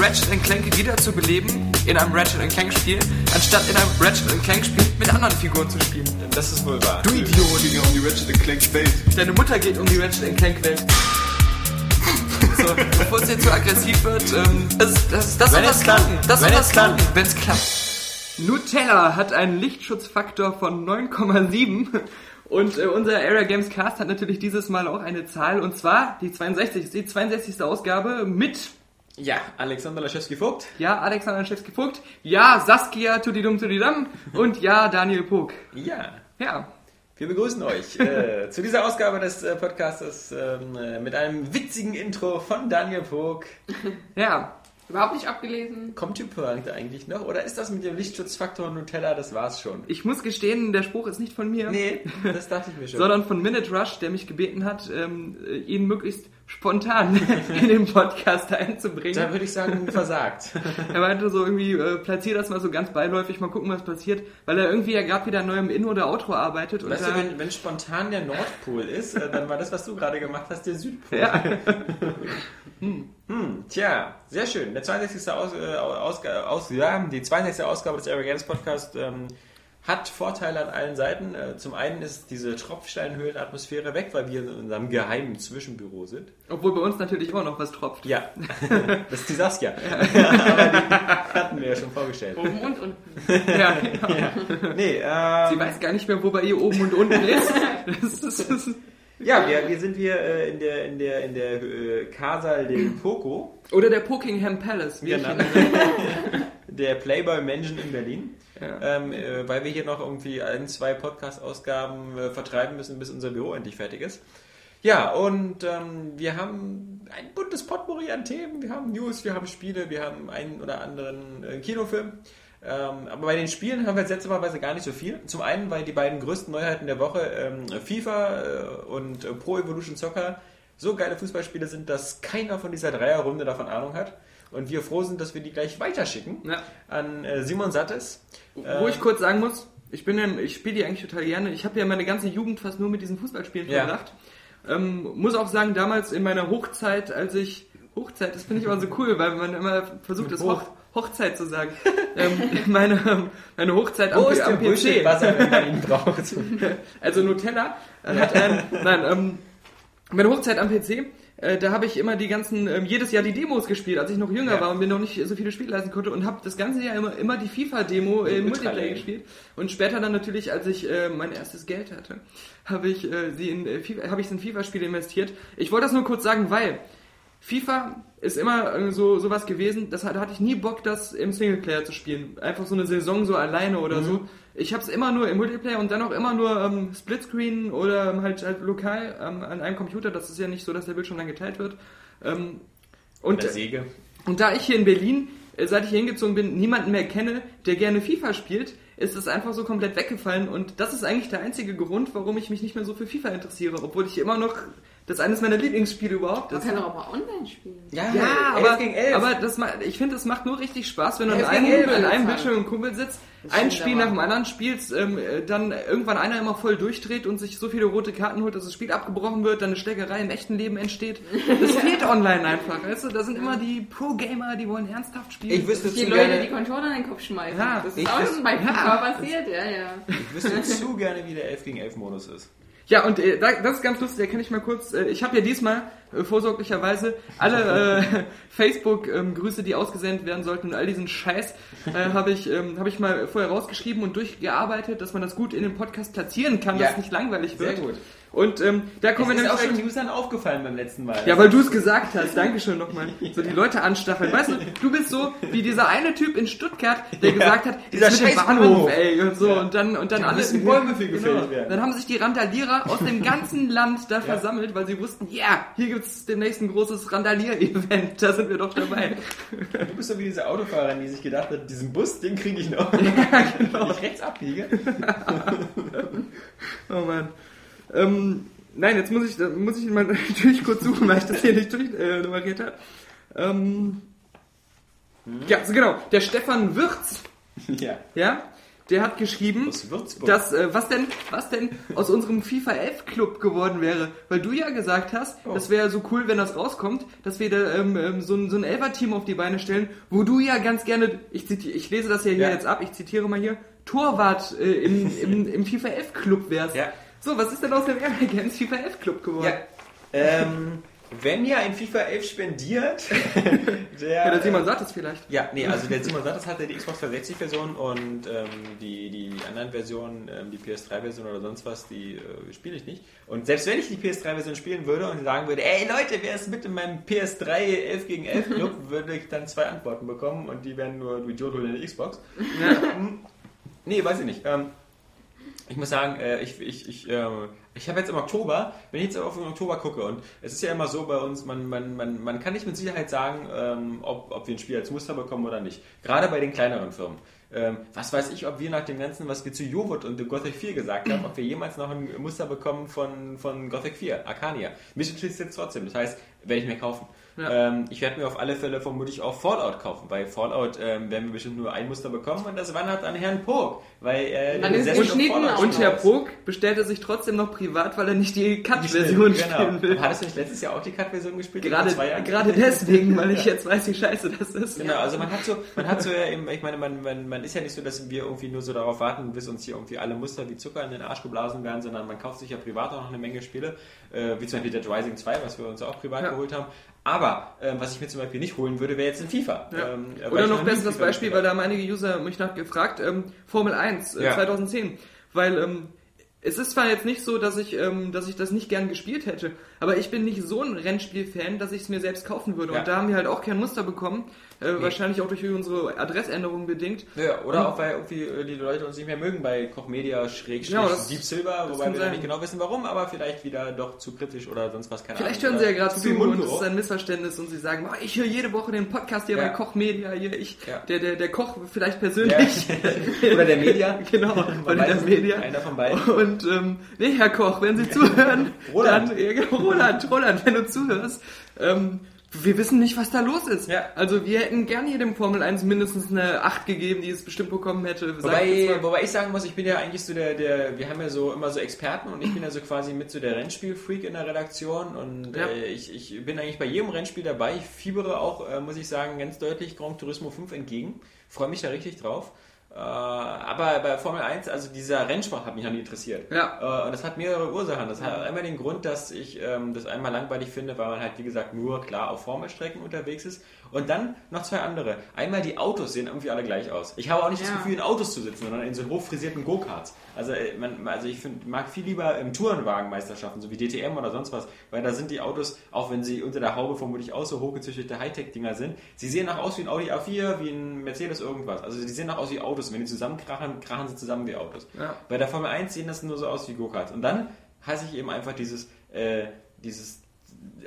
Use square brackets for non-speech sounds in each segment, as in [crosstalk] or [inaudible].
Ratchet Clank wieder zu beleben in einem Ratchet Clank Spiel, anstatt in einem Ratchet Clank Spiel mit anderen Figuren zu spielen. Das ist wohl wahr. Du Idiot! ja um die Ratchet Clank Welt. Deine Mutter geht um die Ratchet Clank Welt. So, bevor es jetzt zu aggressiv wird, ähm, das, das, das Wenn soll klappt. klappen. Das soll Wenn was es klappt. klappen, wenn es klappt. Nutella hat einen Lichtschutzfaktor von 9,7 und äh, unser Area Games Cast hat natürlich dieses Mal auch eine Zahl und zwar die 62, ist die 62. Ausgabe mit Ja, Alexander Laschewski-Vogt. ja Alexander Schewski-Vogt, ja Saskia Tudidum Tudidam und ja Daniel Pog. Ja. Ja, Wir begrüßen euch äh, zu dieser Ausgabe des äh, Podcastes ähm, äh, mit einem witzigen Intro von Daniel Vogt. ja. Überhaupt nicht abgelesen. Kommt die Pointe eigentlich noch? Oder ist das mit dem Lichtschutzfaktor Nutella, das war's schon? Ich muss gestehen, der Spruch ist nicht von mir. Nee, das dachte ich mir schon. sondern von Minute Rush, der mich gebeten hat, ähm, äh, ihn möglichst spontan [laughs] in den Podcast da einzubringen. würde ich sagen, versagt. [laughs] Er meinte so irgendwie, äh, platzier das mal so ganz beiläufig, mal gucken, was passiert, weil er irgendwie ja gerade wieder an neuem In- oder Outro arbeitet. Und Weißt du, da, wenn, wenn spontan der Nordpol ist, äh, dann war das, was du gerade gemacht hast, der Südpol. ja, [laughs] Hm, tja, sehr schön. Der 62. Aus, äh, Ausga aus, ja, die 62. Ausgabe des Area Games Podcast ähm, hat Vorteile an allen Seiten. Äh, zum einen ist diese Tropfsteinhöhlenatmosphäre weg, weil wir in unserem geheimen Zwischenbüro sind. obwohl bei uns natürlich immer noch was tropft. Ja, [laughs] das ist die Saskia. [laughs] Aber die hatten wir ja schon vorgestellt. Oben und unten. [laughs] Ja, genau. Nee, Sie ähm, weiß gar nicht mehr, wo bei ihr oben und unten ist. Das ist, das ist ja, wir, wir sind hier äh, in der, in der, in der äh, Casal del Poco. oder der Pokingham Palace, wie ich Genau. ihn nenne. der Playboy Mansion in Berlin. Ähm, äh, weil wir hier noch irgendwie ein, zwei Podcast-Ausgaben äh, vertreiben müssen, bis unser Büro endlich fertig ist. Ja, und ähm, wir haben ein buntes Potpourri an Themen. Wir haben News, wir haben Spiele, wir haben einen oder anderen äh, Kinofilm. Ähm, aber bei den Spielen haben wir jetzt letzterweise gar nicht so viel. Zum einen, weil die beiden größten Neuheiten der Woche ähm, FIFA äh, und äh, Pro Evolution Soccer so geile Fußballspiele sind, dass keiner von dieser Dreierrunde davon Ahnung hat. Und wir froh sind, dass wir die gleich weiterschicken Ja. an äh, Simon Sattes. Wo ich kurz sagen muss, ich bin ja, ich spiele die eigentlich total gerne. Ich habe ja meine ganze Jugend fast nur mit diesen Fußballspielen Ja. verbracht. Ähm, muss auch sagen, damals in meiner Hochzeit, als ich Hochzeit, das finde ich immer so cool, weil man immer versucht, das Hoch, Hochzeit zu sagen. [laughs] ähm, meine, meine Hochzeit am, Wo ist am der Bullshit, PC. was er, wenn man ihn braucht? [laughs] Also Nutella hat ein, nein, ähm, meine Hochzeit am PC. Äh, da habe ich immer die ganzen, ähm, jedes Jahr die Demos gespielt, als ich noch jünger Ja. war und mir noch nicht so viele Spiele leisten konnte und habe das ganze Jahr immer, immer die FIFA-Demo im Multiplayer gespielt. Und später dann natürlich, als ich äh, mein erstes Geld hatte, habe ich äh, sie in äh, FIFA, habe ich in FIFA-Spiele investiert. Ich wollte das nur kurz sagen, weil FIFA ist immer äh, so sowas gewesen, das hat, da hatte ich nie Bock, das im Singleplayer zu spielen. Einfach so eine Saison so alleine oder so. Ich habe es immer nur im Multiplayer und dann auch immer nur ähm, Splitscreen oder ähm, halt, halt lokal ähm, an einem Computer. Das ist ja nicht so, dass der Bildschirm dann geteilt wird. Ähm, und, Der Säge. und da ich hier in Berlin, äh, seit ich hier hingezogen bin, niemanden mehr kenne, der gerne FIFA spielt, ist es einfach so komplett weggefallen. Und das ist eigentlich der einzige Grund, warum ich mich nicht mehr so für FIFA interessiere. Obwohl ich immer noch, das ist eines meiner Lieblingsspiele überhaupt Man ist. kann doch auch mal online spielen. Ja, Ja, elf aber, gegen elf. aber das, ich finde, es macht nur richtig Spaß, wenn du Elf einem, an einem. Bildschirm im Kumpel sitzt, ein Spiel nach dem anderen spielst, ähm, äh, dann irgendwann einer immer voll durchdreht und sich so viele rote Karten holt, dass das Spiel abgebrochen wird, dann eine Schlägerei im echten Leben entsteht. Das [laughs] fehlt online einfach, weißt du? Da sind immer die Pro-Gamer, die wollen ernsthaft spielen. ich wüsste Die zu Leute, gerne, die Controller in den Kopf schmeißen. Ja, das ist auch schon bei FIFA Ja. passiert, ja, ja. ich wüsste [laughs] zu gerne, wie der 11 gegen 11 Modus ist. Ja, und äh, da- das ist ganz lustig, da kann ich mal kurz, äh, ich habe ja diesmal äh, vorsorglicherweise alle äh, [laughs] Facebook-Grüße, die ausgesendet werden sollten und all diesen Scheiß, äh, [laughs] habe ich, ähm, hab ich mal vorher rausgeschrieben und durchgearbeitet, dass man das gut in den Podcast platzieren kann, Ja. dass es nicht langweilig wird. Sehr gut. Und ähm, da kommen Das wir ist auch nämlich schon Usern aufgefallen beim letzten Mal. Ja, weil du es gesagt hast. Dankeschön nochmal. So die Leute anstacheln. Weißt du, du bist so wie dieser eine Typ in Stuttgart, der gesagt hat, dieser scheiß Bahnhof, ey, und so. Ja. Und dann, und dann alle... müssen Bäume für gefällt werden. Dann haben sich die Randalierer aus dem ganzen Land da versammelt, weil sie wussten, ja, hier gibt's demnächst ein großes Randalier-Event. Da sind wir doch dabei. Du bist so wie diese Autofahrerin, die sich gedacht hat, diesen Bus, den kriege ich noch. [laughs] Ja, genau. Wenn ich rechts abbiege. [laughs] Oh Mann. Ähm, nein, jetzt muss ich, muss ich mal [laughs] natürlich kurz suchen, weil ich das hier nicht durchnummeriert habe. Ähm, Ja, so genau. Der Stefan Wirz, [laughs] Ja. ja, der hat geschrieben, dass, äh, was denn, was denn aus unserem FIFA 11 Club geworden wäre. Weil du ja gesagt hast, Oh. das wäre so cool, wenn das rauskommt, dass wir da ähm, ähm, so ein, so ein Elfer-Team auf die Beine stellen, wo du ja ganz gerne, ich, ziti- ich lese das ja hier Ja. jetzt ab, ich zitiere mal hier, Torwart äh, im, im, im FIFA 11 Club wärst. Ja. So, was ist denn aus dem Airbaggans FIFA 11 Club geworden? Ja. Ähm, wenn ihr ein FIFA 11 spendiert, [laughs] der... Ja, der Simon sagt es vielleicht. Ja, nee, also der Simon Satters hatte die Xbox 360 Version und ähm, die, die anderen Versionen, ähm, die PS3-Version oder sonst was, die äh, spiele ich nicht. Und selbst wenn ich die PS3-Version spielen würde und sagen würde, ey Leute, wer ist mit in meinem PS3 11 gegen 11 Club, [laughs] würde ich dann zwei Antworten bekommen und die wären nur, du Idiot, hol eine Xbox. Hm. Nee, weiß ich nicht. Ähm, ich muss sagen, äh, ich, ich, ich, äh, ich habe jetzt im Oktober, wenn ich jetzt auf den Oktober gucke, und es ist ja immer so bei uns, man, man, man, man kann nicht mit Sicherheit sagen, ähm, ob, ob wir ein Spiel als Muster bekommen oder nicht. Gerade bei den kleineren Firmen. Ähm, was weiß ich, ob wir nach dem Ganzen, was wir zu Jovot und Gothic 4 gesagt haben, ob wir jemals noch ein Muster bekommen von, von Gothic 4, Arcania. Mich interessiert es trotzdem, das heißt, werde ich mir kaufen. Ja. Ähm, ich werde mir auf alle Fälle vermutlich auch Fallout kaufen. Bei Fallout ähm, werden wir bestimmt nur ein Muster bekommen und das wandert an Herrn Pog, weil äh, Dann ist geschnitten Und Herr. Prog bestellte sich trotzdem noch privat, weil er nicht die Cut-Version spielen Genau. will. Hattest du nicht letztes Jahr auch die Cut-Version gespielt? Gerade, gerade deswegen, weil ich jetzt weiß, wie scheiße das ist. Genau, also man hat so, man hat so ja eben, ich meine, man, man, man ist ja nicht so, dass wir irgendwie nur so darauf warten, bis uns hier irgendwie alle Muster wie Zucker in den Arsch geblasen werden, sondern man kauft sich ja privat auch noch eine Menge Spiele, äh, wie zum Beispiel Dead Rising 2, was wir uns auch privat Ja. geholt haben. Aber ähm, was ich mir zum Beispiel nicht holen würde, wäre jetzt ein FIFA. Ja. Ähm, Oder noch besseres FIFA Beispiel, weil da haben einige User mich nachgefragt, ähm, Formel 1 äh, Ja. 2010. Weil ähm, es ist zwar jetzt nicht so, dass ich, ähm, dass ich das nicht gern gespielt hätte, aber ich bin nicht so ein Rennspiel-Fan, dass ich es mir selbst kaufen würde. Ja. Und da haben wir halt auch kein Muster bekommen, äh, wahrscheinlich auch durch unsere Adressänderung bedingt. Ja, oder auch weil irgendwie äh, die Leute uns nicht mehr mögen bei Koch Media Schrägstrich Ja, Deep Silver, wobei wir nicht genau wissen warum, aber vielleicht wieder doch zu kritisch oder sonst was, keine Vielleicht Ahnung. hören sie ja Oder gerade zu und es ist ein Missverständnis und sie sagen, ich höre jede Woche den Podcast hier Ja. bei Koch Media, hier ich, der, der, der Koch vielleicht persönlich. [laughs] Oder der Media. [laughs] genau, von der Media. einer von beiden. Und ähm, nee, Herr Koch, wenn Sie [laughs] zuhören, Roland. dann genau, Roland, Roland, wenn du zuhörst, ähm, wir wissen nicht, was da los ist. Ja. Also wir hätten gerne jedem Formel 1 mindestens eine 8 gegeben, die es bestimmt bekommen hätte. Wobei, wobei ich sagen muss, ich bin ja eigentlich so der, der, wir haben ja so immer so Experten und ich bin ja so quasi mit so der Rennspiel-Freak in der Redaktion und Ja. äh, ich, ich bin eigentlich bei jedem Rennspiel dabei. Ich fiebere auch, äh, muss ich sagen, ganz deutlich Gran Turismo 5 entgegen. Freue mich da richtig drauf. Äh, aber bei Formel 1, also dieser Rennsport hat mich noch nie interessiert. Ja. Äh, und das hat mehrere Ursachen. Das hat einmal den Grund, dass ich ähm, das einmal langweilig finde, weil man halt, wie gesagt, nur klar auf Formelstrecken unterwegs ist. Und dann noch zwei andere. Einmal die Autos sehen irgendwie alle gleich aus. Ich habe auch nicht das Ja. Gefühl, in Autos zu sitzen, sondern in so hochfrisierten Go-Karts. Also, äh, man, also ich find, mag viel lieber im Tourenwagenmeisterschaften, so wie DTM oder sonst was, weil da sind die Autos, auch wenn sie unter der Haube vermutlich auch so hochgezüchtete Hightech-Dinger sind, sie sehen auch aus wie ein Audi A4, wie ein Mercedes irgendwas. Also die sehen auch aus wie Autos. Wenn die zusammenkrachen, krachen sie zusammen wie Autos. Ja. Bei der Formel 1 sehen das nur so aus wie Go-Karts. Und dann hasse ich eben einfach dieses, äh, dieses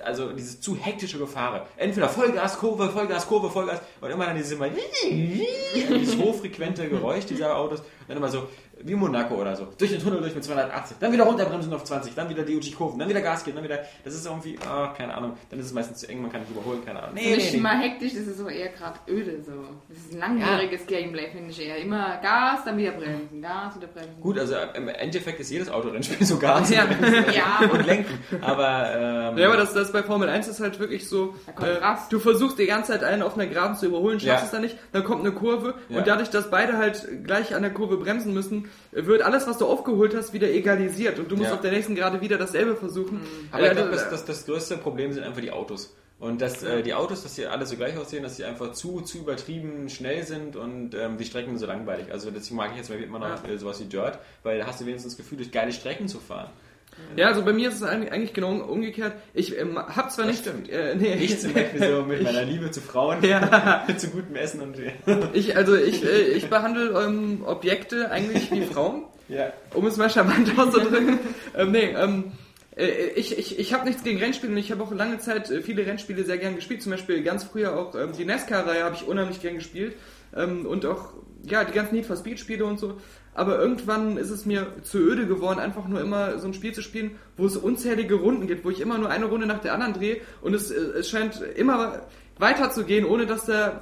also dieses zu hektische Gefahre. Entweder Vollgas, Kurve, Vollgas, Kurve, Vollgas und immer dann dieses immer [laughs] dieses hochfrequente Geräusch dieser Autos. Und dann immer so wie Monaco oder so. Durch den Tunnel durch mit 280. Dann wieder runterbremsen auf 20. Dann wieder die Kurven. Dann wieder Gas geben. Dann wieder. Das ist irgendwie, ah, keine Ahnung. Dann ist es meistens zu eng. Man kann nicht überholen. Keine Ahnung. Nee, nicht mal hektisch, das ist so eher gerade öde. So. Das ist ein langwieriges Gameplay, finde ich eher. Immer Gas, dann wieder bremsen, Gas, wieder bremsen. Gut, also im Endeffekt ist jedes Autorennspiel so Gas Ja. [laughs] Ja. und Lenken. Aber, ähm, Ja, aber das, das bei Formel 1 ist halt wirklich so, äh, du versuchst die ganze Zeit einen auf einer Geraden zu überholen, schaffst Ja. es dann nicht, dann kommt eine Kurve Ja. und dadurch, dass beide halt gleich an der Kurve bremsen müssen, äh, wird alles, was du aufgeholt hast, wieder egalisiert und du musst Ja. auf der nächsten Gerade wieder dasselbe versuchen. Aber Äh, ich glaube, das- das, das, das größte Problem sind einfach die Autos. Und dass äh, die Autos, dass sie alle so gleich aussehen, dass sie einfach zu, zu übertrieben schnell sind und ähm, die Strecken so langweilig. Also deswegen mag ich jetzt mal immer noch Ja. äh, sowas wie Dirt, weil da hast du wenigstens das Gefühl, durch geile Strecken zu fahren. Ja, also bei mir ist es eigentlich genau umgekehrt. Ich ähm, hab zwar Das nicht... stimmt. Äh, nee, Ich zum Beispiel so mit [laughs] meiner Liebe zu Frauen, Ja. [laughs] zu gutem Essen und Ich, also ich, äh, ich behandle ähm, Objekte eigentlich wie Frauen, [laughs] ja. um es mal charmant auszudrücken. ähm, nee, ähm, äh, ich, ich, ich habe nichts gegen Rennspiele und ich habe auch lange Zeit äh, viele Rennspiele sehr gern gespielt. Zum Beispiel ganz früher auch ähm, die NASCAR-Reihe habe ich unheimlich gern gespielt. Ähm, und auch ja, die ganzen Need for Speed-Spiele und so. Aber irgendwann ist es mir zu öde geworden, einfach nur immer so ein Spiel zu spielen, wo es unzählige Runden gibt, wo ich immer nur eine Runde nach der anderen drehe und es, äh, es scheint immer weiter zu gehen, ohne dass da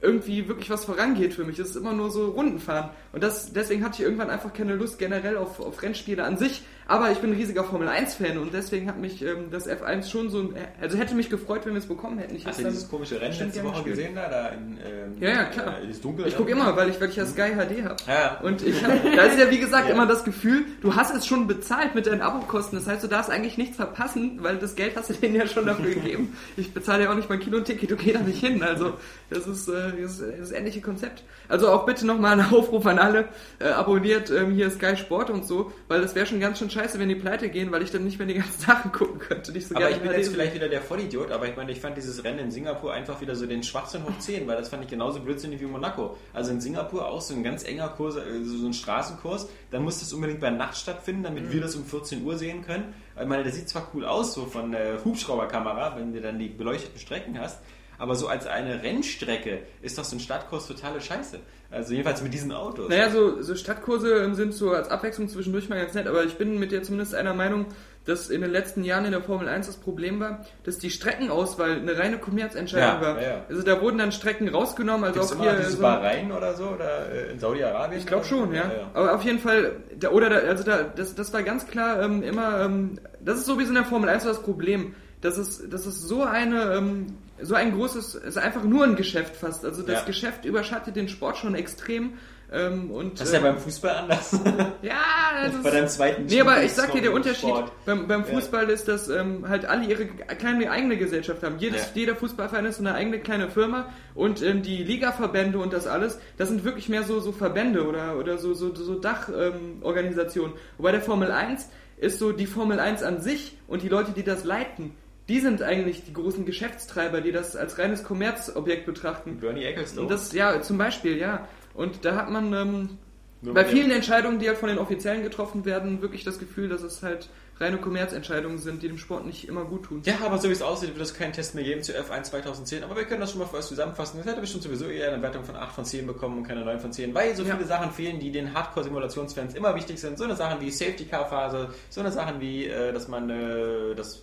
irgendwie wirklich was vorangeht für mich. Es ist immer nur so Rundenfahren. Und das, deswegen hatte ich irgendwann einfach keine Lust generell auf, auf Rennspiele an sich. Aber ich bin ein riesiger Formel 1-Fan und deswegen hat mich ähm, das F1 schon so, also hätte mich gefreut, wenn wir es bekommen hätten. Ich Hast du dieses komische Rennen letzte Woche gespielt. gesehen da? da in, ähm, Ja, ja, klar. Äh, dunkle Ich gucke immer, weil ich, weil ich ja Sky HD habe. Ja. Und ich hab, da ist ja wie gesagt [laughs] Ja. immer das Gefühl, du hast es schon bezahlt mit deinen Abokosten. Das heißt, du darfst eigentlich nichts verpassen, weil das Geld hast du denen ja schon dafür gegeben. Ich bezahle ja auch nicht mein Kino-Ticket, du geh da nicht hin. Also das ist, äh, das, ist das ähnliche Konzept. Also auch bitte nochmal ein Aufruf an alle, äh, abonniert ähm, hier Sky Sport und so, weil das wäre schon ganz schön scheiße, wenn die pleite gehen, weil ich dann nicht mehr die ganzen [laughs] Sachen gucken könnte. Nicht so Aber ich bin jetzt vielleicht wieder der Vollidiot, aber ich meine, ich fand dieses Rennen in Singapur einfach wieder so den Schwachsinn hoch 10, weil das fand ich genauso blödsinnig wie Monaco. Also in Singapur auch so ein ganz enger Kurs, äh, so ein Straßenkurs, dann muss das unbedingt bei Nacht stattfinden, damit Mhm. wir das um 14 Uhr sehen können. Ich meine, das sieht zwar cool aus, so von der Hubschrauberkamera, wenn du dann die beleuchteten Strecken hast, aber so als eine Rennstrecke ist doch so ein Stadtkurs totale Scheiße. Also jedenfalls mit diesen Autos. Naja, so, so Stadtkurse sind so als Abwechslung zwischendurch mal ganz nett, aber ich bin mit dir zumindest einer Meinung, dass in den letzten Jahren in der Formel 1 das Problem war, dass die Streckenauswahl eine reine Kommerzentscheidung Ja, war. ja, ja. Also da wurden dann Strecken rausgenommen, also Gibt's auch immer hier noch dieses so, Bahrain oder so oder äh, in Saudi-Arabien? ich glaube schon, ja. Aber auf jeden Fall, da, oder da, also da, das, das war ganz klar ähm, immer, ähm, das ist sowieso in der Formel 1 so das Problem. Das ist, das ist so eine, ähm, so ein großes, es ist einfach nur ein Geschäft fast. Also das Ja. Geschäft überschattet den Sport schon extrem. Ähm, und, Das ist ja ähm, beim Fußball anders. ja, [laughs] das Bei deinem zweiten Nee, aber ich sag dir, der Unterschied beim, beim Ja. Fußball ist, dass ähm, halt alle ihre kleine eigene Gesellschaft haben. Jedes, Ja. Jeder Fußballverein ist so eine eigene kleine Firma und ähm, die Ligaverbände und das alles, das sind wirklich mehr so, so Verbände oder, oder so, so, so Dachorganisationen. Ähm, Organisationen. Wobei der Formel 1 ist so die Formel 1 an sich und die Leute, die das leiten, die sind eigentlich die großen Geschäftstreiber, die das als reines Kommerzobjekt betrachten. Bernie Ecclestone. Und das, ja, zum Beispiel, ja. Und da hat man ähm, bei vielen Entscheidungen, die halt von den Offiziellen getroffen werden, wirklich das Gefühl, dass es halt reine Kommerzentscheidungen sind, die dem Sport nicht immer gut tun. Ja, aber so wie es aussieht, wird es keinen Test mehr geben zu F1 2010. Aber wir können das schon mal vorerst zusammenfassen. Das hätte bestimmt sowieso eher eine Wertung von 8 von 10 bekommen und keine 9 von 10, weil so Ja. viele Sachen fehlen, die den Hardcore-Simulationsfans immer wichtig sind. So eine Sachen wie Safety-Car-Phase, so eine Sachen wie, äh, dass man äh, das...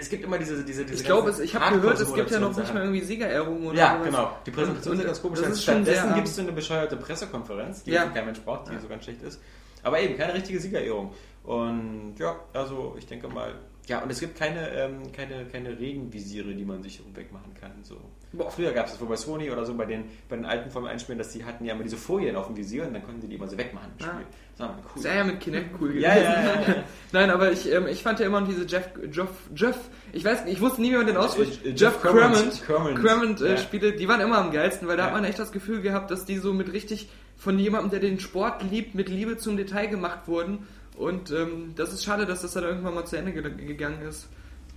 Es gibt immer diese, diese, diese Ich glaube, ich habe gehört, es gibt ja noch nicht mal irgendwie Siegerehrungen oder Ja, sowas. genau. Die Präsentation sieht ganz komisch das ist Stattdessen es so eine bescheuerte Pressekonferenz, die Ja. kein Mensch braucht, die so ganz schlecht ist. Aber eben, keine richtige Siegerehrung. Und ja, also ich denke mal, ja, und es gibt keine, ähm, keine, keine Regenvisiere, die man sich wegmachen kann. So. Boah. Früher gab es das wohl bei Sony oder so, bei den, bei den alten Formel 1 Spielen, dass die hatten ja immer diese Folien auf dem Visier und dann konnten sie die immer so wegmachen im Ah. Spiel. Mal cool. Wäre ja mit Kinect cool gewesen. Ja, ja, ja. [laughs] Nein, aber ich, ähm, ich fand ja immer diese Jeff, Jeff, Jeff, ich weiß ich wusste nie, wie man den ausspricht. Äh, äh, Jeff Jeff Cremant, Cremant. Cremant äh. Spiele, die waren immer am geilsten, weil da hat man echt das Gefühl gehabt, dass die so mit richtig von jemandem, der den Sport liebt, mit Liebe zum Detail gemacht wurden. Und ähm, das ist schade, dass das dann irgendwann mal zu Ende ge- gegangen ist.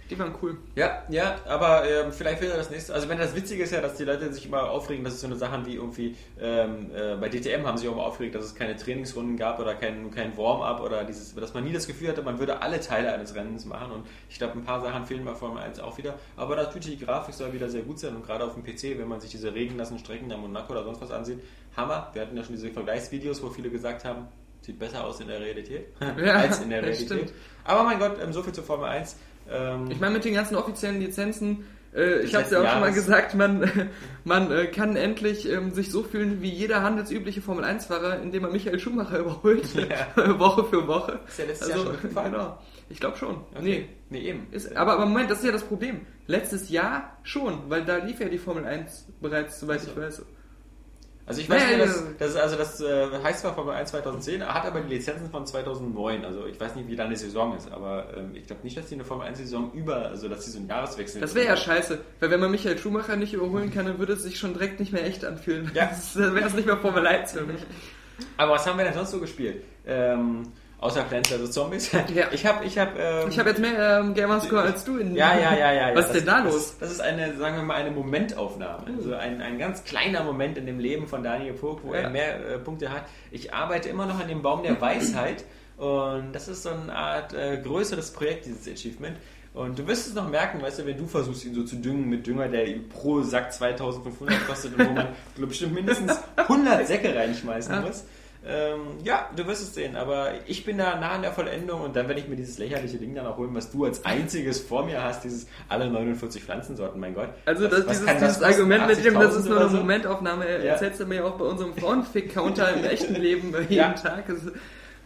Die waren cool. Ja, ja, aber ähm, vielleicht er das nächste. Also wenn das Witzige ist ja, dass die Leute sich immer aufregen, dass es so eine Sachen wie irgendwie ähm, äh, bei DTM haben sich auch immer aufgeregt, dass es keine Trainingsrunden gab oder kein, kein Warm-up oder dieses, dass man nie das Gefühl hatte, man würde alle Teile eines Rennens machen und ich glaube, ein paar Sachen fehlen bei Formel 1 auch wieder. Aber natürlich die Grafik soll wieder sehr gut sein und gerade auf dem PC, wenn man sich diese regennassen Strecken der Monaco oder sonst was ansieht, Hammer. Wir hatten ja schon diese Vergleichsvideos, wo viele gesagt haben, sieht besser aus in der Realität [laughs] Ja, als in der Realität. stimmt. Aber mein Gott, ähm, so viel zur Formel 1. Ähm, Ich meine, mit den ganzen offiziellen Lizenzen, äh, ich habe es ja auch letzten schon mal Jahres. gesagt, man, [laughs] man äh, kann endlich ähm, sich so fühlen wie jeder handelsübliche Formel-1-Fahrer, indem man Michael Schumacher [laughs] überholt, [laughs] Woche für Woche. Ist ja letztes Jahr schon mitgefahren? Genau. Ich glaube schon. Okay. Nee. Nee, eben. Ist, aber, aber Moment, das ist ja das Problem. Letztes Jahr schon, weil da lief ja die Formel 1 bereits, soweit Ach so. ich weiß. Also ich weiß dass, ja. das, also das äh, heißt zwar Formel 1 2010, hat aber die Lizenzen von 2009. Also ich weiß nicht, wie lange die Saison ist, aber ähm, ich glaube nicht, dass die eine Formel 1 Saison über, also dass die so einen Jahreswechsel Das wäre ja scheiße, weil wenn man Michael Schumacher nicht überholen kann, dann würde es sich schon direkt nicht mehr echt anfühlen. Ja. [laughs] Das- Dann wäre es nicht mehr Formel 1 für mich. Aber was haben wir denn sonst so gespielt? Ähm, Außer Plants vs. Zombies. Ja. [laughs] Ich habe, ich habe, ähm, Ich habe jetzt mehr ähm, Gamerscore als du. In ja, ja, ja, ja. ja. Was ist denn da los? Das ist eine, sagen wir mal, eine Momentaufnahme. Also ein, ein ganz kleiner Moment in dem Leben von Daniel Pog, wo Ja. er mehr äh, Punkte hat. Ich arbeite immer noch an dem Baum der [laughs] Weisheit und das ist so eine Art äh, größeres Projekt, dieses Achievement. Und du wirst es noch merken, weißt du, wenn du versuchst, ihn so zu düngen mit Dünger, der pro Sack 2500 kostet und wo man [laughs] bestimmt mindestens 100 Säcke reinschmeißen muss. Ähm, ja, du wirst es sehen, aber ich bin da nah an der Vollendung und dann werde ich mir dieses lächerliche Ding dann auch holen, was du als einziges vor mir hast, dieses alle 49 Pflanzensorten, mein Gott. Also Was- das, was dieses, dieses Argument mit dem, das ist 80.000 nur eine so? Momentaufnahme, Ja. erzählst du mir ja auch bei unserem Frauenfick-Counter im [laughs] echten Leben äh, jeden Ja. Tag. Das,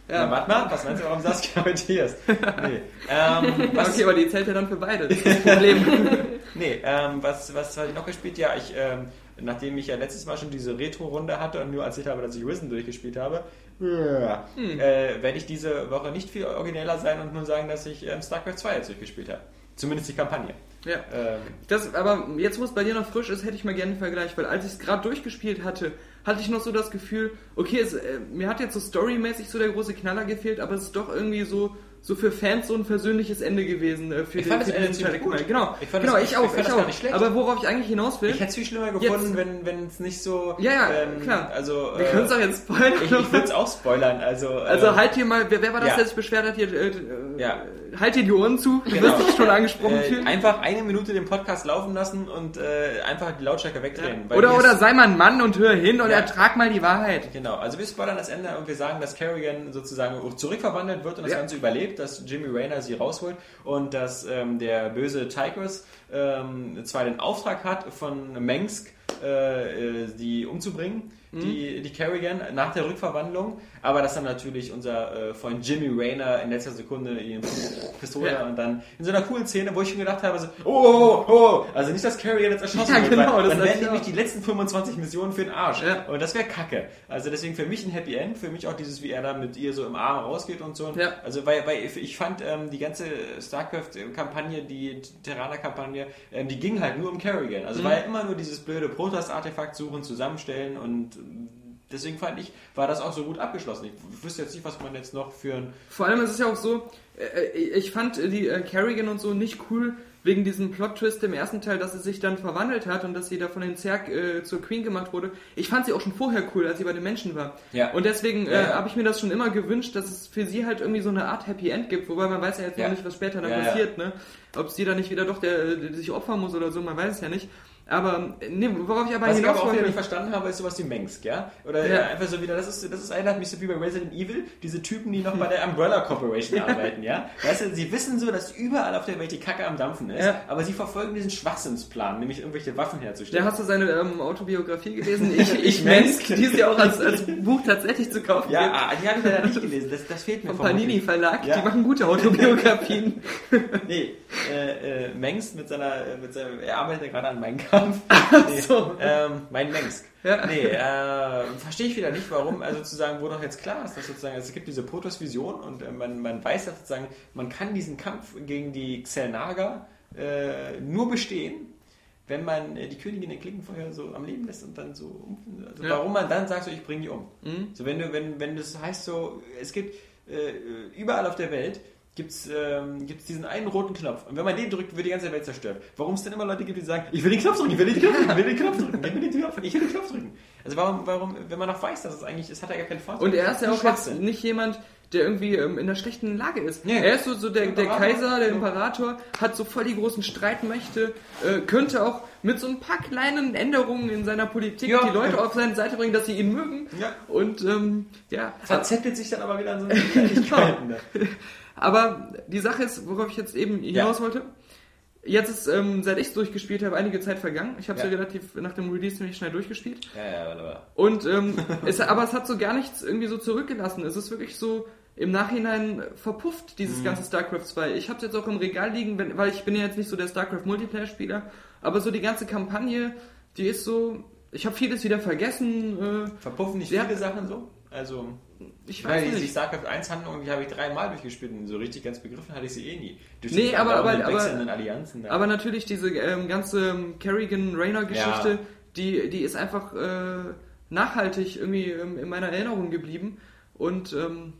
Ja, ja. warte mal, was meinst du, warum Saskia Matthias? Nee, ähm, [laughs] was, Okay, aber die zählt ja dann für beide. Das ist das Problem. [laughs] nee ähm, was, was habe ich noch gespielt? Ja, ich, ähm, nachdem ich ja letztes Mal schon diese Retro-Runde hatte und nur erzählt habe, dass ich Risen durchgespielt habe, ja, Hm. äh, werde ich diese Woche nicht viel origineller sein und nur sagen, dass ich ähm, StarCraft 2 jetzt durchgespielt habe. Zumindest die Kampagne. ja. Ähm, Das, aber jetzt, wo es bei dir noch frisch ist, hätte ich mal gerne einen Vergleich, weil als ich es gerade durchgespielt hatte, hatte ich noch so das Gefühl, okay, es, äh, mir hat jetzt so storymäßig so der große Knaller gefehlt, aber es ist doch irgendwie so, so für Fans so ein versöhnliches Ende gewesen. Äh, für Ich den, fand das für Ende diesen ziemlich gut. Genau, Ich fand genau, das- ich ich auch, ich das gar auch. nicht schlecht. Aber worauf ich eigentlich hinaus will, ich hätte es viel schlimmer Jetzt- gefunden, wenn wenn es nicht so. Ja, ja, ähm, klar. Also, wir äh, können es auch jetzt spoilern. ich, ich würde es auch spoilern. Also, Also äh, halt hier mal, wer, wer war das, ja. der sich beschwert hat hier? Äh, Ja. Halt dir die Ohren zu, du Genau. wirst dich schon angesprochen äh, fühlen. einfach eine Minute den Podcast laufen lassen und einfach die Lautstärke wegdrehen. weil Oder, oder sei mal ein Mann und hör hin und Ja. ertrag mal die Wahrheit. Genau, also wir spoilern das Ende und wir sagen, dass Kerrigan sozusagen zurückverwandelt wird und das Ja. Ganze überlebt, dass Jimmy Rayner sie rausholt und dass ähm, der böse Tigris ähm, zwar den Auftrag hat von Mengsk, äh, äh, die umzubringen, Mhm. die, die Kerrigan nach der Rückverwandlung, aber dass dann natürlich unser äh, Freund Jimmy Rayner in letzter Sekunde die Pistole Ja. und dann in so einer coolen Szene, wo ich schon gedacht habe, so, oh, oh, oh, also nicht, dass Kerrigan jetzt erschossen Ja, wird, genau, weil das dann wären ich nämlich die letzten 25 Missionen für den Arsch. Ja. Und das wäre kacke. Also deswegen für mich ein Happy End, für mich auch dieses, wie er da mit ihr so im Arm rausgeht und so. Ja. Also weil, weil ich fand ähm, die ganze StarCraft-Kampagne, die Terraner-Kampagne, ähm, die ging halt nur um Kerrigan. Also Mhm. war ja immer nur dieses blöde Protoss-Artefakt suchen, zusammenstellen und ähm, deswegen fand ich, war das auch so gut abgeschlossen. Ich wüsste jetzt nicht, was man jetzt noch für ein... Vor allem ist es ja auch so, äh, ich fand äh, die äh, Kerrigan und so nicht cool wegen diesem Plot-Twist im ersten Teil, dass sie sich dann verwandelt hat und dass sie da von den Zerg äh, zur Queen gemacht wurde. Ich fand sie auch schon vorher cool, als sie bei den Menschen war. Ja. Und deswegen äh, Ja, ja. habe ich mir das schon immer gewünscht, dass es für sie halt irgendwie so eine Art Happy End gibt, wobei man weiß ja jetzt Ja. noch nicht, was später ja. passiert, ne? Ob sie da nicht wieder doch der, der sich opfern muss oder so, man weiß es ja nicht. Aber, nee, worauf ich aber Was ich aber auch wieder nicht verstanden habe, ist sowas wie Mengsk, ja? Oder Ja. einfach so wieder, das ist, das ist erinnert mich so wie bei Resident Evil, diese Typen, die noch bei der Umbrella Corporation [laughs] arbeiten, ja? Weißt du, sie wissen so, dass überall auf der Welt die Kacke am Dampfen ist, Ja. aber sie verfolgen diesen Schwachsinnsplan, nämlich irgendwelche Waffen Ja, herzustellen. hast du seine ähm, Autobiografie gelesen? [laughs] Ich, ich Mensk. die ist ja auch als, als [laughs] Buch tatsächlich zu kaufen. Ja, gibt. ah, die habe ich leider nicht gelesen, das, das fehlt mir Vom. Panini Verlag, Ja. die machen gute Autobiografien. Nee, äh, äh, Mengsk mit seiner, äh, mit seinem, er arbeitet ja gerade an meinem Kampf. [laughs] Nee, so. ähm, mein Mengsk. Ja. Nee, äh, verstehe ich wieder nicht, warum, also sozusagen, wo doch jetzt klar ist, dass sozusagen, also es gibt diese Protoss-Vision und äh, man, man weiß ja sozusagen, man kann diesen Kampf gegen die Xelnaga äh, nur bestehen, wenn man äh, die Königin in Klingenfeuer so am Leben lässt und dann so, um, also Ja. warum man dann sagt, so, ich bringe die um. Mhm. So, wenn du, wenn, wenn das heißt so, es gibt äh, überall auf der Welt gibt's ähm, gibt's diesen einen roten Knopf. Und wenn man den drückt, wird die ganze Welt zerstört. Warum es denn immer Leute gibt, die sagen, ich will den Knopf drücken, ich will den Knopf drücken, ich will den Knopf drücken, gib mir den Knopf, ich will den Knopf drücken. Also warum, warum, wenn man noch weiß, dass es eigentlich, es hat ja gar keinen Vorteil. Und er ist ja auch jetzt nicht jemand, der irgendwie ähm, in einer schlechten Lage ist. Nee. Er ist so, so der, der. Kaiser, der. Imperator, hat so voll die großen Streitmächte, äh, könnte auch mit so ein paar kleinen Änderungen in seiner Politik Ja. die Leute auf seine Seite bringen, dass sie ihn mögen. Ja. Und ähm, ja, Verzettelt sich dann aber wieder an so [laughs] Kleinigkeiten. Aber die Sache ist, worauf ich jetzt eben hinaus wollte, jetzt ist, ähm, seit ich es durchgespielt habe, einige Zeit vergangen. Ich habe es ja. Ja. relativ nach dem Release ziemlich schnell durchgespielt. Ja, ja, mal. Und ähm, [laughs] es, aber es hat so gar nichts irgendwie so zurückgelassen. Es ist wirklich so im Nachhinein verpufft, dieses Mhm. ganze StarCraft 2. Ich habe es jetzt auch im Regal liegen, wenn, weil ich bin ja jetzt nicht so der StarCraft Multiplayer-Spieler, aber so die ganze Kampagne, die ist so, ich habe vieles wieder vergessen. Äh, Verpuffen nicht Ja. viele Sachen so? Also, ich weiß die nicht. StarCraft 1 Handlung, die habe ich dreimal durchgespielt und so richtig ganz begriffen hatte ich sie eh nie. Durch Nee, aber- aber- aber- Allianzen. Aber natürlich diese ähm, ganze Kerrigan-Rayner-Geschichte, Ja. die, die ist einfach äh, nachhaltig irgendwie ähm, in meiner Erinnerung geblieben. Und ähm,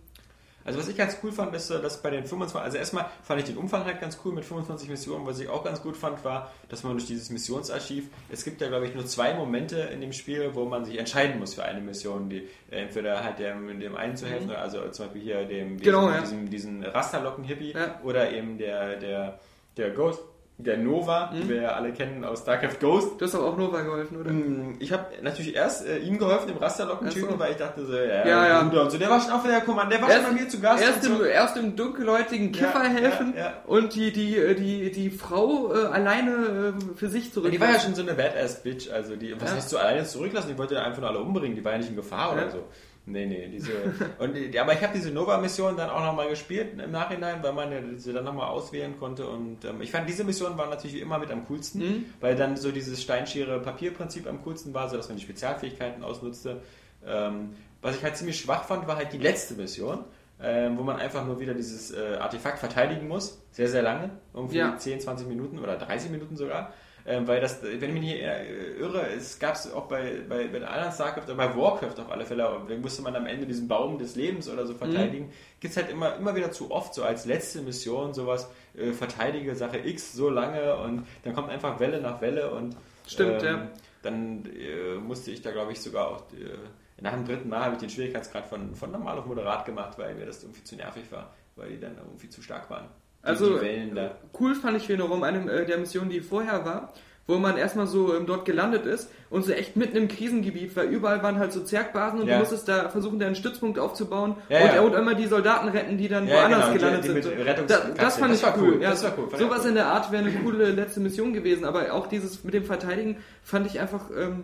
Also was ich ganz cool fand, ist, äh, dass bei den 25, also erstmal fand ich den Umfang halt ganz cool mit 25 Missionen. Was ich auch ganz gut fand, war, dass man durch dieses Missionsarchiv, es gibt ja glaube ich nur zwei Momente in dem Spiel, wo man sich entscheiden muss für eine Mission, die äh, entweder halt dem, dem einen zu helfen, also zum Beispiel hier dem diesem, Genau, ja. diesem, diesen Rasterlocken-Hippie Ja. oder eben der, der, der Ghost, der Nova, den wir ja alle kennen aus StarCraft Ghost. Du hast aber auch Nova geholfen, oder? Mm, Ich habe natürlich erst äh, ihm geholfen, dem Rasterlocken-Typen, so. weil ich dachte so, ja, Ja, ja. Bruder und so. Der war schon auf der Kommand, der war Erst- schon bei mir zu Gast. Erst dem, so. erst dem dunkelhäutigen Kiffer Ja, helfen ja, ja. und die, die, äh, die, die Frau äh, alleine äh, für sich Ja, zurück. die war ja schon so eine Badass-Bitch, also die, was Ja. heißt so alleine zurücklassen, die wollte einfach nur alle umbringen, die war ja nicht in Gefahr Ja. oder so. Nee, nee, diese. und die, aber ich habe diese Nova-Mission dann auch nochmal gespielt im Nachhinein, weil man sie dann nochmal auswählen konnte. Und ähm, ich fand diese Mission war natürlich wie immer mit am coolsten, Mhm. weil dann so dieses Steinschere-Papier-Prinzip am coolsten war, so dass man die Spezialfähigkeiten ausnutzte. Ähm, was ich halt ziemlich schwach fand, war halt die letzte Mission. Ähm, wo man einfach nur wieder dieses äh, Artefakt verteidigen muss. Sehr, sehr lange. Irgendwie Ja. 10, 20 Minuten oder 30 Minuten sogar. Ähm, weil das, wenn ich mich nicht äh, irre, es gab es auch bei, bei, bei anderen StarCraft, oder bei Warcraft auf alle Fälle, da musste man am Ende diesen Baum des Lebens oder so verteidigen. Gibt es halt immer, immer wieder zu oft, so als letzte Mission, sowas, äh, verteidige Sache X so lange und dann kommt einfach Welle nach Welle und Stimmt, ähm, ja. dann äh, musste ich da, glaube ich, sogar auch äh, nach dem dritten Mal habe ich den Schwierigkeitsgrad von, von normal auf moderat gemacht, weil mir das irgendwie zu nervig war, weil die dann irgendwie zu stark waren. Die- Also die cool fand ich wiederum eine äh, der Missionen, die vorher war, wo man erstmal so ähm, dort gelandet ist und so echt mitten im Krisengebiet, weil überall waren halt so Zergbasen und Ja. du musstest da versuchen, deinen Stützpunkt aufzubauen Ja, und, ja. und immer die Soldaten retten, die dann woanders genau, die- gelandet die sind. So. Rettungskapseln. Da, das fand Das ich war cool. cool, Ja, das war cool, fand Sowas cool. in der Art wäre eine coole letzte Mission gewesen, aber auch dieses mit dem Verteidigen fand ich einfach ähm,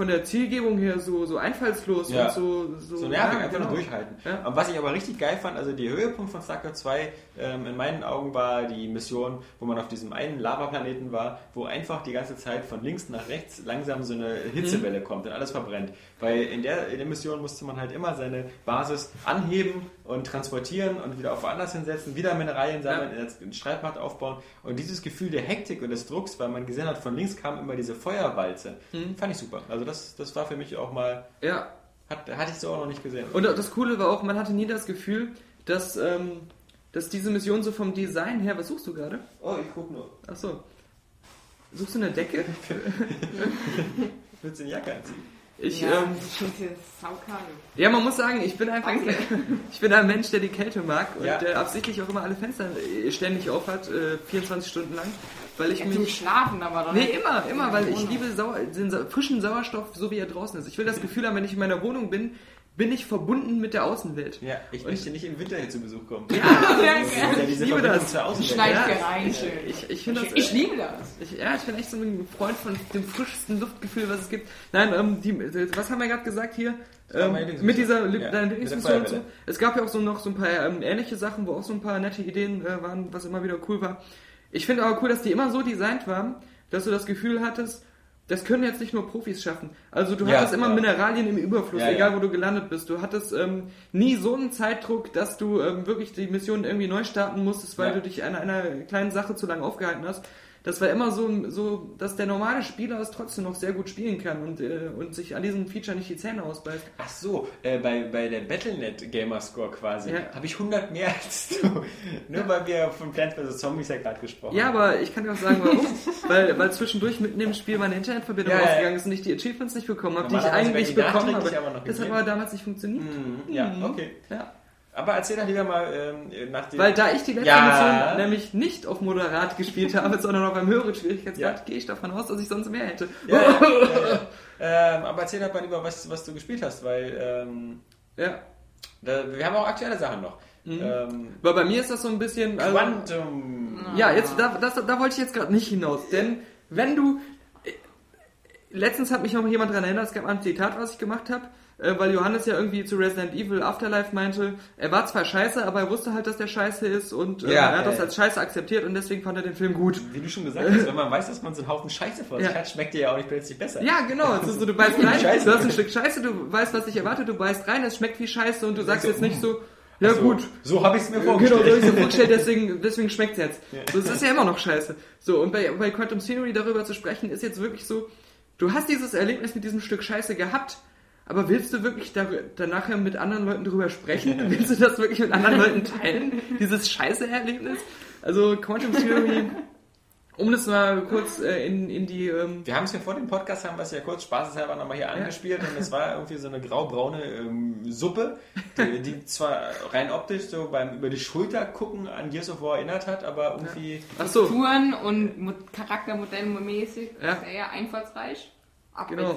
von der Zielgebung her so, so einfallslos Ja. und so, so, So nervig, ja, einfach genau. nur durchhalten. Ja. Und was ich aber richtig geil fand, also der Höhepunkt von StarCraft 2 ähm, in meinen Augen war die Mission, wo man auf diesem einen Lavaplaneten war, wo einfach die ganze Zeit von links nach rechts langsam so eine Hitzewelle kommt und alles verbrennt. Weil in der, in der Mission musste man halt immer seine Basis anheben und transportieren und wieder auf woanders hinsetzen, wieder Mineralien sammeln, einen Streitmacht aufbauen. Und dieses Gefühl der Hektik und des Drucks, weil man gesehen hat, von links kam immer diese Feuerwalze, fand ich super. Also das, das war für mich auch mal, Ja, hat, hatte ich so auch noch nicht gesehen. Und das Coole war auch, man hatte nie das Gefühl, dass, ähm, dass diese Mission so vom Design her, was suchst du gerade? Oh, ich guck nur. Achso. Suchst du eine Decke? [laughs] Willst du eine Jacke anziehen? Ich, ja, ähm, ja, man muss sagen, ich bin einfach, Danke. [laughs] ich bin ein Mensch, der die Kälte mag und Ja. der absichtlich auch immer alle Fenster äh, ständig aufhat, äh, 24 Stunden lang, weil ich Ja, zum mich... Schlafen aber doch Nee, immer, immer, weil ich liebe Sau den frischen Sauerstoff, so wie er draußen ist. Ich will das Gefühl haben, wenn ich in meiner Wohnung bin, bin ich verbunden mit der Außenwelt. Ja, ich möchte nicht im Winter hier zu Besuch kommen. Ja, [laughs] ja ja. diese liebe das. Schneid Ja, hier rein, schön. Ich, ich finde das... Ich liebe das. Ich, ja, ich bin echt so ein Freund von dem frischsten Luftgefühl, was es gibt. Nein, ähm, die, was haben wir gerade gesagt hier? Ähm, mit dieser Ja, deiner Lieblingsmission und so. Es gab ja auch so noch so ein paar ähm, ähnliche Sachen, wo auch so ein paar nette Ideen äh, waren, was immer wieder cool war. Ich finde aber cool, dass die immer so designt waren, dass du das Gefühl hattest, das können jetzt nicht nur Profis schaffen. Also du Ja, hattest immer ja. Mineralien im Überfluss, Ja, egal ja. wo du gelandet bist. Du hattest ähm, nie so einen Zeitdruck, dass du ähm, wirklich die Mission irgendwie neu starten musstest, weil Ja. du dich an einer kleinen Sache zu lange aufgehalten hast. Das war immer so, so, dass der normale Spieler es trotzdem noch sehr gut spielen kann und, äh, und sich an diesem Feature nicht die Zähne ausbeißt. Ach so, äh, bei, bei der Battlenet Gamerscore quasi Ja. habe ich 100 mehr als du. [laughs] Nur weil wir von Plants vs. Zombies ja gerade gesprochen Ja, haben. aber ich kann dir auch sagen, warum. [laughs] weil, weil zwischendurch mitten im Spiel meine Internetverbindung Ja, ja. ausgegangen ist und ich die Achievements nicht bekommen habe, die ich eigentlich bekommen habe. Das hat aber damals nicht funktioniert. Hm, Ja, okay. Ja. Aber erzähl doch lieber mal ähm, nach dem... Weil da ich die letzte Ja. Mission nämlich nicht auf Moderat gespielt habe, sondern auf einem höheren Schwierigkeitsgrad, Ja. gehe ich davon aus, dass ich sonst mehr hätte. Ja. [laughs] Ähm, aber erzähl doch mal lieber, was, was du gespielt hast, weil ähm, Ja. da, wir haben auch aktuelle Sachen noch. Mhm. Ähm, Weil bei mir ist das so ein bisschen. also- Quantum. Ja, jetzt da, das, da wollte ich jetzt gerade nicht hinaus, denn wenn du äh, letztens hat mich noch jemand daran erinnert, es gab ein Zitat, was ich gemacht habe, äh, weil Johannes ja irgendwie zu Resident Evil Afterlife meinte, er war zwar scheiße, aber er wusste halt, dass der scheiße ist und äh, Ja, er hat das ja, als scheiße akzeptiert und deswegen fand er den Film gut. Wie du schon gesagt hast, wenn man [laughs] weiß, dass man so einen Haufen Scheiße vor sich Ja. hat, schmeckt dir ja auch nicht plötzlich besser. Ja, genau. Es ist so, du beißt [laughs] rein, Scheiße. du hast ein Stück Scheiße, du weißt, was dich erwartet, du beißt rein, es schmeckt wie Scheiße und du sagst so, jetzt nicht so, ja So, gut, So habe ich es mir Genau, vorgestellt. so habe ich so vorgestellt, deswegen, deswegen schmeckt's jetzt. So, es ist ja immer noch scheiße. So, und bei, bei Quantum Theory darüber zu sprechen, ist jetzt wirklich so, du hast dieses Erlebnis mit diesem Stück Scheiße gehabt, aber willst du wirklich da, da nachher mit anderen Leuten drüber sprechen? [laughs] willst du das wirklich mit anderen Leuten teilen? Dieses Scheiße-Erlebnis? Also Quantum Theory, um das mal kurz äh, in, in die... Ähm, Wir haben es ja vor dem Podcast, haben wir es ja kurz spaßeshalber nochmal hier angespielt und es war irgendwie so eine graubraune ähm, Suppe, die, die zwar rein optisch so beim über die Schulter gucken an Gears of War erinnert hat, aber irgendwie... ach so, Touren und Mo- charaktermodellmäßig Ja. sehr einfallsreich, Genau.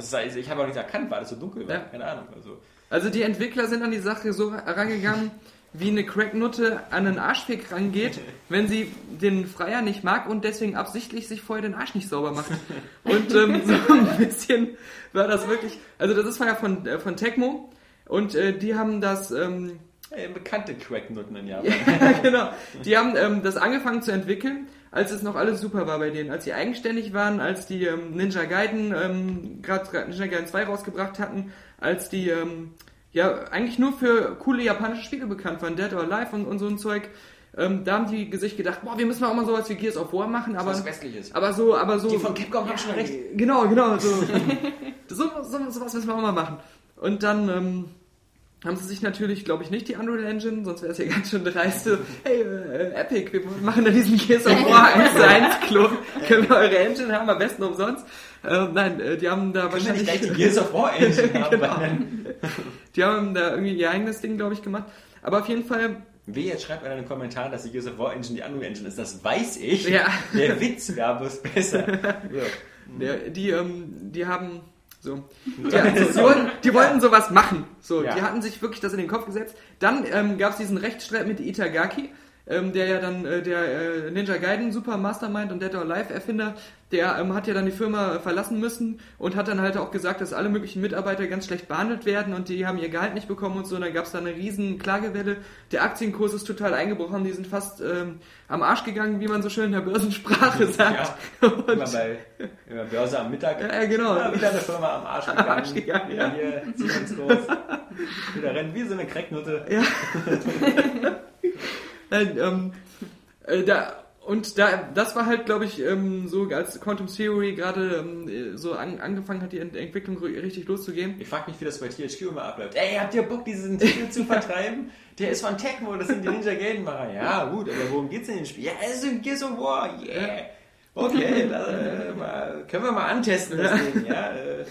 Abwechslungsreich. Also also ich habe auch nicht erkannt, weil es so dunkel war. Ja. Keine Ahnung. Also. also die Entwickler sind an die Sache so rangegangen, wie eine Cracknutte an einen Arschfick rangeht, [laughs] wenn sie den Freier nicht mag und deswegen absichtlich sich vorher den Arsch nicht sauber macht. Und ähm, so ein bisschen war das wirklich, also das ist ja von, äh, von Tecmo und äh, die haben das... Ähm, Äh, bekannte Cracknutten in Japan. [laughs] Ja, genau. Die haben ähm, das angefangen zu entwickeln, als es noch alles super war bei denen. Als sie eigenständig waren, als die ähm, Ninja Gaiden, ähm, gerade Ninja Gaiden 2 rausgebracht hatten, als die ähm, ja eigentlich nur für coole japanische Spiele bekannt waren, Dead or Alive und, und so ein Zeug. Ähm, da haben die sich gedacht, boah, wir müssen auch mal sowas wie Gears of War machen, aber, Was Westliches. aber so, aber so. Die von Capcom haben schon recht. Genau, genau. So, [laughs] so, so, sowas müssen wir auch mal machen. Und dann ähm, haben sie sich natürlich, glaube ich, nicht die Unreal Engine, sonst wäre es ja ganz schön dreist. So, hey, äh, Epic, wir machen da diesen Gears of War [laughs] 1 zu 1 Klon. Können wir eure Engine haben, am besten umsonst. Äh, nein, äh, die haben da Können wir nicht wahrscheinlich... gleich die Gears of War [laughs] Engine haben? Genau. Die haben da irgendwie ihr eigenes Ding, glaube ich, gemacht. Aber auf jeden Fall, Wie, jetzt schreibt einer in den Kommentaren, dass die Gears of War Engine die Unreal Engine ist. Das weiß ich. Ja. Der Witz wäre bloß besser. [laughs] So. der, die, ähm, die haben so, ja, so, die, wollten, die wollten sowas machen. So, Ja. die hatten sich wirklich das in den Kopf gesetzt. Dann ähm, gab es diesen Rechtsstreit mit Itagaki, ähm, der ja dann äh, der äh, Ninja Gaiden Super Mastermind und Dead or Alive Erfinder, der ähm, hat ja dann die Firma verlassen müssen und hat dann halt auch gesagt, dass alle möglichen Mitarbeiter ganz schlecht behandelt werden und die haben ihr Gehalt nicht bekommen und so. Und dann gab es da eine riesen Klagewelle. Der Aktienkurs ist total eingebrochen, die sind fast ähm, am Arsch gegangen, wie man so schön in der Börsensprache sagt. Immer Und, bei immer Börse am Mittag. ja, genau. Ja, wieder eine Firma am Arsch gegangen. Arsch gegangen, ja. hier, los. Wieder rennen wie so eine Cracknutte. Ja. [laughs] Nein, ähm, äh, da, und da, das war halt, glaube ich, ähm, so, als Quantum Theory gerade ähm, so an, angefangen hat, die Ent Entwicklung ri- richtig loszugehen. Ich frage mich, wie das bei THQ immer abläuft. Ey, habt ihr Bock, diesen Titel zu vertreiben? Der ist von Tecmo, das sind die Ninja Gaiden-Macher. Ja, gut, aber worum geht's in dem Spiel? Ja, es ist ein Gears of War, yeah. Okay, lass, äh, mal, können wir mal antesten, das Ding, ja. Äh,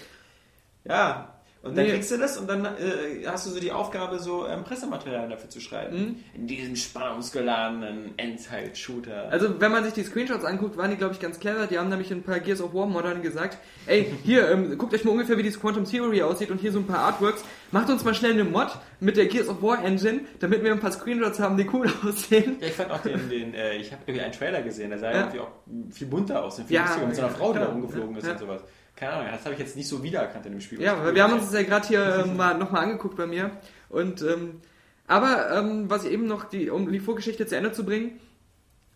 ja. Und dann Nee. kriegst du das und dann äh, hast du so die Aufgabe, so ähm, Pressematerial dafür zu schreiben. Mhm. In diesem spannungsgeladenen Endzeit-Shooter. Also, wenn man sich die Screenshots anguckt, waren die, glaube ich, ganz clever. Die haben nämlich ein paar Gears of War Modern gesagt, ey, hier, ähm, guckt euch mal ungefähr, wie dieses Quantum Theory aussieht und hier so ein paar Artworks. Macht uns mal schnell eine Mod mit der Gears of War Engine, damit wir ein paar Screenshots haben, die cool [laughs] aussehen. Ja, ich fand auch den, den äh, ich habe irgendwie einen Trailer gesehen, der sah Ja. irgendwie auch viel bunter aus, viel Ja, lustiger, mit so einer Frau, die da rumgeflogen ist und sowas. Keine Ahnung, das habe ich jetzt nicht so wiedererkannt in dem Spiel. Ja, weil wir haben uns das ja gerade hier ähm, mal nochmal angeguckt bei mir. Und ähm, aber ähm, was ich eben noch, die, um die Vorgeschichte zu Ende zu bringen,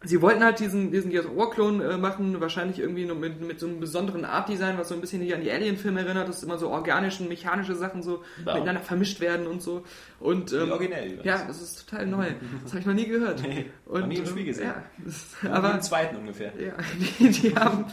sie wollten halt diesen, diesen Gears of War Klon äh, machen, wahrscheinlich irgendwie nur mit, mit so einem besonderen Art-Design, was so ein bisschen hier an die Alien-Filme erinnert, dass immer so organische und mechanische Sachen so Ja. miteinander vermischt werden und so. Und ähm, Wie originell. übrigens. ja, das ist total neu. Das habe ich noch nie gehört. Nee, und, noch nie im ähm, Spiel gesehen. Ja, das, aber im zweiten ungefähr. ja, [laughs] die, die haben,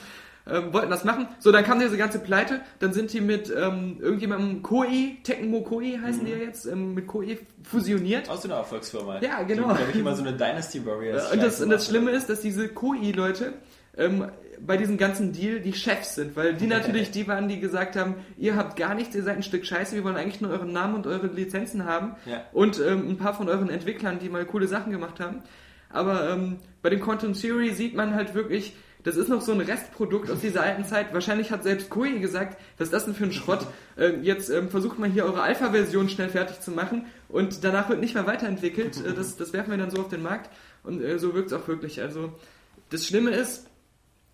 ähm, wollten das machen. So, dann kam diese ganze Pleite. Dann sind die mit ähm, irgendjemandem Koei, Tecmo Koei heißen die ja jetzt, ähm, mit Koei fusioniert. Aus einer Erfolgsfirma. Ja, genau. Die, glaube ich, immer so eine Dynasty Warriors. [laughs] und, das, und das. Schlimme ist, dass diese Koei-Leute ähm, bei diesem ganzen Deal die Chefs sind, weil die [laughs] natürlich die waren, die gesagt haben, ihr habt gar nichts, ihr seid ein Stück Scheiße, wir wollen eigentlich nur euren Namen und eure Lizenzen haben Ja. und ähm, ein paar von euren Entwicklern, die mal coole Sachen gemacht haben. Aber ähm, bei dem Quantum Theory sieht man halt wirklich, das ist noch so ein Restprodukt aus dieser alten Zeit. Wahrscheinlich hat selbst Koei gesagt, was ist das denn für ein Schrott? Ähm, jetzt ähm, versucht man hier eure Alpha-Version schnell fertig zu machen und danach wird nicht mehr weiterentwickelt. Äh, das, das werfen wir dann so auf den Markt und äh, so wirkt es auch wirklich. Also das Schlimme ist,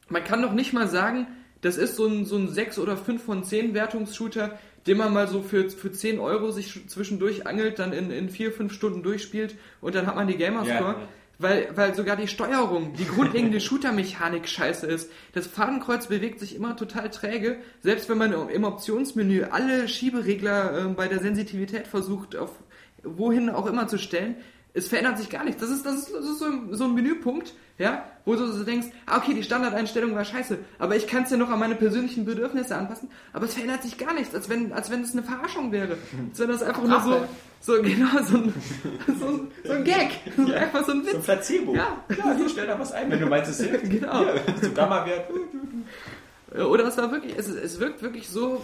man kann doch nicht mal sagen, das ist so ein, so ein 6 oder 5 von 10 Wertungsshooter, den man mal so für, für 10 Euro sich zwischendurch angelt, dann in, in 4, 5 Stunden durchspielt und dann hat man die Gamerscore. Ja. Weil, weil sogar die Steuerung, die grundlegende Shooter-Mechanik scheiße ist. Das Fadenkreuz bewegt sich immer total träge. Selbst wenn man im Optionsmenü alle Schieberegler äh, bei der Sensitivität versucht, auf wohin auch immer zu stellen, es verändert sich gar nichts. Das ist, das ist, das ist so, ein, so ein Menüpunkt, ja, wo du so denkst, ah, okay, die Standardeinstellung war scheiße, aber ich kann es ja noch an meine persönlichen Bedürfnisse anpassen, aber es verändert sich gar nichts, als wenn, als wenn es eine Verarschung wäre. Als wenn das einfach nur so, so, genau, so ein, [laughs] so, so ein Gag. So [laughs] einfach so ein So ein Witz. Placebo. Ja. Klar, hier stell da was ein, wenn du meinst, es hilft. Genau. Hier, so Gamma-Wert. Oder es war wirklich, es, es wirkt wirklich so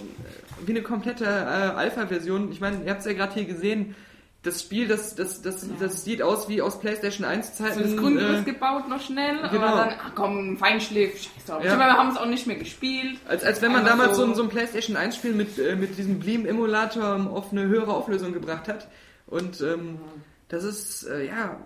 wie eine komplette äh, Alpha-Version. Ich meine, ihr habt es ja gerade hier gesehen, das Spiel, das, das, das, das sieht aus wie aus PlayStation 1 Zeiten. Das Grundriss äh, gebaut noch schnell, genau. aber dann, ach komm, Feinschliff, scheiß drauf. Ja. Ich meine, wir haben es auch nicht mehr gespielt. Als, als wenn man Einfach damals so, so- ein- so ein PlayStation 1 Spiel mit, äh, mit diesem Bleem-Emulator ähm, auf eine höhere Auflösung gebracht hat. Und ähm, das ist, äh, ja.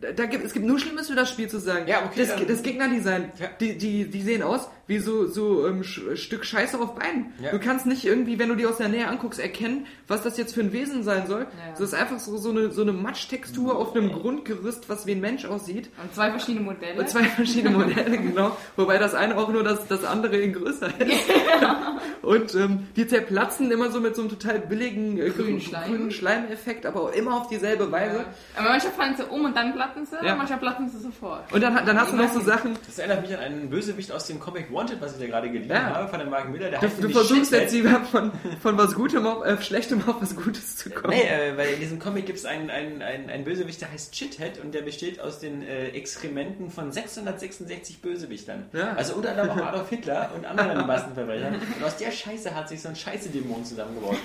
Da, gibt, es gibt nur Schlimmes für das Spiel zu sagen. Ja, okay, das, das Gegnerdesign, Ja. die, die, die sehen aus wie so, so ähm, Sch- Stück Scheiße auf Beinen. Ja. Du kannst nicht irgendwie, wenn du die aus der Nähe anguckst, erkennen, was das jetzt für ein Wesen sein soll. Ja. Das ist einfach so, so eine, so eine Matschtextur auf einem Grundgerüst, was wie ein Mensch aussieht. Und zwei verschiedene Modelle. Und zwei verschiedene Modelle, genau. Wobei das eine auch nur das, das andere in größer ist. [laughs] Und ähm, die zerplatzen immer so mit so einem total billigen äh, Grünen Schleim. grünen Schleimeffekt, aber auch immer auf dieselbe Weise. Aber manchmal fallen sie um und dann platten sie, Ja. manchmal platten sie sofort. Und dann, dann hast du noch so Sachen, Das erinnert mich an einen Bösewicht aus dem Comic Wanted, was ich da gerade gelesen Ja. habe, von dem Mark Miller. Der du, heißt du versuchst Shithead. jetzt lieber von, von was Gutem auf, äh, Schlechtem auf was Gutes zu kommen. Nee, äh, weil in diesem Comic gibt es einen, einen, einen, einen Bösewicht, der heißt Shithead und der besteht aus den äh, Exkrementen von 666 Bösewichtern. Ja. Also unter anderem auch Adolf Hitler und anderen [laughs] Massenverbrechern. Und aus der Scheiße hat sich so ein Scheiße-Dämon zusammengebaut.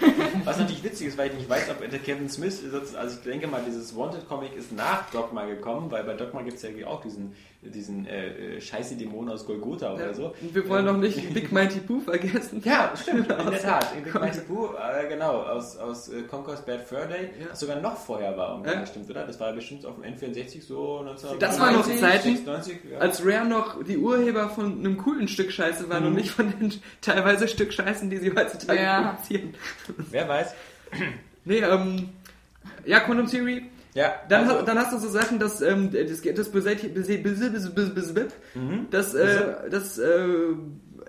Was natürlich witzig ist, weil ich nicht weiß, ob der Kevin Smith, also ich denke mal, dieses Wanted-Comic ist nach Dogma gekommen, weil bei Dogma gibt es ja auch diesen, diesen äh, äh, Scheiße-Dämon aus Golgotha oder so. Wir wollen noch nicht [laughs] Big Mighty Pooh vergessen. Ja, stimmt, in der Tat. In Big Mighty Pooh, äh, genau, aus, aus äh, Conquer's Bad Fur Day, Ja. das sogar noch vorher war, um Ja. stimmt, oder? Das war bestimmt auf dem N64 so 1990. Das waren noch Zeiten, 96, ja. Als Rare noch die Urheber von einem coolen Stück Scheiße waren und nicht von den teilweise Stück Scheißen, die sie heutzutage Ja. produzieren. Wer weiß. Nee, ähm, ja, Quantum Theory, Ja, Dann, also, hast, dann hast du so Sachen, dass ähm, das, das beseitigt, bese- bese- bese- bese- bese- bese- Mhm. das, äh, das äh,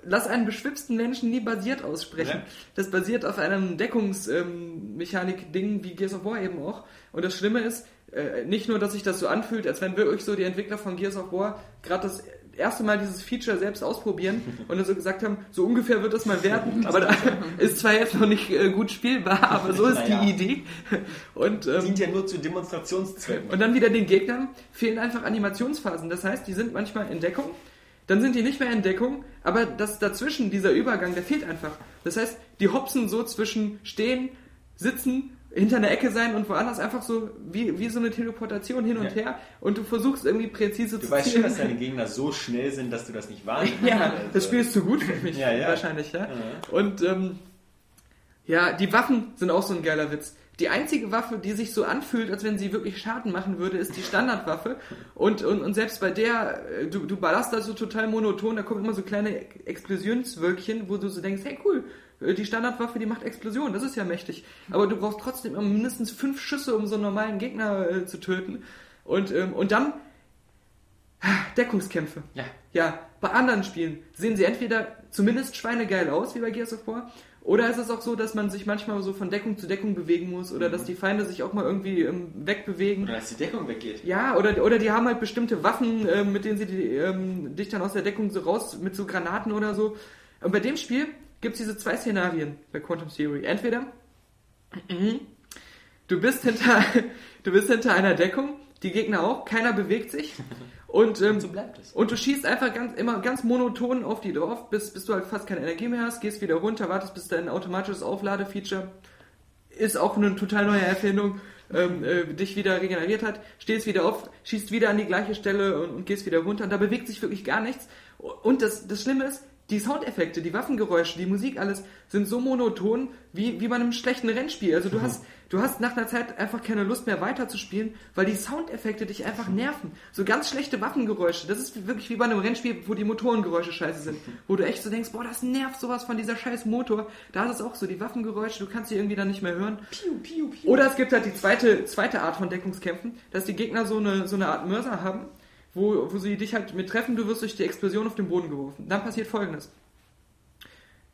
lass einen beschwipsten Menschen nie basiert aussprechen. Ja. Das basiert auf einem Deckungsmechanik-Ding wie Gears of War eben auch. Und das Schlimme ist, äh, nicht nur, dass sich das so anfühlt, als wenn wirklich so die Entwickler von Gears of War gerade das erste Mal dieses Feature selbst ausprobieren [laughs] und dann so gesagt haben, so ungefähr wird das mal werden, [laughs] aber da ist zwar jetzt noch nicht äh, gut spielbar, [laughs] aber so ist Naja. die Idee. Und ähm, dient ja nur zu Demonstrationszwecken. und dann wieder den Gegnern fehlen einfach Animationsphasen. Das heißt, die sind manchmal in Deckung, dann sind die nicht mehr in Deckung, aber das dazwischen, dieser Übergang, der fehlt einfach. Das heißt, die hopsen so zwischen stehen, sitzen, hinter einer Ecke sein und woanders einfach so wie, wie so eine Teleportation hin und Ja. her und du versuchst irgendwie präzise Du zu weißt schon, dass deine Gegner so schnell sind, dass du das nicht wahrnimmst. [laughs] Ja, das Also, Spiel ist zu gut für mich, Ja, ja. wahrscheinlich, ja. Und ähm, ja, die Waffen sind auch so ein geiler Witz. Die einzige Waffe, die sich so anfühlt, als wenn sie wirklich Schaden machen würde, ist die Standardwaffe. Und, und, und selbst bei der, äh, du, du ballerst da so total monoton, da kommen immer so kleine Explosionswölkchen, wo du so denkst, hey cool, die Standardwaffe, die macht Explosionen, das ist ja mächtig. Aber du brauchst trotzdem mindestens fünf Schüsse, um so einen normalen Gegner äh, zu töten. Und, ähm, und dann [sighs] Deckungskämpfe. Ja. Ja, bei anderen Spielen sehen sie entweder zumindest schweinegeil aus, wie bei Gears of War, oder ist es auch so, dass man sich manchmal so von Deckung zu Deckung bewegen muss, oder dass die Feinde sich auch mal irgendwie ähm, wegbewegen. Oder dass die Deckung weggeht. Ja, oder, oder die haben halt bestimmte Waffen, ähm, mit denen sie die, ähm, dich dann aus der Deckung so raus, mit so Granaten oder so. Und bei dem Spiel gibt es diese zwei Szenarien bei Quantum Theory. Entweder du bist hinter, [laughs] du bist hinter einer Deckung, die Gegner auch, keiner bewegt sich. [laughs] Und, ähm, So bleibt es. und du schießt einfach ganz, immer ganz monoton auf die drauf, bis, bis du halt fast keine Energie mehr hast, gehst wieder runter, wartest, bis dein automatisches Aufladefeature ist auch eine total neue Erfindung, ähm, äh, dich wieder regeneriert hat, stehst wieder auf, schießt wieder an die gleiche Stelle und, und gehst wieder runter. Und da bewegt sich wirklich gar nichts. Und das, das Schlimme ist, die Soundeffekte, die Waffengeräusche, die Musik, alles sind so monoton wie, wie bei einem schlechten Rennspiel. Also du hast, du hast nach einer Zeit einfach keine Lust mehr weiterzuspielen, weil die Soundeffekte dich einfach nerven. So ganz schlechte Waffengeräusche, das ist wirklich wie bei einem Rennspiel, wo die Motorengeräusche scheiße sind. Wo du echt so denkst, boah, das nervt sowas von dieser scheiß Motor. Da ist es auch so, die Waffengeräusche, du kannst sie irgendwie dann nicht mehr hören. Piu, piu, piu. Oder es gibt halt die zweite, zweite Art von Deckungskämpfen, dass die Gegner so eine, so eine Art Mörser haben, wo, wo sie dich halt mit treffen, du wirst durch die Explosion auf den Boden geworfen. Dann passiert folgendes.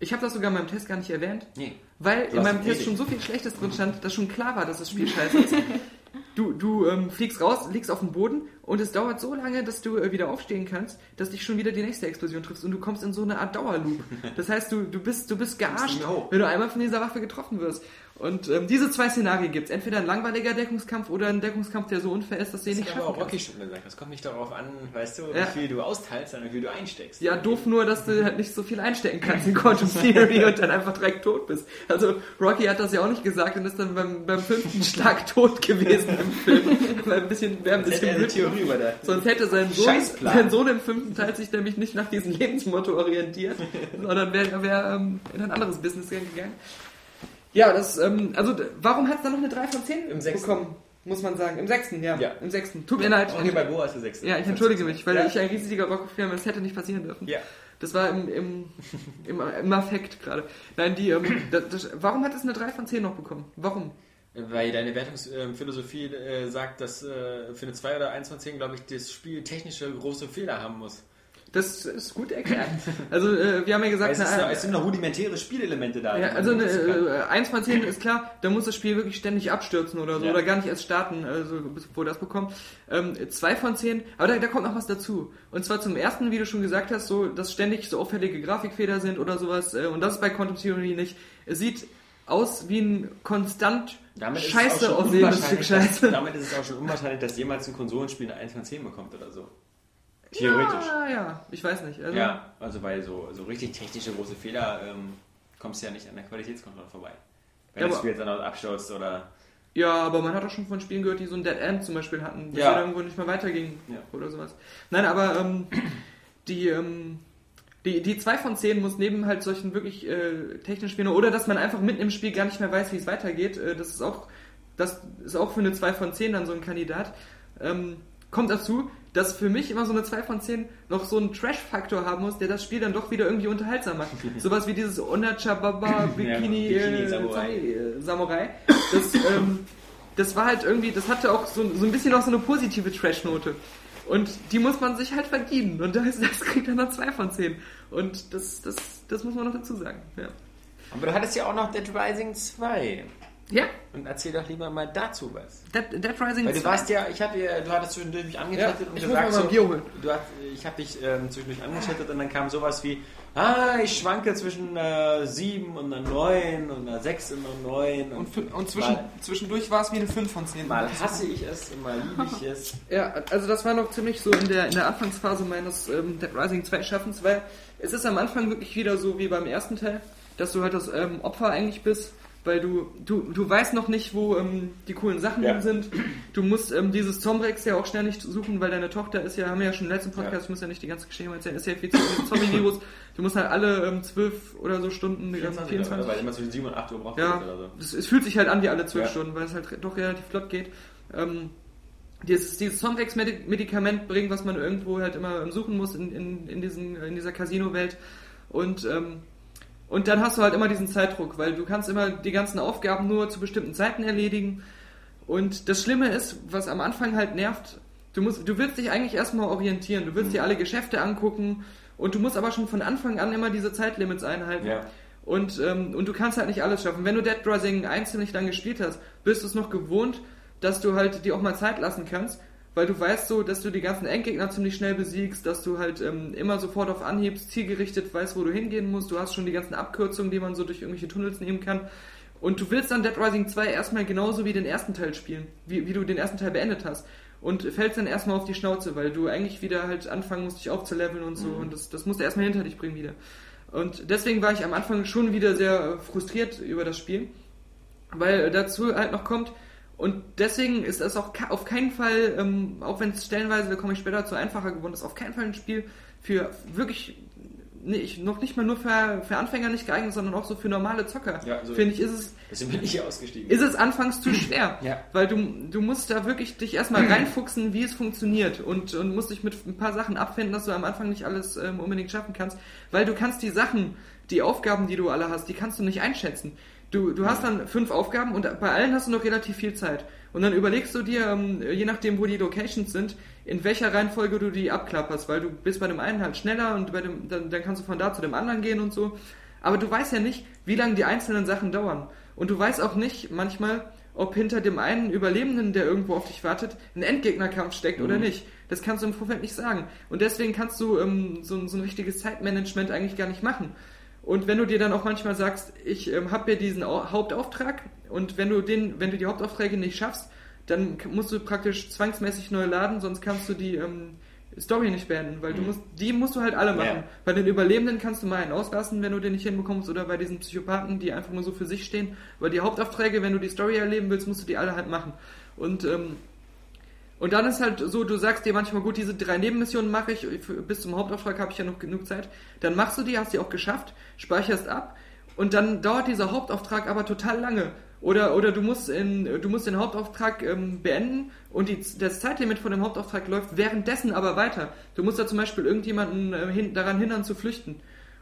Ich habe das sogar in meinem Test gar nicht erwähnt, Nee. weil in meinem es Test schon so viel Schlechtes drin stand, dass schon klar war, dass das Spiel scheiße ist. [laughs] du, du ähm, fliegst raus, liegst auf dem Boden und es dauert so lange, dass du äh, wieder aufstehen kannst, dass dich schon wieder die nächste Explosion triffst und du kommst in so eine Art Dauerloop. [laughs] Das heißt, du, du bist, du bist gearscht, wenn du einmal von dieser Waffe getroffen wirst. Und ähm, diese zwei Szenarien gibt's. Entweder ein langweiliger Deckungskampf oder ein Deckungskampf, der so unfair ist, dass ihn Das nicht hat aber schaffen auch Rocky schon gesagt. Das kommt nicht darauf an, weißt du, Ja. wie viel du austeilst, sondern wie viel du einsteckst. Ja, doof nur, dass du halt nicht so viel einstecken kannst in Quantum Theory [laughs] und dann einfach direkt tot bist. Also Rocky hat das ja auch nicht gesagt und ist dann beim, beim fünften Schlag tot gewesen im Film. Weil ein bisschen, wäre ein Das hätte bisschen blöd Theorie überdacht. Sonst hätte sein Sohn, sein Sohn im fünften Teil sich nämlich nicht nach diesem Lebensmotto orientiert, sondern wäre er wär, ähm, in ein anderes Business gegangen. Ja, das, ähm, also warum hat es dann noch eine 3 von 10 Im sechsten. bekommen? Muss man sagen. Im sechsten, ja. Ja. Im sechsten. Tut mir leid. Okay, bei Boa ist der sechste. Ja, ich entschuldige mich, weil Ja. ich ein riesiger Rocky-Fan bin. Das hätte nicht passieren dürfen. Ja. Das war im, im, [laughs] im, im Affekt gerade. Nein, die, ähm, das, das, warum hat es eine 3 von 10 noch bekommen? Warum? Weil deine Wertungsphilosophie äh, sagt, dass äh, für eine 2 oder 1 von 10, glaube ich, das Spiel technische große Fehler haben muss. Das ist gut erklärt. Also, äh, wir haben ja gesagt, es, ist, na, es sind noch rudimentäre Spielelemente da. Ja, also äh, 1 von 10 ist klar, da muss das Spiel wirklich ständig abstürzen oder so, Ja. oder gar nicht erst starten, also bevor das bekommt. Ähm, 2 von 10, aber da, da kommt noch was dazu. Und zwar zum ersten, wie du schon gesagt hast, so, dass ständig so auffällige Grafikfehler sind oder sowas, äh, und das ist bei Quantum Theory nicht. Es sieht aus wie ein konstant Damit scheiße aussehendes Stück Scheiße. Dass, damit ist es auch schon unwahrscheinlich, dass jemals ein Konsolenspiel eine 1 von 10 bekommt oder so. Theoretisch. Ja, ja, ich weiß nicht. Also, Ja, also bei so, so richtig technische große Fehler ähm, kommst du ja nicht an der Qualitätskontrolle vorbei. Wenn Ja, das Spiel jetzt dann abstürzt oder. Ja, aber man hat auch schon von Spielen gehört, die so ein Dead End zum Beispiel hatten, dass Ja. ja. irgendwo nicht mehr weiterging Ja. oder sowas. Nein, aber ähm, die, ähm, die, die 2 von 10 muss neben halt solchen wirklich äh, technischen Spielen oder dass man einfach mitten im Spiel gar nicht mehr weiß, wie es weitergeht, äh, das ist auch das ist auch für eine 2 von 10 dann so ein Kandidat. Ähm, kommt dazu, dass für mich immer so eine 2 von 10 noch so einen Trash-Faktor haben muss, der das Spiel dann doch wieder irgendwie unterhaltsam macht. [laughs] Sowas wie dieses Onachababa Bikini, Bikini äh, Samurai. äh, Samurai. Das, ähm, das war halt irgendwie, das hatte auch so, so ein bisschen auch so eine positive Trash-Note. Und die muss man sich halt verdienen. Und das, [laughs] das kriegt dann eine 2 von 10. Und das, das, das muss man noch dazu sagen. Ja. Aber du hattest ja auch noch Dead Rising 2. Ja, Und erzähl doch lieber mal dazu was. Dead, Dead Rising Weil du 2. warst ja, ich habe dir, du hattest zwischendurch mich angeschaltet Ja, und gesagt, holen. du hast, ich habe dich ähm, zwischendurch angeschaltet und dann kam sowas wie, ah, ich schwanke zwischen einer 7 und einer 9 und einer 6 und einer 9. Und, fü- und zwischen, Mal- zwischendurch war es wie eine 5 von 10. Mal hasse ich es und mal liebe ich es. [laughs] Ja, also das war noch ziemlich so in der, in der Anfangsphase meines ähm, Dead Rising 2 Schaffens, weil es ist am Anfang wirklich wieder so wie beim ersten Teil, dass du halt das ähm, Opfer eigentlich bist, weil du, du, du weißt noch nicht, wo ähm, die coolen Sachen Ja. sind. Du musst ähm, dieses Zombrex ja auch ständig suchen, weil deine Tochter ist ja, haben wir ja schon im letzten Podcast, Ja. ich muss ja nicht die ganze Geschichte erzählen, ist ja infiziert mit dem Zombie-Virus. [laughs] Du musst halt alle ähm, 12 oder so Stunden, 24, 24, weil immer zwischen 7 und 8 Uhr braucht ja, oder so. das, es fühlt sich halt an wie alle zwölf Ja. Stunden, weil es halt doch relativ flott geht. Ähm, dieses, dieses Sonvex-Medikament bringen, was man irgendwo halt immer ähm, suchen muss in, in, in, diesen, in dieser Casino-Welt. Und, ähm, und dann hast du halt immer diesen Zeitdruck, weil du kannst immer die ganzen Aufgaben nur zu bestimmten Zeiten erledigen. Und das Schlimme ist, was am Anfang halt nervt, du, musst, du willst dich eigentlich erstmal orientieren, du willst dir alle Geschäfte angucken und du musst aber schon von Anfang an immer diese Zeitlimits einhalten. Ja. Und, ähm, und du kannst halt nicht alles schaffen. Wenn du Dead Rising 1 nicht lang gespielt hast, bist du es noch gewohnt, dass du halt dir auch mal Zeit lassen kannst, weil du weißt so, dass du die ganzen Endgegner ziemlich schnell besiegst, dass du halt ähm, immer sofort auf Anhieb zielgerichtet weißt, wo du hingehen musst. Du hast schon die ganzen Abkürzungen, die man so durch irgendwelche Tunnels nehmen kann. Und du willst dann Dead Rising 2 erstmal genauso wie den ersten Teil spielen, wie, wie du den ersten Teil beendet hast. Und fällst dann erstmal auf die Schnauze, weil du eigentlich wieder halt anfangen musst, dich aufzuleveln und so. Und das, das musst du erstmal hinter dich bringen wieder. Und deswegen war ich am Anfang schon wieder sehr äh, frustriert über das Spiel, weil dazu halt noch kommt, und deswegen ist es auch auf keinen Fall, ähm, auch wenn es stellenweise, da komme ich später zu, einfacher geworden ist, auf keinen Fall ein Spiel für wirklich, nee, ich, noch nicht mal nur für, für Anfänger nicht geeignet, sondern auch so für normale Zocker. Ja, so- Finde ich, ist es, Deswegen bin ich hier ausgestiegen. ist es anfangs zu [laughs] schwer. Ja. Weil du, du musst da wirklich dich erstmal reinfuchsen, wie es funktioniert und, und musst dich mit ein paar Sachen abfinden, dass du am Anfang nicht alles ähm, unbedingt schaffen kannst. Weil du kannst die Sachen, die Aufgaben, die du alle hast, die kannst du nicht einschätzen. Du, du hast dann fünf Aufgaben und bei allen hast du noch relativ viel Zeit. Und dann überlegst du dir, ähm, je nachdem, wo die Locations sind, in welcher Reihenfolge du die abklapperst, weil du bist bei dem einen halt schneller und bei dem, dann, dann kannst du von da zu dem anderen gehen und so. Aber du weißt ja nicht, wie lange die einzelnen Sachen dauern. Und du weißt auch nicht manchmal, ob hinter dem einen Überlebenden, der irgendwo auf dich wartet, ein Endgegnerkampf steckt Mhm. oder nicht. Das kannst du im Vorfeld nicht sagen. Und deswegen kannst du ähm, so, so ein richtiges Zeitmanagement eigentlich gar nicht machen. Und wenn du dir dann auch manchmal sagst, ich ähm, habe ja diesen Au Hauptauftrag und wenn du den, wenn du die Hauptaufträge nicht schaffst, dann musst du praktisch zwangsmäßig neu laden, sonst kannst du die ähm, Story nicht beenden, weil du musst, die musst du halt alle machen. Ja. Bei den Überlebenden kannst du mal einen auslassen, wenn du den nicht hinbekommst, oder bei diesen Psychopathen, die einfach nur so für sich stehen. Aber die Hauptaufträge, wenn du die Story erleben willst, musst du die alle halt machen. Und ähm, und dann ist halt so, du sagst dir manchmal, gut, diese drei Nebenmissionen mache ich, bis zum Hauptauftrag habe ich ja noch genug Zeit. Dann machst du die, hast die auch geschafft, speicherst ab und dann dauert dieser Hauptauftrag aber total lange. Oder, oder du musst in, du musst den Hauptauftrag ähm, beenden und die, das Zeitlimit von dem Hauptauftrag läuft währenddessen aber weiter. Du musst da zum Beispiel irgendjemanden äh, hin, daran hindern zu flüchten.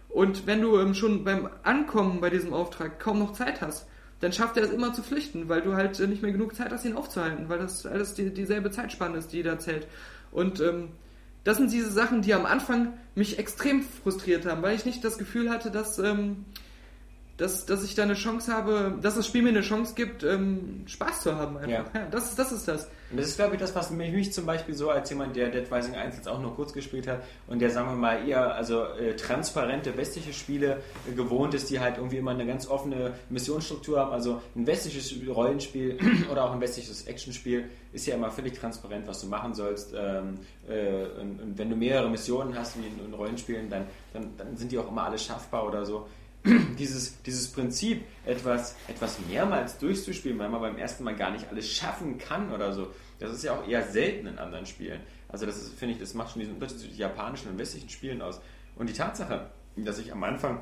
Und wenn du ähm, schon beim Ankommen bei diesem Auftrag kaum noch Zeit hast, dann schafft er es immer zu flüchten, weil du halt äh, nicht mehr genug Zeit hast, ihn aufzuhalten, weil das alles die, dieselbe Zeitspanne ist, die da zählt. Und ähm, das sind diese Sachen, die am Anfang mich extrem frustriert haben, weil ich nicht das Gefühl hatte, dass, ähm, dass, dass ich da eine Chance habe, dass das Spiel mir eine Chance gibt, ähm, Spaß zu haben einfach. Ja. Ja, das, ist, das ist das. Und das ist, glaube ich, das, was mich, mich zum Beispiel so als jemand, der Dead Rising 1 jetzt auch nur kurz gespielt hat und der, sagen wir mal, eher also äh, transparente westliche Spiele äh, gewohnt ist, die halt irgendwie immer eine ganz offene Missionsstruktur haben. Also ein westliches Rollenspiel [clears throat] oder auch ein westliches Actionspiel ist ja immer völlig transparent, was du machen sollst. Ähm, äh, und, und wenn du mehrere Missionen hast wie in, in Rollenspielen, dann, dann, dann sind die auch immer alle schaffbar oder so [clears throat] dieses, dieses Prinzip, etwas, etwas mehrmals durchzuspielen, weil man beim ersten Mal gar nicht alles schaffen kann oder so, das ist ja auch eher selten in anderen Spielen. Also das finde ich, das macht schon diesen Unterschied zwischen japanischen und westlichen Spielen aus. Und die Tatsache, dass ich am Anfang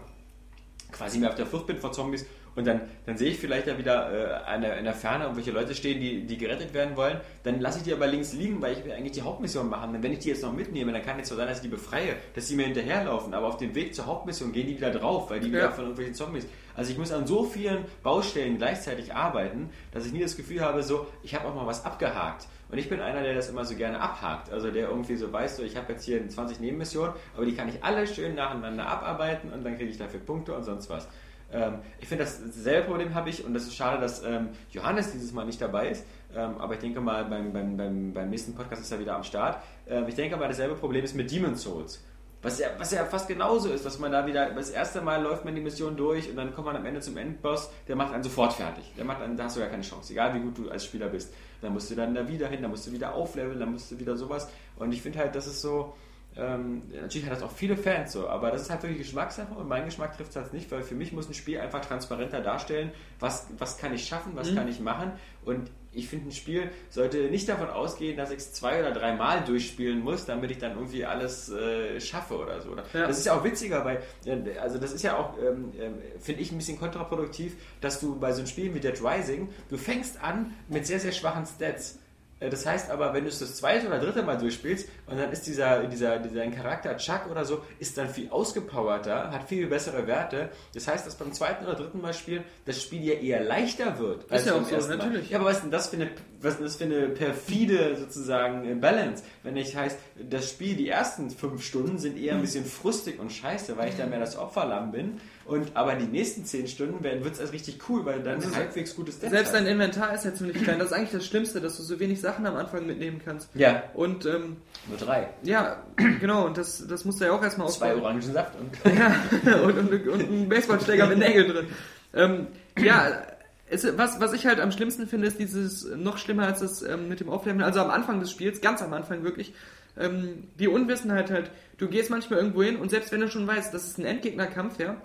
quasi mehr auf der Flucht bin vor Zombies und dann, dann sehe ich vielleicht da wieder äh, eine, in der Ferne irgendwelche Leute stehen, die, die gerettet werden wollen, dann lasse ich die aber links liegen, weil ich will eigentlich die Hauptmission machen. Und wenn ich die jetzt noch mitnehme, dann kann es so sein, dass ich die befreie, dass sie mir hinterherlaufen, aber auf dem Weg zur Hauptmission gehen die wieder drauf, weil die wieder Ja. von irgendwelchen Zombies. Also ich muss an so vielen Baustellen gleichzeitig arbeiten, dass ich nie das Gefühl habe, so, ich habe auch mal was abgehakt. Und ich bin einer, der das immer so gerne abhakt. Also der irgendwie so weiß, so, ich habe jetzt hier 20 Nebenmissionen, aber die kann ich alle schön nacheinander abarbeiten und dann kriege ich dafür Punkte und sonst was. Ähm, ich finde, das selbe Problem habe ich und das ist schade, dass ähm, Johannes dieses Mal nicht dabei ist. Ähm, aber ich denke mal, beim, beim, beim, beim nächsten Podcast ist er wieder am Start. Ähm, ich denke mal, dasselbe Problem ist mit Demon's Souls. Was ja, was ja fast genauso ist, dass man da wieder, das erste Mal läuft man die Mission durch und dann kommt man am Ende zum Endboss, der macht einen sofort fertig. Der macht einen, da hast du gar keine Chance, egal wie gut du als Spieler bist. Dann musst du dann da wieder hin, dann musst du wieder aufleveln, dann musst du wieder sowas. Und ich finde halt, das ist so, ähm, natürlich hat das auch viele Fans so, aber das ist halt wirklich Geschmackssache und mein Geschmack trifft es halt nicht, weil für mich muss ein Spiel einfach transparenter darstellen, was, was kann ich schaffen, was kann ich machen und ich finde, ein Spiel sollte nicht davon ausgehen, dass ich es zwei oder drei Mal durchspielen muss, damit ich dann irgendwie alles äh, schaffe oder so. Oder? Ja. Das ist ja auch witziger, weil, äh, also das ist ja auch, ähm, ähm, finde ich, ein bisschen kontraproduktiv, dass du bei so einem Spiel wie Dead Rising, du fängst an mit sehr, sehr schwachen Stats. Äh, Das heißt aber, wenn du es das zweite oder dritte Mal durchspielst und dann ist dieser, dieser, dieser Charakter Chuck oder so, ist dann viel ausgepowerter, hat viel bessere Werte. Das heißt, dass beim zweiten oder dritten Mal spielen das Spiel ja eher leichter wird. Ist ja auch so, natürlich. Ja, aber was ist denn das für eine, was ist das für eine perfide sozusagen äh, Balance? Wenn ich heißt, das Spiel, die ersten fünf Stunden sind eher ein bisschen frustig und scheiße, weil ich da mehr das Opferlamm bin. Und aber die nächsten zehn Stunden wird es erst richtig cool, weil dann Also halbwegs gutes Stats Selbst dein Inventar ist ja ziemlich klein. Das ist eigentlich das Schlimmste, dass du so wenig Sachen am Anfang mitnehmen kannst. Ja, Und ähm, nur drei. ja, [clears throat] genau, und das, das musst du ja auch erstmal Zwei aufbauen. Orangensaft und [laughs] Ja, und, und, und ein Baseballschläger mit Nägeln drin. Ähm, ja, es, was, was ich halt am schlimmsten finde, ist dieses, noch schlimmer als das ähm, mit dem Aufleveln, also am Anfang des Spiels, ganz am Anfang wirklich, ähm, die Unwissenheit halt, du gehst manchmal irgendwo hin und selbst wenn du schon weißt, das ist ein Endgegnerkampf, ja,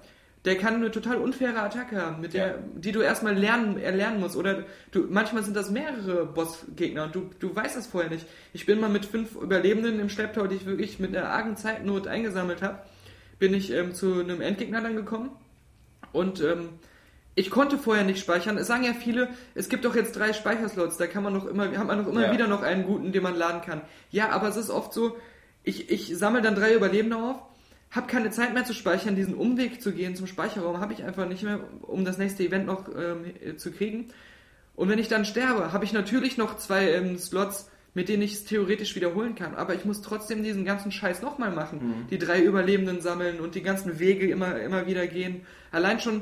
der kann eine total unfaire Attacke haben, mit der, Ja. die du erstmal lernen, erlernen musst. Oder du, manchmal sind das mehrere Bossgegner und du, du weißt das vorher nicht. Ich bin mal mit fünf Überlebenden im Schlepptau, die ich wirklich mit einer argen Zeitnot eingesammelt habe, bin ich ähm, zu einem Endgegner dann gekommen und ähm, ich konnte vorher nicht speichern. Es sagen ja viele, es gibt doch jetzt drei Speicherslots, da kann man noch immer, hat man noch immer Ja. wieder noch einen guten, den man laden kann. Ja, aber es ist oft so, ich, ich sammle dann drei Überlebende auf, habe keine Zeit mehr zu speichern, diesen Umweg zu gehen zum Speicherraum, habe ich einfach nicht mehr, um das nächste Event noch ähm, zu kriegen. Und wenn ich dann sterbe, habe ich natürlich noch zwei ähm, Slots, mit denen ich es theoretisch wiederholen kann. Aber ich muss trotzdem diesen ganzen Scheiß nochmal machen. Die drei Überlebenden sammeln und die ganzen Wege immer, immer wieder gehen. Allein schon,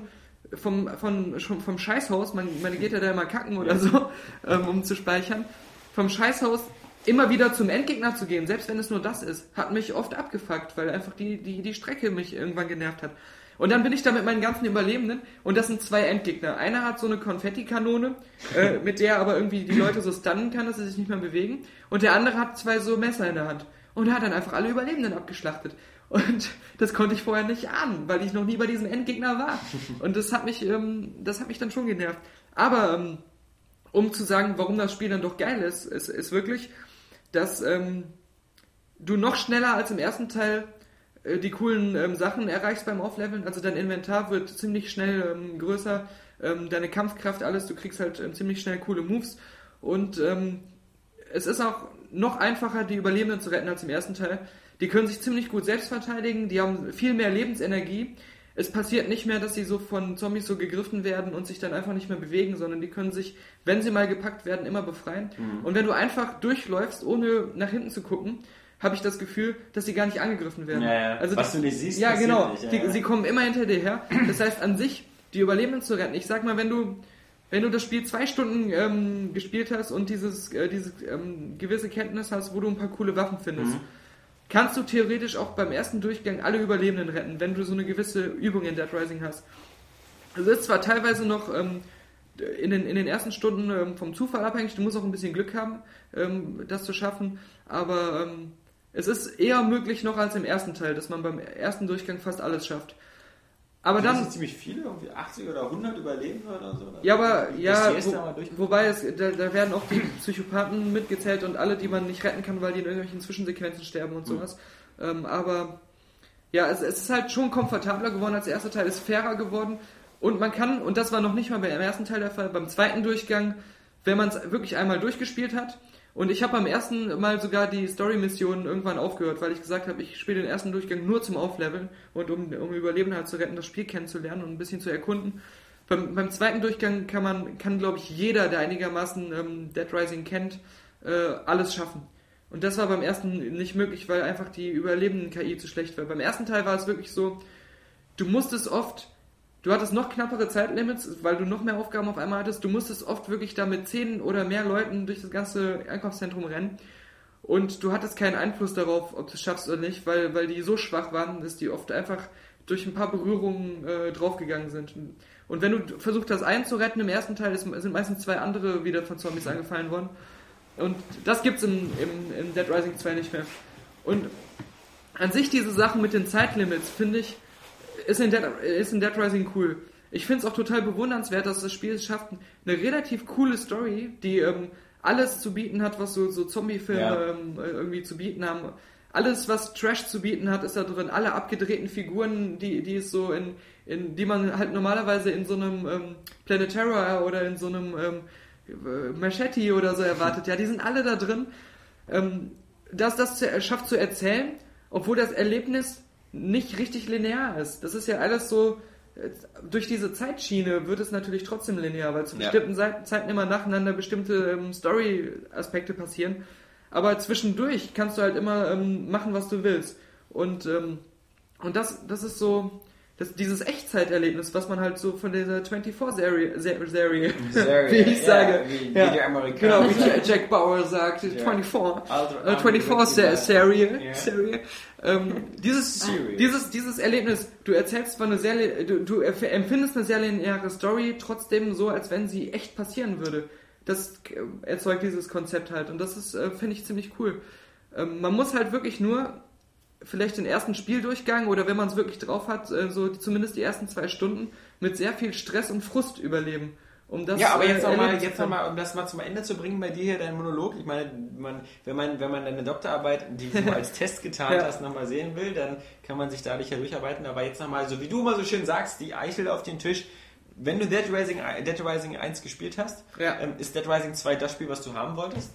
vom, von, schon vom Scheißhaus, man, man geht ja da immer kacken oder so, ähm, um zu speichern, vom Scheißhaus immer wieder zum Endgegner zu gehen, selbst wenn es nur das ist, hat mich oft abgefuckt, weil einfach die, die, die Strecke mich irgendwann genervt hat. Und dann bin ich da mit meinen ganzen Überlebenden und das sind zwei Endgegner. Einer hat so eine Konfettikanone, äh, [laughs] mit der aber irgendwie die Leute so stunnen kann, dass sie sich nicht mehr bewegen. Und der andere hat zwei so Messer in der Hand. Und er hat dann einfach alle Überlebenden abgeschlachtet. Und das konnte ich vorher nicht ahnen, weil ich noch nie bei diesem Endgegner war. [laughs] Und das hat mich, ähm, das hat mich dann schon genervt. Aber ähm, um zu sagen, warum das Spiel dann doch geil ist, ist, ist wirklich, dass ähm, du noch schneller als im ersten Teil äh, die coolen ähm, Sachen erreichst beim Aufleveln. Also dein Inventar wird ziemlich schnell ähm, größer, ähm, deine Kampfkraft, alles, du kriegst halt ähm, ziemlich schnell coole Moves. Und ähm, es ist auch noch einfacher, die Überlebenden zu retten als im ersten Teil. Die können sich ziemlich gut selbst verteidigen, die haben viel mehr Lebensenergie. Es passiert nicht mehr, dass sie so von Zombies so gegriffen werden und sich dann einfach nicht mehr bewegen, sondern die können sich, wenn sie mal gepackt werden, immer befreien. Und wenn du einfach durchläufst, ohne nach hinten zu gucken, habe ich das Gefühl, dass sie gar nicht angegriffen werden. Ja, ja. Also Was die- du nicht siehst, Ja, genau. nicht. Ja, die. Sie kommen immer hinter dir her. Das heißt, an sich, die Überlebenden zu retten. Ich sag mal, wenn du, wenn du das Spiel zwei Stunden ähm, gespielt hast und dieses, äh, dieses ähm, gewisse Kenntnis hast, wo du ein paar coole Waffen findest, Mhm. Kannst du theoretisch auch beim ersten Durchgang alle Überlebenden retten, wenn du so eine gewisse Übung in Dead Rising hast. Es ist zwar teilweise noch ähm, in, den, in den ersten Stunden ähm, vom Zufall abhängig, du musst auch ein bisschen Glück haben, ähm, das zu schaffen, aber ähm, es ist eher möglich noch als im ersten Teil, dass man beim ersten Durchgang fast alles schafft. Aber Dann sind ziemlich viele, irgendwie 80 oder 100 überleben oder so. oder? ja, aber ja, wo, wobei es, da, da werden auch die Psychopathen mitgezählt und alle, die man nicht retten kann, weil die in irgendwelchen Zwischensequenzen sterben und sowas. Ähm, aber ja, es, es ist halt schon komfortabler geworden als der erste Teil, ist fairer geworden und man kann, und das war noch nicht mal beim ersten Teil der Fall, beim zweiten Durchgang, wenn man es wirklich einmal durchgespielt hat, und ich habe beim ersten Mal sogar die Story-Missionen irgendwann aufgehört, weil ich gesagt habe, ich spiele den ersten Durchgang nur zum Aufleveln und um, um Überleben halt zu retten, das Spiel kennenzulernen und ein bisschen zu erkunden. Beim, beim zweiten Durchgang kann man, kann glaube ich jeder, der einigermaßen ähm, Dead Rising kennt, äh, alles schaffen. Und das war beim ersten nicht möglich, weil einfach die überlebenden KI zu schlecht war. Beim ersten Teil war es wirklich so, du musstest oft, du hattest noch knappere Zeitlimits, weil du noch mehr Aufgaben auf einmal hattest, du musstest oft wirklich da mit zehn oder mehr Leuten durch das ganze Einkaufszentrum rennen. Und du hattest keinen Einfluss darauf, ob du es schaffst oder nicht, weil, weil die so schwach waren, dass die oft einfach durch ein paar Berührungen äh, draufgegangen sind. Und wenn du versucht hast, einen zu retten im ersten Teil, ist, sind meistens zwei andere wieder von Zombies angefallen worden. Und das gibt's im, im, im Dead Rising 2 nicht mehr. Und an sich diese Sachen mit den Zeitlimits, finde ich, ist in, Dead, ist in Dead Rising cool. Ich finde es auch total bewundernswert, dass das Spiel es schafft, eine relativ coole Story, die ähm, alles zu bieten hat, was so, so Zombie-Filme Ja. ähm, irgendwie zu bieten haben. Alles, was Trash zu bieten hat, ist da drin. Alle abgedrehten Figuren, die, die es so in, in, die man halt normalerweise in so einem ähm, Planet Terror oder in so einem ähm, äh, Machete oder so erwartet. Ja, die sind alle da drin. Ähm, dass das zu, schafft zu erzählen, obwohl das Erlebnis nicht richtig linear ist. Das ist ja alles so, äh, durch diese Zeitschiene wird es natürlich trotzdem linear, weil zu Ja. bestimmten Zeiten immer nacheinander bestimmte ähm, Story-Aspekte passieren. Aber zwischendurch kannst du halt immer ähm, machen, was du willst. Und, ähm, und das, das ist so, das, dieses Echtzeiterlebnis, was man halt so von dieser 24-Serie, Serie, Serie, Serie, [laughs] wie ich ja, sage. wie- wie Ja. die Amerikaner Genau, wie. [laughs] Jack Bauer sagt, Ja. 24. Ultra- Äh, 24-Serie. Ja. [laughs] Serie. Ähm, dieses, Serie. dieses, dieses Erlebnis, du erzählst zwar eine sehr, du, du empfindest eine sehr lineare Story, trotzdem so, als wenn sie echt passieren würde. Das erzeugt dieses Konzept halt und das ist, äh, finde ich, ziemlich cool. Ähm, man muss halt wirklich nur vielleicht den ersten Spieldurchgang oder wenn man es wirklich drauf hat, äh, so zumindest die ersten zwei Stunden mit sehr viel Stress und Frust überleben. Um das, ja, aber äh, jetzt nochmal, zu jetzt noch mal, um das mal zum Ende zu bringen bei dir hier, dein Monolog. Ich meine, man, wenn, man, wenn man deine Doktorarbeit, die du [laughs] als Test getan Ja. hast, nochmal sehen will, dann kann man sich dadurch ja durcharbeiten. Aber jetzt nochmal, so wie du immer so schön sagst, die Eichel auf den Tisch. Wenn du Dead Rising, Dead Rising 1 gespielt hast, Ja. ähm, ist Dead Rising 2 das Spiel, was du haben wolltest?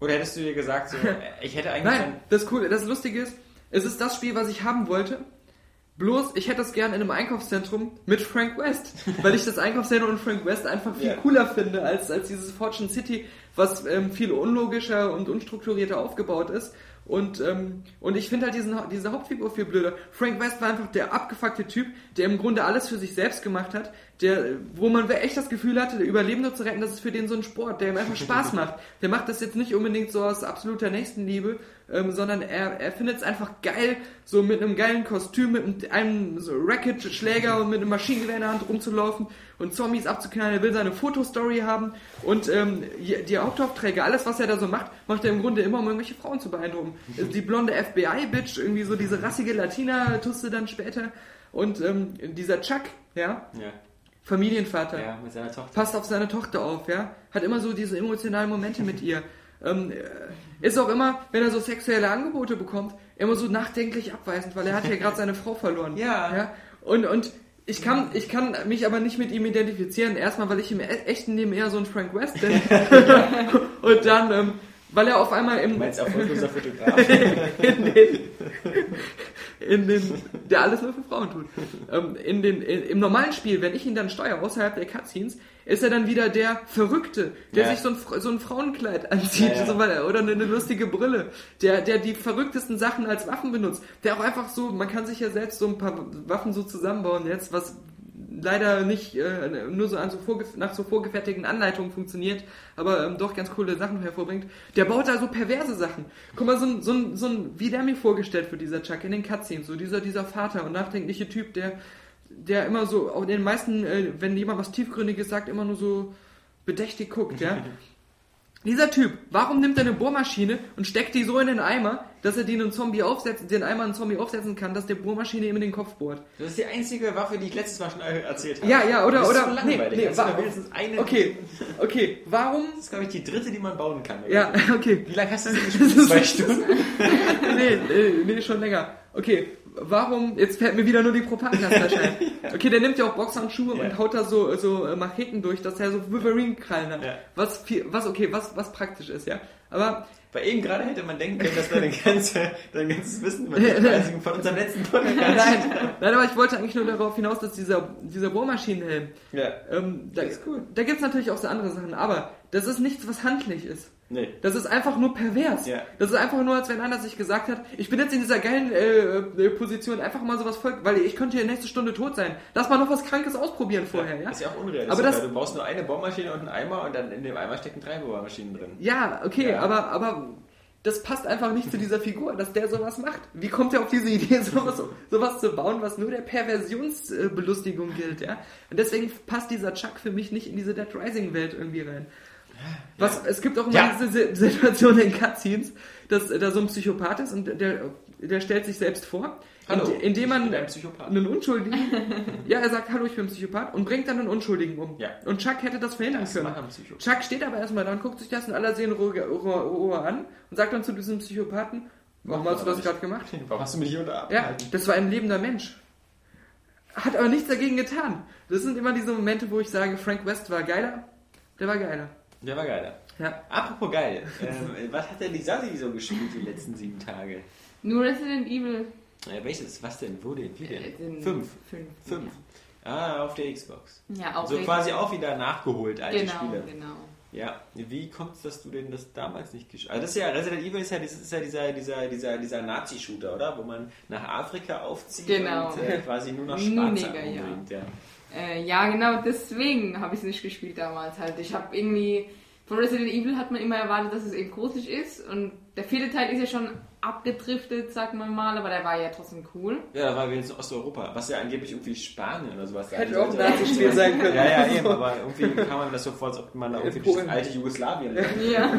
Oder hättest du dir gesagt, so, [laughs] ich hätte eigentlich Nein, das Coole, das Lustige ist, es ist das Spiel, was ich haben wollte. Bloß, ich hätte es gern in einem Einkaufszentrum mit Frank West, [laughs] weil ich das Einkaufszentrum und Frank West einfach viel Ja. cooler finde als, als dieses Fortune City, was ähm, viel unlogischer und unstrukturierter aufgebaut ist Und, ähm, und ich finde halt diesen, diese Hauptfigur viel blöder. Frank West war einfach der abgefuckte Typ, der im Grunde alles für sich selbst gemacht hat, der, wo man echt das Gefühl hatte, Überlebende zu retten, das ist für den so ein Sport, der ihm einfach Spaß [laughs] macht. Der macht das jetzt nicht unbedingt so aus absoluter Nächstenliebe, ähm, sondern er, er findet es einfach geil, so mit einem geilen Kostüm, mit einem so Racket-Schläger und mit einem Maschinengewehr in der Hand rumzulaufen und Zombies abzuknallen. Er will seine Fotostory haben und ähm, die Hauptaufträge, alles was er da so macht, macht er im Grunde immer, um irgendwelche Frauen zu beeindrucken. Die blonde FBI-Bitch, irgendwie so diese rassige Latina-Tusse dann später und ähm, dieser Chuck, ja, Ja, Familienvater ja, mit seiner Tochter. passt auf seine Tochter auf, ja. Hat immer so diese emotionalen Momente mit ihr. Ähm, äh, ist auch immer, wenn er so sexuelle Angebote bekommt, immer so nachdenklich abweisend, weil er hat ja gerade seine Frau verloren. [laughs] Ja. ja? Und, und ich kann, ich kann mich aber nicht mit ihm identifizieren. Erstmal, weil ich im e- echten Leben eher so ein Frank West bin. [laughs] und dann, ähm, weil er auf einmal im, Du meinst [laughs] erfolgloser Fotograf. in den, in den, der alles nur für Frauen tut. Ähm, in den, in, Im normalen Spiel, wenn ich ihn dann steuere, außerhalb der Cutscenes, ist er dann wieder der Verrückte, der Ja. sich so ein, so ein Frauenkleid anzieht Ja, ja. So, weil- oder eine, eine lustige Brille, der, der die verrücktesten Sachen als Waffen benutzt, der auch einfach so, man kann sich ja selbst so ein paar Waffen so zusammenbauen jetzt, was leider nicht äh, nur so an so nach so vorgefertigten Anleitungen funktioniert, aber ähm, doch ganz coole Sachen hervorbringt. Der baut da so perverse Sachen. Guck mal, so ein, so ein, so ein wie der mir vorgestellt wird, dieser Chuck in den Cutscenes, so dieser, dieser Vater und nachdenkliche Typ, der, der immer so, auch in den meisten, äh, wenn jemand was Tiefgründiges sagt, immer nur so bedächtig guckt, ja. [laughs] Dieser Typ, warum nimmt er eine Bohrmaschine und steckt die so in den Eimer, dass er den einen Zombie aufsetzen, den Eimer einen Zombie aufsetzen kann, dass der Bohrmaschine ihm in den Kopf bohrt? Das ist die einzige Waffe, die ich letztes Mal schon erzählt habe. Ja, ja, oder, das ist oder, so langweilig. nee, nee, da wenigstens eine. okay, okay, warum, Das ist, glaube ich, die dritte, die man bauen kann. ja, [laughs] okay, Wie lange hast du das [laughs] gespielt? Zwei Stunden? nee, nee, nee, schon länger. Okay, warum, jetzt fällt mir wieder nur die Propagandaflasche ein. [laughs] Okay, der nimmt ja auch Boxhandschuhe Ja. und haut da so, so äh, Macheten durch, dass er so Wolverine-Krallen hat. Ja. Was, viel, was, okay, was, was praktisch ist, ja. Aber, Bei eben gerade hätte man denken können, dass deine ganze, dein [laughs] ganzes Wissen über die [laughs] Reisigen von unserem letzten Podcast. nein, nein, aber ich wollte eigentlich nur darauf hinaus, dass dieser, dieser Bohrmaschinenhelm, Ja. ähm, da, Das ist cool. da gibt's natürlich auch so andere Sachen, aber das ist nichts, was handlich ist. Nee. Das ist einfach nur pervers. Ja. Das ist einfach nur, als wenn einer sich gesagt hat, ich bin jetzt in dieser geilen äh, äh, Position, einfach mal sowas voll, weil ich könnte ja nächste Stunde tot sein. Lass mal noch was Krankes ausprobieren vorher, ja? Ist ja auch unrealistisch. Aber das- du brauchst nur eine Bohrmaschine und einen Eimer und dann in dem Eimer stecken drei Bohrmaschinen drin. Ja, okay, Ja. aber, aber das passt einfach nicht zu dieser Figur, dass der sowas macht. Wie kommt er auf diese Idee, [laughs] sowas, sowas zu bauen, was nur der Perversionsbelustigung gilt, ja? Und deswegen passt dieser Chuck für mich nicht in diese Dead Rising Welt irgendwie rein. Was, es gibt auch immer Ja. diese Si- Situation in Cutscenes, dass da so ein Psychopath ist und der, der stellt sich selbst vor, Hallo, ind- indem man ein einen Unschuldigen, ja, er sagt, hallo, ich bin Psychopath und bringt dann einen Unschuldigen um. Ja. Und Chuck hätte das verhindern Das können. Chuck steht aber erstmal da und guckt sich das in aller Seelenruhe an und sagt dann zu diesem Psychopathen, warum Mach hast du das gerade gemacht? [laughs] Warum hast du mich hier unter Ja, das war ein lebender Mensch. Hat aber nichts dagegen getan. Das sind immer diese Momente, wo ich sage, Frank West war geiler. Der war geiler. Der war geiler. Ja. Apropos geil. ähm, was hat denn die Sassi so gespielt die letzten sieben Tage? Nur Resident Evil Äh, welches? Was denn? Wo denn? Wie denn? äh, den Fünf. Fünf. Fünf. Ah, auf der Xbox. Ja, auch So quasi auch wieder nachgeholt, alte Genau, Spiele. genau. Ja, wie kommt es, dass du denn das damals nicht gespielt hast? Also das ist ja, Resident Evil ist ja, das ist ja dieser, dieser, dieser, dieser Nazi-Shooter, oder? Wo man nach Afrika aufzieht Genau. und äh, quasi nur noch [laughs] Schwarze Neger, ja. umbringt. Ja. Äh, ja, genau deswegen habe ich es nicht gespielt damals halt. Ich habe irgendwie von Resident Evil hat man immer erwartet, dass es eben gruselig ist und der vierte Teil ist ja schon abgedriftet, sagt man mal, aber der war ja trotzdem cool. ja, da war wir jetzt in Osteuropa, was ja angeblich irgendwie Spanien oder sowas sein Hätte auch ein. Nazi-Spiel sein können. Ja, ja, eben, [laughs] aber irgendwie kam man das so vor, als ob man da irgendwie das alte Jugoslawien Ja.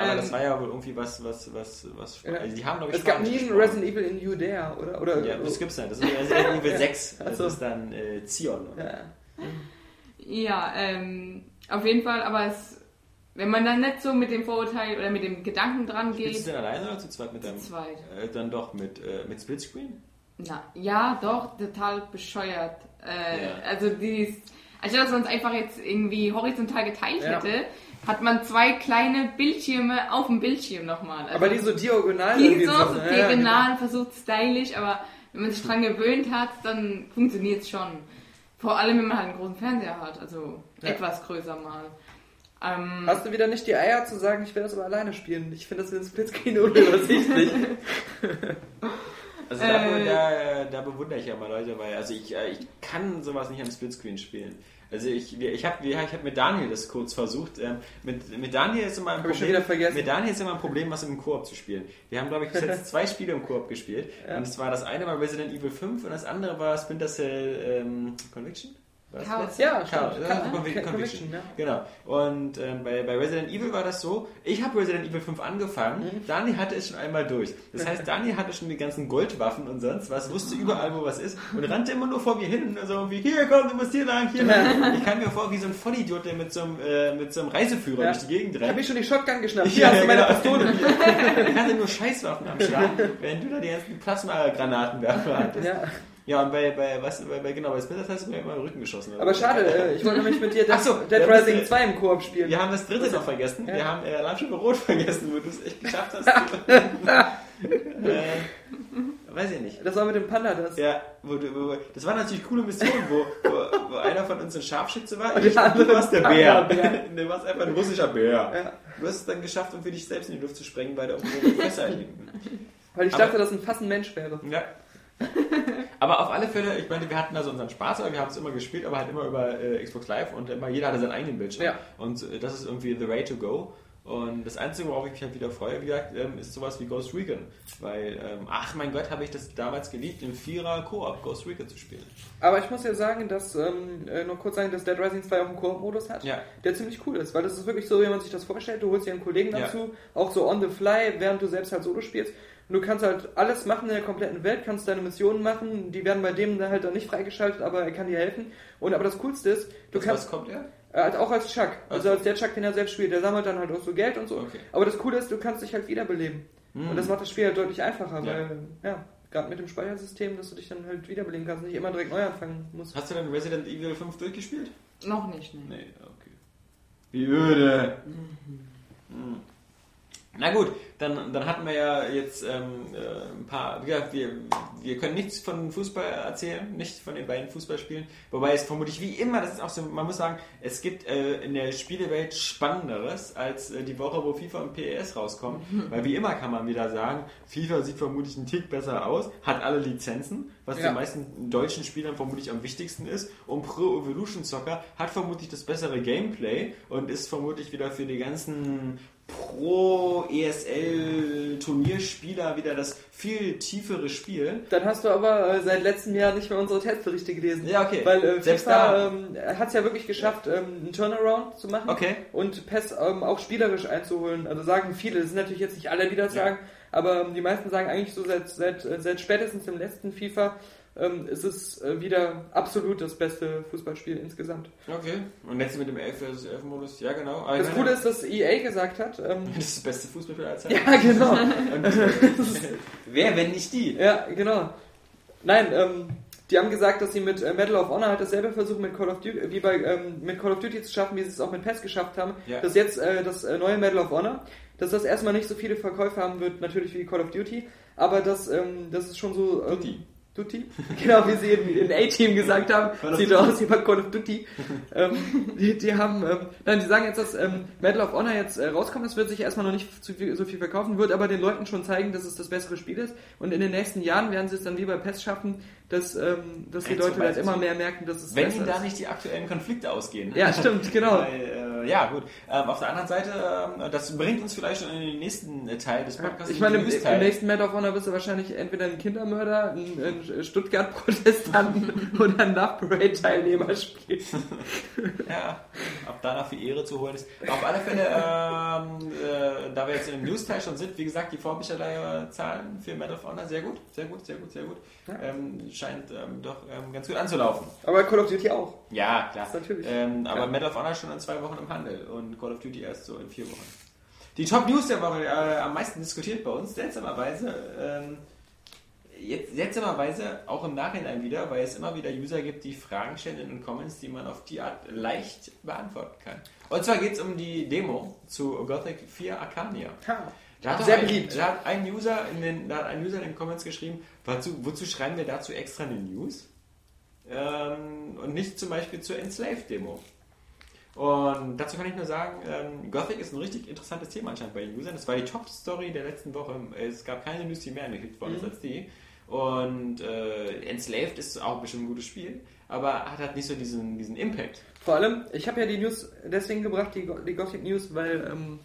Aber Ähm, das war ja wohl irgendwie was, was, was, was, also die haben glaube ich Es gab nie ein gesprochen. Resident Evil in Judäa, oder? oder Ja, das gibt's nicht. Das ist Resident [laughs] Evil 6. Ach Das so. ist dann äh, Zion. Oder? ja. Ja, ähm, auf jeden Fall, aber es, wenn man dann nicht so mit dem Vorurteil oder mit dem Gedanken dran Spielst du geht, denn alleine oder zu zweit mit deinem? zu zweit. Äh, dann doch mit, äh, mit Splitscreen? Na, ja, doch, total bescheuert. Äh, Ja. Also dies, anstatt dass man es einfach jetzt irgendwie horizontal geteilt Ja. hätte, hat man zwei kleine Bildschirme auf dem Bildschirm nochmal. Also Aber die so diagonal die so, so, so ja, diagonal, versucht stylisch, aber wenn man sich dran gewöhnt hat, dann funktioniert es schon. Vor allem, wenn man halt einen großen Fernseher hat, also Ja. etwas größer mal. Ähm, Hast du wieder nicht die Eier zu sagen, ich will das aber alleine spielen? Ich finde das in Splitscreen unübersichtlich. [laughs] Also da, Äh. da, da bewundere ich ja mal Leute, weil also ich, äh, ich kann sowas nicht am Splitscreen spielen. Also ich, ich habe ich hab mit Daniel das kurz versucht. Ähm, mit, mit Daniel ist immer ein Hab Problem. Mit Daniel ist immer ein Problem, was im Koop zu spielen. Wir haben, glaube ich, bis jetzt [laughs] zwei Spiele im Koop gespielt. Ja. Und zwar das eine war Resident Evil 5 und das andere war Splinter Cell ähm, Conviction. Chaos. Ja, Chaos, ja, Chaos. Conviction, Conviction, Conviction. ja. Genau. Und ähm, bei, bei Resident Evil war das so, ich habe Resident Evil 5 angefangen, Mhm. Dani hatte es schon einmal durch. Das heißt, Dani hatte schon die ganzen Goldwaffen und sonst was, wusste überall, wo was ist und rannte immer nur vor mir hin und so irgendwie, hier komm, du musst hier lang, hier lang. Ich kam mir vor wie so ein Vollidiot, der mit so einem, äh, mit so einem Reiseführer Ja. durch die Gegend Ich habe mir rennt. schon die Shotgun geschnappt. Ja, Hier hast du meine genau. Pistole. [laughs] Ich hatte nur Scheißwaffen am Start, während du da die ganzen Plasma-Granatenwerfer hattest. Ja. Ja, und bei, bei, was, bei, bei, genau, bei Splinter hast du mir immer in den Rücken geschossen. Aber schade, äh, ich wollte nämlich mit dir Dead, Ach so, Dead Rising äh, 2 im Koop spielen. Wir haben das dritte noch vergessen. Ja. Wir haben äh, Alarmstufe Rot [laughs] vergessen, wo du es echt geschafft hast. [laughs] äh, weiß ich nicht. Das war mit dem Panda das. Ja, wo du, wo, das war natürlich coole Mission, wo, wo, einer von uns ein Scharfschütze war. Und Ich, der andere du warst der Bär. Panda-Bär. [laughs] Du warst einfach ein russischer Bär. Ja. Du hast es dann geschafft, um für dich selbst in die Luft zu sprengen, da irgendwo ein Messer hinten. Weil ich Aber- dachte, dass ein ein Mensch wäre. Ja. [laughs] Aber auf alle Fälle, ich meine, wir hatten also unseren Spaß, aber wir haben es immer gespielt, aber halt immer über äh, Xbox Live und immer jeder hatte seinen eigenen Bildschirm. Ja. Und äh, das ist irgendwie the way to go. Und das Einzige, worauf ich mich halt wieder freue, wie gesagt, ähm, ist sowas wie Ghost Recon. Weil, ähm, ach mein Gott, habe ich das damals geliebt, im Vierer Koop Ghost Recon zu spielen. Aber ich muss ja sagen, dass, ähm, äh, noch kurz sagen, dass Dead Rising 2 auch einen Koop-Modus hat, Ja. der ziemlich cool ist, weil das ist wirklich so, wie man sich das vorstellt. Du holst dir einen Kollegen Ja. dazu, auch so on the fly, während du selbst halt Solo spielst. Und du kannst halt alles machen in der kompletten Welt, kannst deine Missionen machen, die werden bei dem dann halt dann nicht freigeschaltet, aber er kann dir helfen. Und aber das Coolste ist, du Das, kannst was kommt er? Äh, halt auch als Chuck. Also Ach so. als der Chuck, den er selbst spielt. Der sammelt dann halt auch so Geld und so. Okay. Aber das Coole ist, du kannst dich halt wiederbeleben. Und das macht das Spiel halt deutlich einfacher, Ja. weil, ja, gerade mit dem Speichersystem, dass du dich dann halt wiederbeleben kannst, nicht immer direkt neu anfangen musst. Hast du denn Resident Evil 5 durchgespielt? noch nicht, ne. Nee, okay. Wie öde. Hm. Na gut, dann, dann hatten wir ja jetzt ähm, äh, ein paar. Wir, wir können nichts von Fußball erzählen, nicht von den beiden Fußballspielen. Wobei es vermutlich wie immer, das ist auch so, man muss sagen, es gibt äh, in der Spielewelt Spannenderes als äh, die Woche, wo FIFA und PES rauskommen. Weil wie immer kann man wieder sagen, FIFA sieht vermutlich einen Tick besser aus, hat alle Lizenzen, was Ja. den meisten deutschen Spielern vermutlich am wichtigsten ist. Und Pro Evolution Soccer hat vermutlich das bessere Gameplay und ist vermutlich wieder für die ganzen Pro ESL Turnierspieler wieder das viel tiefere Spiel. Dann hast du aber äh, seit letztem Jahr nicht mehr unsere Testberichte gelesen. Ja, okay. Weil äh, Selbst FIFA ähm, hat es ja wirklich geschafft, ähm, einen Turnaround zu machen. Okay. Und PES ähm, auch spielerisch einzuholen. Also sagen viele, das sind natürlich jetzt nicht alle, die das sagen, aber ähm, die meisten sagen eigentlich so seit, seit, äh, seit spätestens im letzten FIFA ähm, ist es äh, wieder absolut das beste Fußballspiel insgesamt. Okay. Und jetzt mit dem 11 vs 11 Modus, ja genau. Aber ich Das Coole ist, dass EA gesagt hat, ähm, [laughs] das ist das beste Fußballspiel aller Zeiten. [laughs] ja genau, [laughs] Und, äh, wer, wenn nicht die? ja genau. Nein, ähm, die haben gesagt, dass sie mit äh, Medal of Honor halt dasselbe versuchen mit Call of Duty, wie bei ähm, mit Call of Duty zu schaffen, wie sie es auch mit PES geschafft haben. Ja. Dass jetzt äh, das äh, neue Medal of Honor, dass das erstmal nicht so viele Verkäufe haben wird, natürlich wie Call of Duty, aber dass ähm, das ist schon so ähm, Duty. Duty, [laughs] genau wie sie in, in A-Team gesagt haben, sieht aus wie bei Call of Duty. ähm, die, die haben, ähm, nein, die sagen jetzt, dass ähm, Medal of Honor jetzt äh, rauskommt, das wird sich erstmal noch nicht zu viel, so viel verkaufen, wird aber den Leuten schon zeigen, dass es das bessere Spiel ist. Und in den nächsten Jahren werden sie es dann wie bei PES schaffen, dass, ähm, dass die Leute halt immer mehr merken, dass es Wenn ihnen da nicht die aktuellen Konflikte ausgehen. Ja, stimmt, [laughs] genau. Weil, äh, ja, gut. Ähm, auf der anderen Seite, ähm, das bringt uns vielleicht schon in den nächsten äh, Teil des Podcasts. Ich meine, im, im nächsten Medal of Honor wirst du wahrscheinlich entweder einen Kindermörder, einen, einen Stuttgart-Protestanten [laughs] oder einen Love Parade-Teilnehmer spielen. [laughs] Ja, ob da noch viel Ehre zu holen ist. Auf alle Fälle, ähm, äh, da wir jetzt im News-Teil schon sind, wie gesagt, die Vorbestellerzahlen für Medal of Honor sehr gut, sehr gut, sehr gut, sehr gut. Ähm, scheint ähm, doch ähm, ganz gut anzulaufen. Aber Call of Duty auch. Ja, klar. Das natürlich. Ähm, aber. Medal of Honor schon in zwei Wochen im Handel und Call of Duty erst so in vier Wochen. Die Top News der Woche äh, am meisten diskutiert bei uns, seltsamerweise. Ähm, jetzt, seltsamerweise auch im Nachhinein wieder, weil es immer wieder User gibt, die Fragen stellen in den Comments, die man auf die Art leicht beantworten kann. Und zwar geht es um die Demo zu Gothic 4 Arcania. Ha. Da hat Sehr ein, beliebt. Da hat ein User in den, da hat ein User in den Comments geschrieben, wozu, wozu schreiben wir dazu extra eine News? Ähm, und nicht zum Beispiel zur Enslaved-Demo. Und dazu kann ich nur sagen, ähm, Gothic ist ein richtig interessantes Thema anscheinend bei den Usern. Das war die Top-Story der letzten Woche. Es gab keine News, die mehr angeklickt worden ist als die. Und äh, Enslaved ist auch bestimmt ein gutes Spiel, aber hat halt nicht so diesen, diesen Impact. Vor allem, ich habe ja die News deswegen gebracht, die, die Gothic News, weil ähm,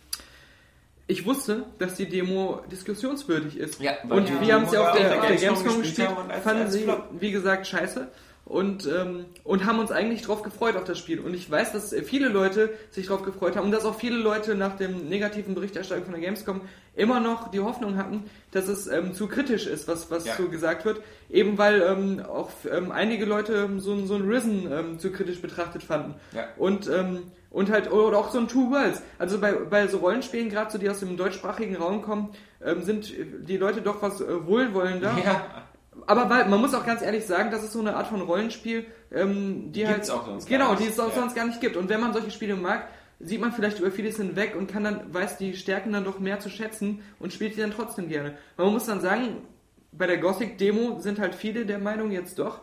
ich wusste, dass die Demo diskussionswürdig ist. Ja, und die wir haben ja auf der, auf der Gamescom gespielt fanden sie, wie gesagt, scheiße. Und, ähm, und haben uns eigentlich drauf gefreut auf das Spiel. Und ich weiß, dass viele Leute sich drauf gefreut haben und dass auch viele Leute nach dem negativen Berichterstattung von der Gamescom immer noch die Hoffnung hatten, dass es ähm, zu kritisch ist, was, was Ja. so gesagt wird. Eben weil ähm, auch ähm, einige Leute so, so ein Risen ähm, zu kritisch betrachtet fanden. Ja. Und, ähm, und halt, oder auch so ein Two Worlds. Also bei, bei so Rollenspielen, gerade so die aus dem deutschsprachigen Raum kommen, ähm, sind die Leute doch was äh, wohlwollender. Ja, Aber weil, man muss auch ganz ehrlich sagen, das ist so eine Art von Rollenspiel, ähm, die Gibt's halt. auch sonst Genau, die es auch Ja. sonst gar nicht gibt. Und wenn man solche Spiele mag, sieht man vielleicht über vieles hinweg und kann dann, weiß die Stärken dann doch mehr zu schätzen und spielt die dann trotzdem gerne. Man muss dann sagen, bei der Gothic-Demo sind halt viele der Meinung jetzt doch,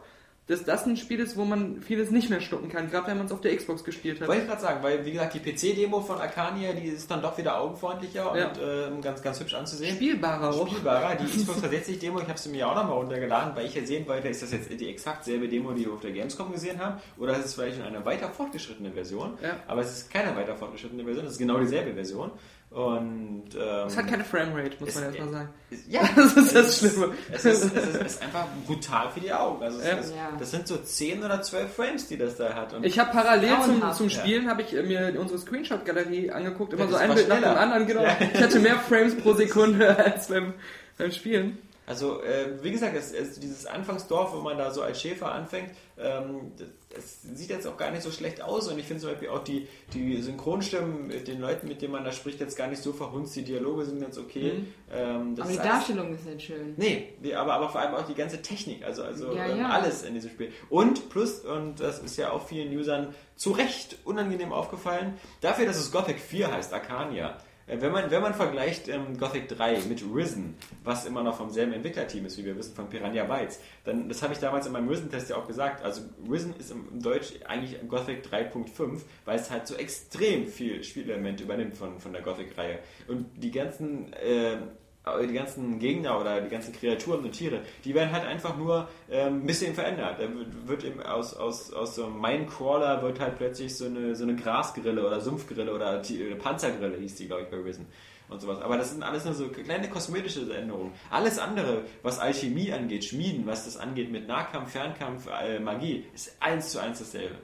dass das ein Spiel ist, wo man vieles nicht mehr schlucken kann, gerade wenn man es auf der Xbox gespielt hat. wollte ich gerade sagen, weil wie gesagt, die PC-Demo von Arcania, die ist dann doch wieder augenfreundlicher Ja. und ähm, ganz, ganz hübsch anzusehen. Spielbarer auch. Spielbarer. Die [laughs] Xbox 360-Demo, ich habe sie mir auch nochmal runtergeladen, weil ich ja sehen wollte, ist das jetzt die exakt selbe Demo, die wir auf der Gamescom gesehen haben, oder ist es vielleicht schon eine weiter fortgeschrittene Version? Ja. Aber es ist keine weiter fortgeschrittene Version, es ist genau dieselbe Version. Und ähm, Es hat keine Framerate, muss Es- man erstmal sagen. [laughs] ja, Das ist das es Schlimme. Es ist, es, ist, es ist einfach brutal für die Augen. Also es Ja. ist, Ja. das sind so 10 oder 12 Frames, die das da hat. Und Ich habe parallel zum, zum ja. Spielen habe ich äh, mir unsere Screenshot-Galerie angeguckt, immer Ja, so ein Bild nach dem anderen, genau. Ja. Ich hatte mehr Frames pro Sekunde [laughs] als beim, beim Spielen. Also, äh, wie gesagt, es, es, dieses Anfangsdorf, wo man da so als Schäfer anfängt, ähm, das, das sieht jetzt auch gar nicht so schlecht aus. Und ich finde zum Beispiel auch die, die Synchronstimmen mit den Leuten, mit denen man da spricht, jetzt gar nicht so verhunzt. Die Dialoge sind ganz okay. Mhm. Ähm, das Aber die alles- Darstellung ist nicht schön. Nee, die, aber, aber vor allem auch die ganze Technik, also, also Ja, ähm, ja. alles in diesem Spiel. Und plus, und das ist ja auch vielen Usern zu Recht unangenehm aufgefallen, dafür, dass es Gothic 4 heißt, Arcania. Äh, Wenn man, wenn man vergleicht ähm, Gothic 3 mit Risen, was immer noch vom selben Entwicklerteam ist, wie wir wissen, von Piranha Bytes, dann, das habe ich damals in meinem Risen-Test ja auch gesagt, also Risen ist im, im Deutsch eigentlich Gothic 3.5, weil es halt so extrem viel Spielelemente übernimmt von, von der Gothic-Reihe. Und die ganzen äh, aber die ganzen Gegner oder die ganzen Kreaturen und Tiere, die werden halt einfach nur ähm, ein bisschen verändert. Da wird, eben aus, aus, aus so einem Minecrawler wird halt plötzlich so eine, so eine Grasgrille oder Sumpfgrille oder Ti- äh, Panzergrille hieß die, glaube ich, bei Risen. Und sowas. Aber das sind alles nur so kleine kosmetische Änderungen. Alles andere, was Alchemie angeht, Schmieden, was das angeht mit Nahkampf, Fernkampf, äh, Magie, ist eins zu eins dasselbe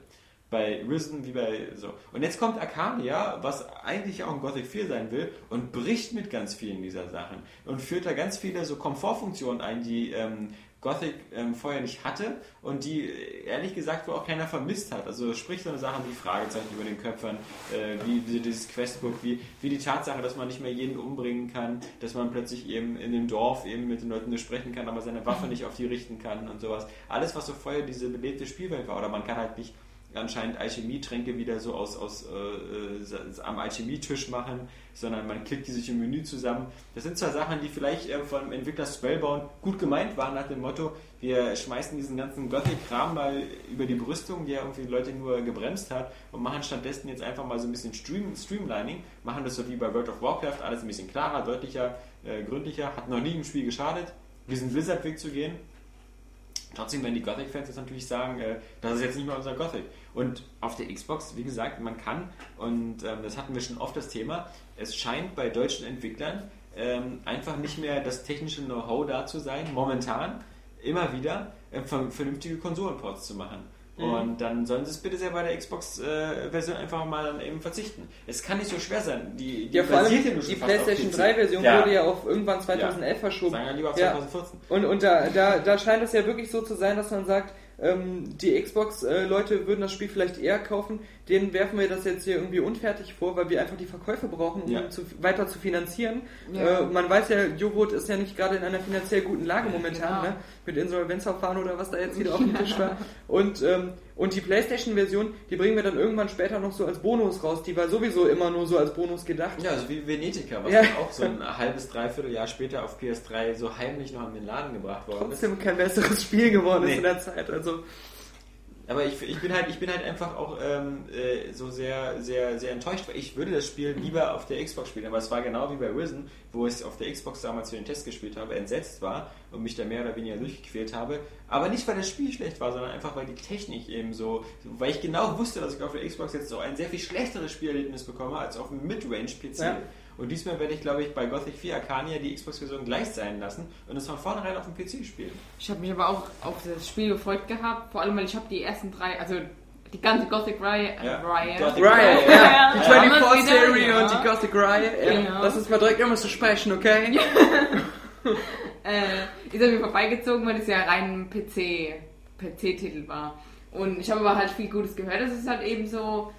bei Risen wie bei so. Und jetzt kommt Arcania, was eigentlich auch ein Gothic 4 sein will und bricht mit ganz vielen dieser Sachen und führt da ganz viele so Komfortfunktionen ein, die ähm, Gothic ähm, vorher nicht hatte und die äh, ehrlich gesagt wohl auch keiner vermisst hat. Also sprich so eine Sachen wie Fragezeichen über den Köpfern, äh, wie, wie dieses Questbook, wie, wie die Tatsache, dass man nicht mehr jeden umbringen kann, dass man plötzlich eben in dem Dorf eben mit den Leuten sprechen kann, aber seine Waffe nicht auf die richten kann und sowas. Alles, was so vorher diese belebte Spielwelt war. Oder man kann halt nicht anscheinend Alchemietränke wieder so aus, aus äh, äh, am Alchemietisch machen, sondern man klickt die sich im Menü zusammen. Das sind zwar Sachen, die vielleicht äh, vom Entwickler Spellbound gut gemeint waren nach dem Motto, wir schmeißen diesen ganzen Gothic-Kram mal über die Brüstung, der irgendwie Leute nur gebremst hat und machen stattdessen jetzt einfach mal so ein bisschen Stream, Streamlining, machen das so wie bei World of Warcraft, alles ein bisschen klarer, deutlicher, äh, gründlicher, hat noch nie im Spiel geschadet, diesen Blizzard-Weg zu gehen. Trotzdem werden die Gothic-Fans jetzt natürlich sagen, äh, das ist jetzt nicht mehr unser Gothic. Und auf der Xbox, wie gesagt, man kann, und ähm, das hatten wir schon oft das Thema, es scheint bei deutschen Entwicklern ähm, einfach nicht mehr das technische Know-how da zu sein, momentan, immer wieder, äh, ver- vernünftige Konsolenports zu machen. Und dann sollen sie es bitte sehr bei der Xbox-Version einfach mal dann eben verzichten. Es kann nicht so schwer sein. Die, die Ja, vor allem ja die PlayStation PC. 3 Version Ja. wurde ja auf irgendwann 2011 verschoben. Sagen wir lieber auf Ja. 2014. Und, und da, da, da scheint es ja wirklich so zu sein, dass man sagt, ähm, die Xbox-Leute würden das Spiel vielleicht eher kaufen, denen werfen wir das jetzt hier irgendwie unfertig vor, weil wir einfach die Verkäufe brauchen, um Ja. zu, weiter zu finanzieren. Ja. Äh, man weiß ja, Joghurt ist ja nicht gerade in einer finanziell guten Lage momentan, Genau. ne? mit Insolvenzverfahren oder was da jetzt wieder [laughs] auf dem Tisch war. Und, ähm, und die PlayStation-Version, die bringen wir dann irgendwann später noch so als Bonus raus. Die war sowieso immer nur so als Bonus gedacht. Ja, also wie Venetica, was Ja. dann auch so ein halbes, dreiviertel Jahr später auf PS3 so heimlich noch in den Laden gebracht worden ist. Trotzdem kein besseres Spiel geworden ist Nee. in der Zeit. Also Aber ich, ich, bin halt, ich bin halt einfach auch ähm, äh, so sehr, sehr, sehr enttäuscht, weil ich würde das Spiel lieber auf der Xbox spielen. Aber es war genau wie bei Risen, wo ich auf der Xbox damals für den Test gespielt habe, entsetzt war und mich da mehr oder weniger durchgequält habe. Aber nicht, weil das Spiel schlecht war, sondern einfach, weil die Technik eben so, weil ich genau wusste, dass ich auf der Xbox jetzt so ein sehr viel schlechteres Spielerlebnis bekomme als auf dem Midrange-PC. Ja. Und diesmal werde ich, glaube ich, bei Gothic 4 Arcania die Xbox-Version gleich sein lassen und es von vornherein auf dem PC spielen. Ich habe mich aber auch auf das Spiel gefreut gehabt, vor allem weil ich habe die ersten drei, also die ganze Gothic-Reihe, Ja. äh, Reihe, Gothic Riot, Ja. ja. Die Ja. 24-Serie Ja. und die Gothic Riot. Ja. Genau. Lass uns mal direkt immer so sprechen, okay? [laughs] äh, ist an mir vorbeigezogen, weil es ja rein ein PC, PC-Titel war. Und ich habe aber halt viel Gutes gehört. Es ist halt eben so,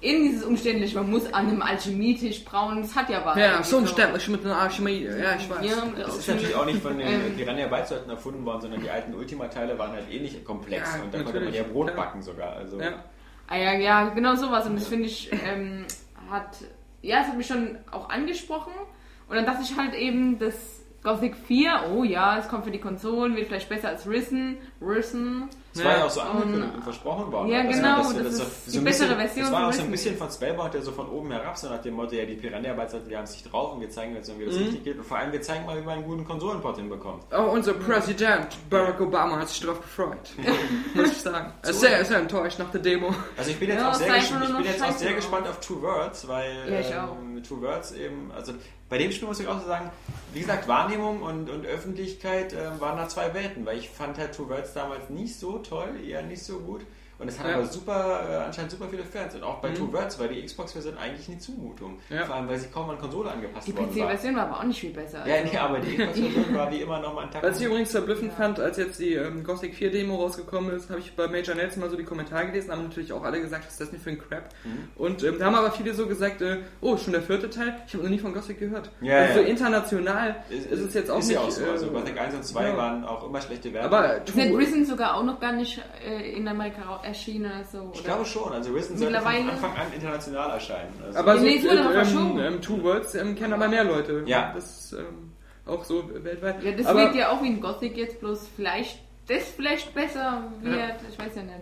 in dieses Umständliche, man muss an einem Alchemietisch brauen, das hat ja was. Ja, so umständlich mit einer Archimie. Ja, ich weiß. Ja, Das ist natürlich auch nicht von den Ähm. Piranha Bytes Leuten erfunden worden, sondern die alten Ultima-Teile waren halt eh nicht komplex Ja, und da konnte man ja Brot backen sogar. Also Ja. Ah ja, ja, genau sowas. Und das finde ich, ähm, hat, ja, es hat mich schon auch angesprochen. Und dann dachte ich halt eben, das Gothic 4, oh ja, es kommt für die Konsolen, wird vielleicht besser als Risen. Risen. Es war ja Ja. auch so angekündigt und versprochen worden. Ja, dass genau, dass- das dass ist so- die bessere bisschen- Version Das war auch so ein bisschen von Spellbound, der so von oben herab, so nach dem Motto, ja, die Piranha Bytes Leute, die haben es nicht drauf und wir zeigen jetzt, wie das Mhm. richtig geht. Und vor allem, wir zeigen mal, wie man einen guten Konsolenport hinbekommt. Oh, unser Präsident Barack Obama hat sich darauf gefreut. [laughs] Muss ich sagen. Er ist sehr, sehr enttäuscht nach der Demo. Also ich bin jetzt Ja, auch sehr, es sei ges einfach ich bin jetzt auch sehr gespannt auf Two Worlds, weil Ja, ähm, Two Worlds eben, also bei dem Spiel muss ich auch so sagen, wie gesagt, Wahrnehmung und, und Öffentlichkeit ähm, waren da zwei Welten, weil ich fand halt Two Worlds damals nicht so toll, eher nicht so gut. Und es hat Ja. aber super, äh, anscheinend super viele Fans. Und auch bei Mhm. Two Worlds war die Xbox-Version eigentlich eine Zumutung. Ja. Vor allem, weil sie kaum an Konsole angepasst Die worden war. PC-Version war aber auch nicht viel besser. Ja, also. nee, aber die Xbox-Version war wie immer noch mal ein Tag. Was ich übrigens verblüffend fand, als jetzt die ähm, Gothic 4 Demo rausgekommen ist, habe ich bei Major Nelson mal so die Kommentare gelesen, haben natürlich auch alle gesagt, was ist das denn für ein Crap? Mhm. Und ähm, da haben aber viele so gesagt, äh, oh, schon der vierte Teil? Ich habe noch nie von Gothic gehört. Ja, also ja. international ist, es jetzt auch ist nicht... ja auch so. Also äh, Gothic 1 und 2 ja. waren auch immer schlechte Werbung. aber Ist Two, Risen sogar auch noch gar nicht äh, in Amerika ra- erschienen oder so? Ich glaube schon. Also Risen sollte von Anfang an international erscheinen. Also aber so, Nee, es wurde noch verschoben. ähm, ähm, Two Worlds ähm, kennen aber mehr Leute. Ja. Das ist ähm, auch so weltweit. Ja, das aber, wird ja auch wie ein Gothic jetzt, bloß vielleicht das vielleicht besser wird. Ich weiß ja nicht.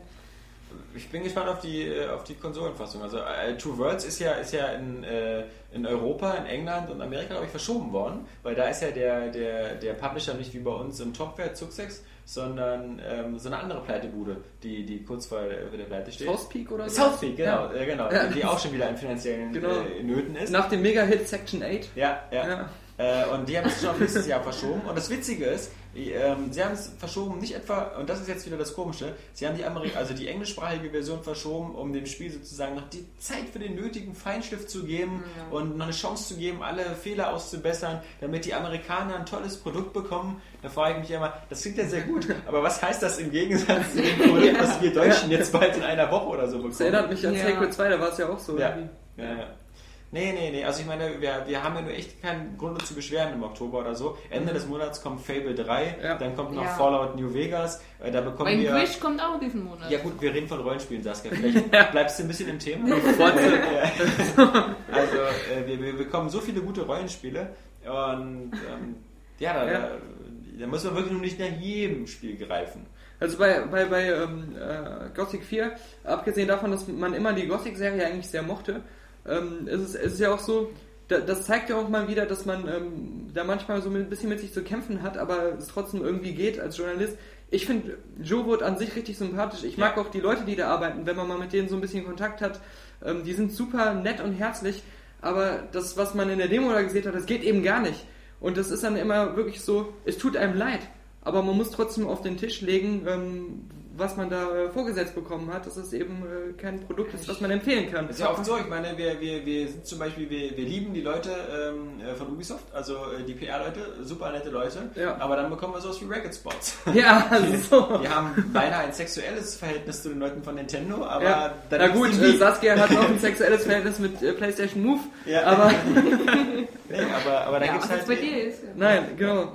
Ich bin gespannt auf die, äh, auf die Konsolenfassung. Also äh, Two Worlds ist ja, ist ja in, äh, in Europa, in England und Amerika, glaube ich, verschoben worden, weil da ist ja der, der, der Publisher nicht wie bei uns im Topwert Zuxex, sondern ähm, so eine andere Pleitebude, die, die kurz vor der, Pleite steht. Southpeak oder so? Southpeak, genau, Ja. äh, genau Ja. die auch schon wieder in finanziellen Genau. äh, Nöten ist. Nach dem Mega-Hit Section 8. Ja, ja. Ja. Äh, und die haben es schon auf nächstes Jahr verschoben. Und das Witzige ist, ähm, sie haben es verschoben, nicht etwa, und das ist jetzt wieder das Komische, sie haben die, Ameri also die englischsprachige Version verschoben, um dem Spiel sozusagen noch die Zeit für den nötigen Feinschliff zu geben und noch eine Chance zu geben, alle Fehler auszubessern, damit die Amerikaner ein tolles Produkt bekommen. Da frage ich mich immer, das klingt ja sehr gut, [laughs] aber was heißt das im Gegensatz zu dem Produkt, was wir Deutschen jetzt bald in einer Woche oder so bekommen? Das erinnert mich an Ja. Sacred 2, da war es ja auch so. Ja. Nee, nee, nee. Also ich meine, wir, wir haben ja nur echt keinen Grund zu beschweren im Oktober oder so. Ende des Monats kommt Fable 3, Ja. dann kommt noch Ja. Fallout New Vegas. Äh, Da bekommen Weil wir. Bridge kommt auch diesen Monat. Ja gut, wir reden von Rollenspielen, Saskia. [laughs] Vielleicht bleibst du ein bisschen im Thema. Ja. [laughs] also äh, [laughs] wir, wir bekommen so viele gute Rollenspiele und ähm, ja, da, Ja. Da, da muss man wirklich nur nicht nach jedem Spiel greifen. Also bei, bei, bei ähm, äh, Gothic 4, abgesehen davon, dass man immer die Gothic-Serie eigentlich sehr mochte, ähm, ist es ist es ja auch so, da, das zeigt ja auch mal wieder, dass man ähm, da manchmal so ein bisschen mit sich zu kämpfen hat, aber es trotzdem irgendwie geht als Journalist. Ich finde Joe Wood an sich richtig sympathisch. Ich mag auch die Leute, die da arbeiten, wenn man mal mit denen so ein bisschen Kontakt hat. Ähm, die sind super nett und herzlich, aber das, was man in der Demo da gesehen hat, das geht eben gar nicht. Und das ist dann immer wirklich so, es tut einem leid. Aber man muss trotzdem auf den Tisch legen, ähm, was man da äh, vorgesetzt bekommen hat, dass es eben äh, kein Produkt ist, was man empfehlen kann. Das ist ja oft so, ich meine, wir, wir, wir sind zum Beispiel, wir, wir lieben die Leute ähm, äh, von Ubisoft, also äh, die PR-Leute, super nette Leute, Ja. aber dann bekommen wir sowas wie Racket Spots. [laughs] Ja, [laughs] so. Wir haben beinahe ein sexuelles Verhältnis zu den Leuten von Nintendo, aber Ja. dann Na gut, äh. Saskia hat auch ein [laughs] sexuelles Verhältnis mit äh, PlayStation Move, Ja. aber nee, aber, aber da Ja, gibt's was halt, bei dir ist. nein, genau.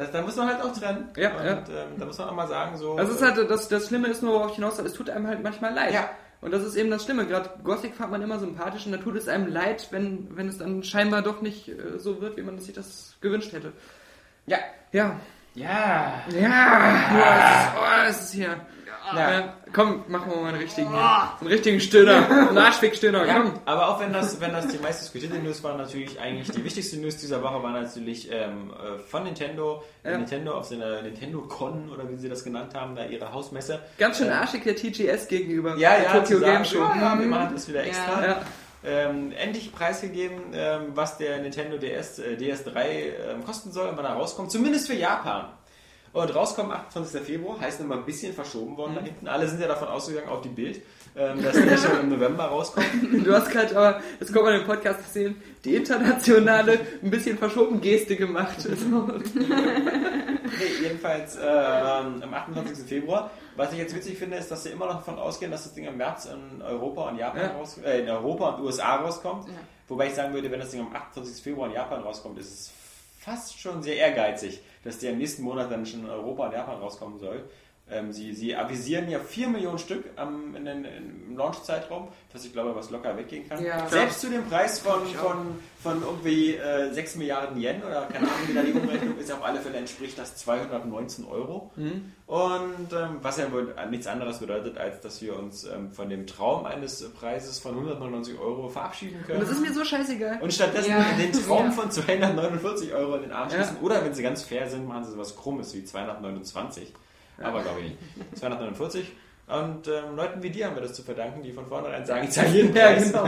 Das, da muss man halt auch trennen. Ja, und ja. Ähm, da muss man auch mal sagen, so. Also es ist halt, das, das Schlimme ist nur, worauf ich hinaus will, es tut einem halt manchmal leid. Ja. Und das ist eben das Schlimme. Gerade Gothic fand man immer sympathisch und da tut es einem leid, wenn, wenn es dann scheinbar doch nicht äh, so wird, wie man sich das gewünscht hätte. ja. Ja. Ja. Ja. Oh, es ist, oh, es ist hier. Ja. Komm, machen wir mal einen richtigen, einen richtigen Stöhner. Einen Arschfick-Stöhner, Ja, komm. aber auch wenn das, wenn das die meist diskutierte News war, natürlich eigentlich die wichtigste News dieser Woche war natürlich ähm, äh, von Nintendo. Ja. Nintendo auf seiner Nintendo Con oder wie sie das genannt haben, da ihre Hausmesse. Ganz schön arschig der TGS gegenüber. Ja, ja, Tokyo zu sagen, Game Show. Ja, ja, wir machen das wieder Ja. extra. Ja. Ähm, endlich preisgegeben, ähm, was der Nintendo DS, äh, DS3 ähm, kosten soll und wann er rauskommt. Zumindest für Japan. Und rauskommen 28. Februar, heißt immer ein bisschen verschoben worden da hinten. Alle sind ja davon ausgegangen, auf die Bild, ähm, dass der schon im November rauskommt. [laughs] Du hast gerade, aber das kommt man im Podcast sehen, die internationale, ein bisschen verschoben Geste gemacht. [laughs] Nee, jedenfalls äh, ähm, am 28. Februar. Was ich jetzt witzig finde, ist, dass sie immer noch davon ausgehen, dass das Ding im März in Europa und Japan Ja. raus, äh, in Europa und USA rauskommt. Ja. Wobei ich sagen würde, wenn das Ding am 28. Februar in Japan rauskommt, ist es fast schon sehr ehrgeizig, dass der im nächsten Monat dann schon in Europa und Japan rauskommen soll. Ähm, sie, sie avisieren ja 4 Millionen Stück am, in den, im Launch-Zeitraum, was ich glaube, was locker weggehen kann. Ja. Selbst zu dem Preis von, von, von irgendwie äh, 6 Milliarden Yen oder keine Ahnung, wie da die Umrechnung ist, auf alle Fälle entspricht das 219 Euro. Und ähm, was ja wohl nichts anderes bedeutet, als dass wir uns ähm, von dem Traum eines Preises von 199 Euro verabschieden Und können. das ist mir so scheißegal. Und stattdessen Ja. den Traum Ja. von 249 Euro in den Arm Ja. schießen. Oder wenn sie ganz fair sind, machen sie sowas Krummes wie 229. Aber glaube ich nicht. [laughs] 249. Und ähm, Leuten wie dir haben wir das zu verdanken, die von vornherein sagen, ich zahle jeden [laughs] Ja, Preis. genau.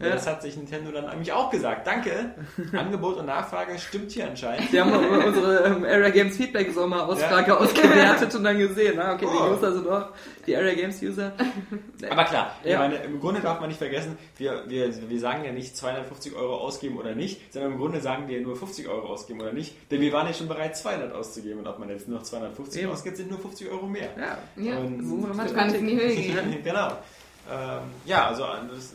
Ja, Das hat sich Nintendo dann nämlich auch gesagt. Danke. [laughs] Angebot und Nachfrage stimmt hier anscheinend. Die haben unsere ähm, Area Games Feedback Sommer-Ausfrage Ja. ausgewertet und dann gesehen, ah, okay, die Oh. User sind auch, die Area Games User. [laughs] Aber klar, ich Ja. meine, im Grunde darf man nicht vergessen, wir, wir, wir sagen ja nicht 250 Euro ausgeben oder nicht, sondern im Grunde sagen wir nur 50 Euro ausgeben oder nicht, denn wir waren ja schon bereit, 200 auszugeben und ob man jetzt nur noch 250 Eben. ausgibt, sind nur 50 Euro mehr. Ja, Ja, Und- so manchmal kann es in die Höhe gehen. [laughs] genau. Ähm, ja, also das ist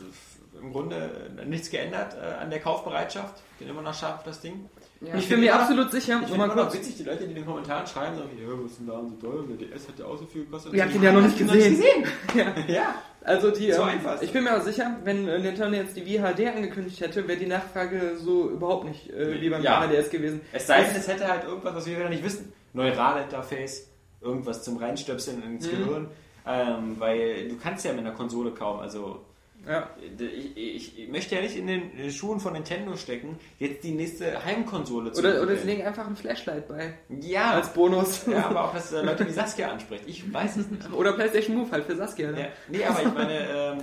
im Grunde äh, nichts geändert äh, an der Kaufbereitschaft. Bin immer noch scharf auf das Ding. Ja. ich bin mir absolut sicher, Ich finde mal immer noch witzig, die Leute, die in den Kommentaren schreiben, sagen, ja, was ist denn da so teuer? Der DS hat ja auch so viel gekostet. ihr habt ihn ja noch nicht Habt ihr [laughs] gesehen. Ja. ja. Also die, So ähm, ich bin mir auch sicher, wenn äh, Nintendo jetzt die VHD angekündigt hätte, wäre die Nachfrage so überhaupt nicht äh, wie beim Ja. VHDS gewesen. Es sei denn, es hätte halt irgendwas, was wir wieder nicht wissen. Neural-Interface, irgendwas zum Reinstöpseln ins Mhm. Gehirn. Ähm, weil du kannst ja mit einer Konsole kaum, also Ja. ich, ich, ich möchte ja nicht in den Schuhen von Nintendo stecken, jetzt die nächste Heimkonsole zu Oder, oder sie legen einfach ein Flashlight bei, Ja, als Bonus. ja, aber auch, dass äh, [laughs] Leute wie Saskia anspricht. Ich weiß es nicht. Oder PlayStation Move halt für Saskia. Ne? Ja, nee, aber ich meine, ähm,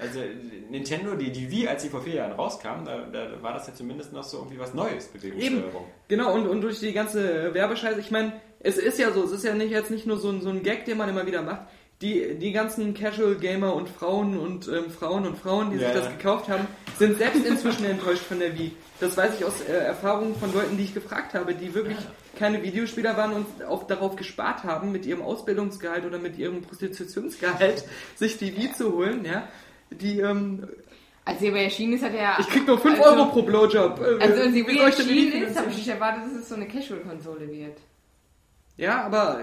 also Nintendo, die, die Wii, als sie vor vier Jahren rauskam, da, da war das ja zumindest noch so irgendwie was Neues, Bewegungssteuerung. Genau, und, und durch die ganze Werbescheiße, ich meine, es ist ja so, es ist ja nicht jetzt nicht nur so ein, so ein Gag, den man immer wieder macht. Die, die ganzen Casual Gamer und Frauen und ähm, Frauen und Frauen, die Ja, sich das gekauft haben, sind selbst inzwischen enttäuscht von der Wii. Das weiß ich aus äh, Erfahrungen von Leuten, die ich gefragt habe, die wirklich keine Videospieler waren und auch darauf gespart haben, mit ihrem Ausbildungsgehalt oder mit ihrem Prostitutionsgehalt sich die Wii zu holen, ja. Die, ähm, Als sie aber erschienen ist, hat er. ich krieg nur 5 also, Euro pro Blowjob. Äh, Also, als sie erschienen ist, habe ich nicht erwartet, dass es so eine Casual-Konsole wird. Ja, aber.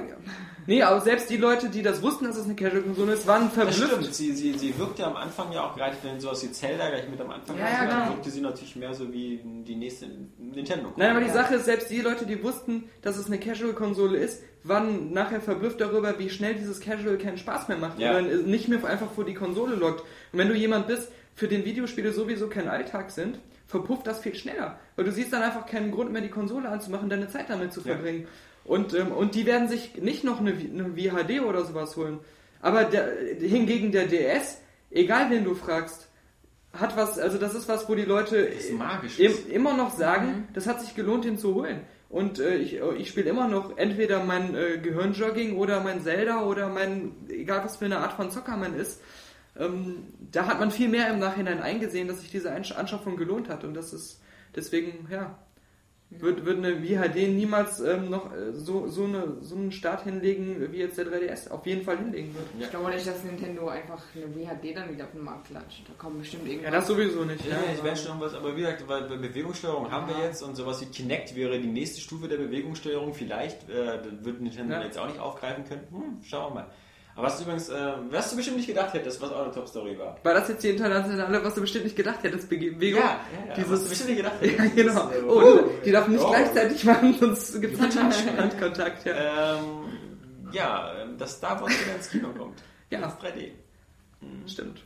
Nee, aber selbst die Leute, die das wussten, dass es eine Casual-Konsole ist, waren Das verblüfft. stimmt, sie, sie, sie wirkte am Anfang ja auch gerade, wenn sowas wie Zelda gleich mit am Anfang Ja, war, ja, dann genau. wirkte sie natürlich mehr so wie die nächste Nintendo. Nein, aber die. Sache ist, selbst die Leute, die wussten, dass es eine Casual-Konsole ist, waren nachher verblüfft darüber, wie schnell dieses Casual keinen Spaß mehr macht. Ja. Oder nicht mehr einfach vor die Konsole lockt. Und wenn du jemand bist, für den Videospiele sowieso kein Alltag sind, verpufft das viel schneller. Weil du siehst dann einfach keinen Grund mehr, die Konsole anzumachen, deine Zeit damit zu Ja. Und, ähm, und die werden sich nicht noch eine, eine VHD oder sowas holen. Aber der, hingegen der DS, egal wen du fragst, hat was, also das ist was, wo die Leute im, immer noch sagen, das hat sich gelohnt, ihn zu holen. Und äh, ich, ich spiele immer noch entweder mein äh, Gehirnjogging oder mein Zelda oder mein, egal was für eine Art von Zocker man ist. Ähm, da hat man viel mehr im Nachhinein eingesehen, dass sich diese Anschaffung gelohnt hat. Und das ist deswegen, ja, wird, wird eine VHD niemals ähm, noch äh, so, so, eine, so einen Start hinlegen, wie jetzt der 3DS auf jeden Fall hinlegen wird. Ich glaube nicht, dass Nintendo einfach eine WHD dann wieder auf den Markt klatscht. Da kommt bestimmt Ja, irgendwas. das sowieso nicht. Ja, ich werde schon was, aber wie gesagt, weil bei Bewegungssteuerung haben wir Ja. jetzt und sowas wie Kinect wäre die nächste Stufe der Bewegungssteuerung. Vielleicht äh, wird Nintendo Ja. jetzt auch nicht aufgreifen können. Hm, schauen wir mal. Aber was du übrigens, äh, was du bestimmt nicht gedacht hättest, was auch eine Top-Story war. War das jetzt die internationale, was du bestimmt nicht gedacht hättest, Bewegung? ja, was du Dieses bestimmt nicht gedacht [laughs] Ja, hättest. genau. Das, äh, Oh, die, die darf nicht oh. gleichzeitig machen, sonst gibt es einen [laughs] Handkontakt. Ja. Ähm, ja, dass Star Wars wieder ins Kino kommt. Ja. Ins 3D. Stimmt.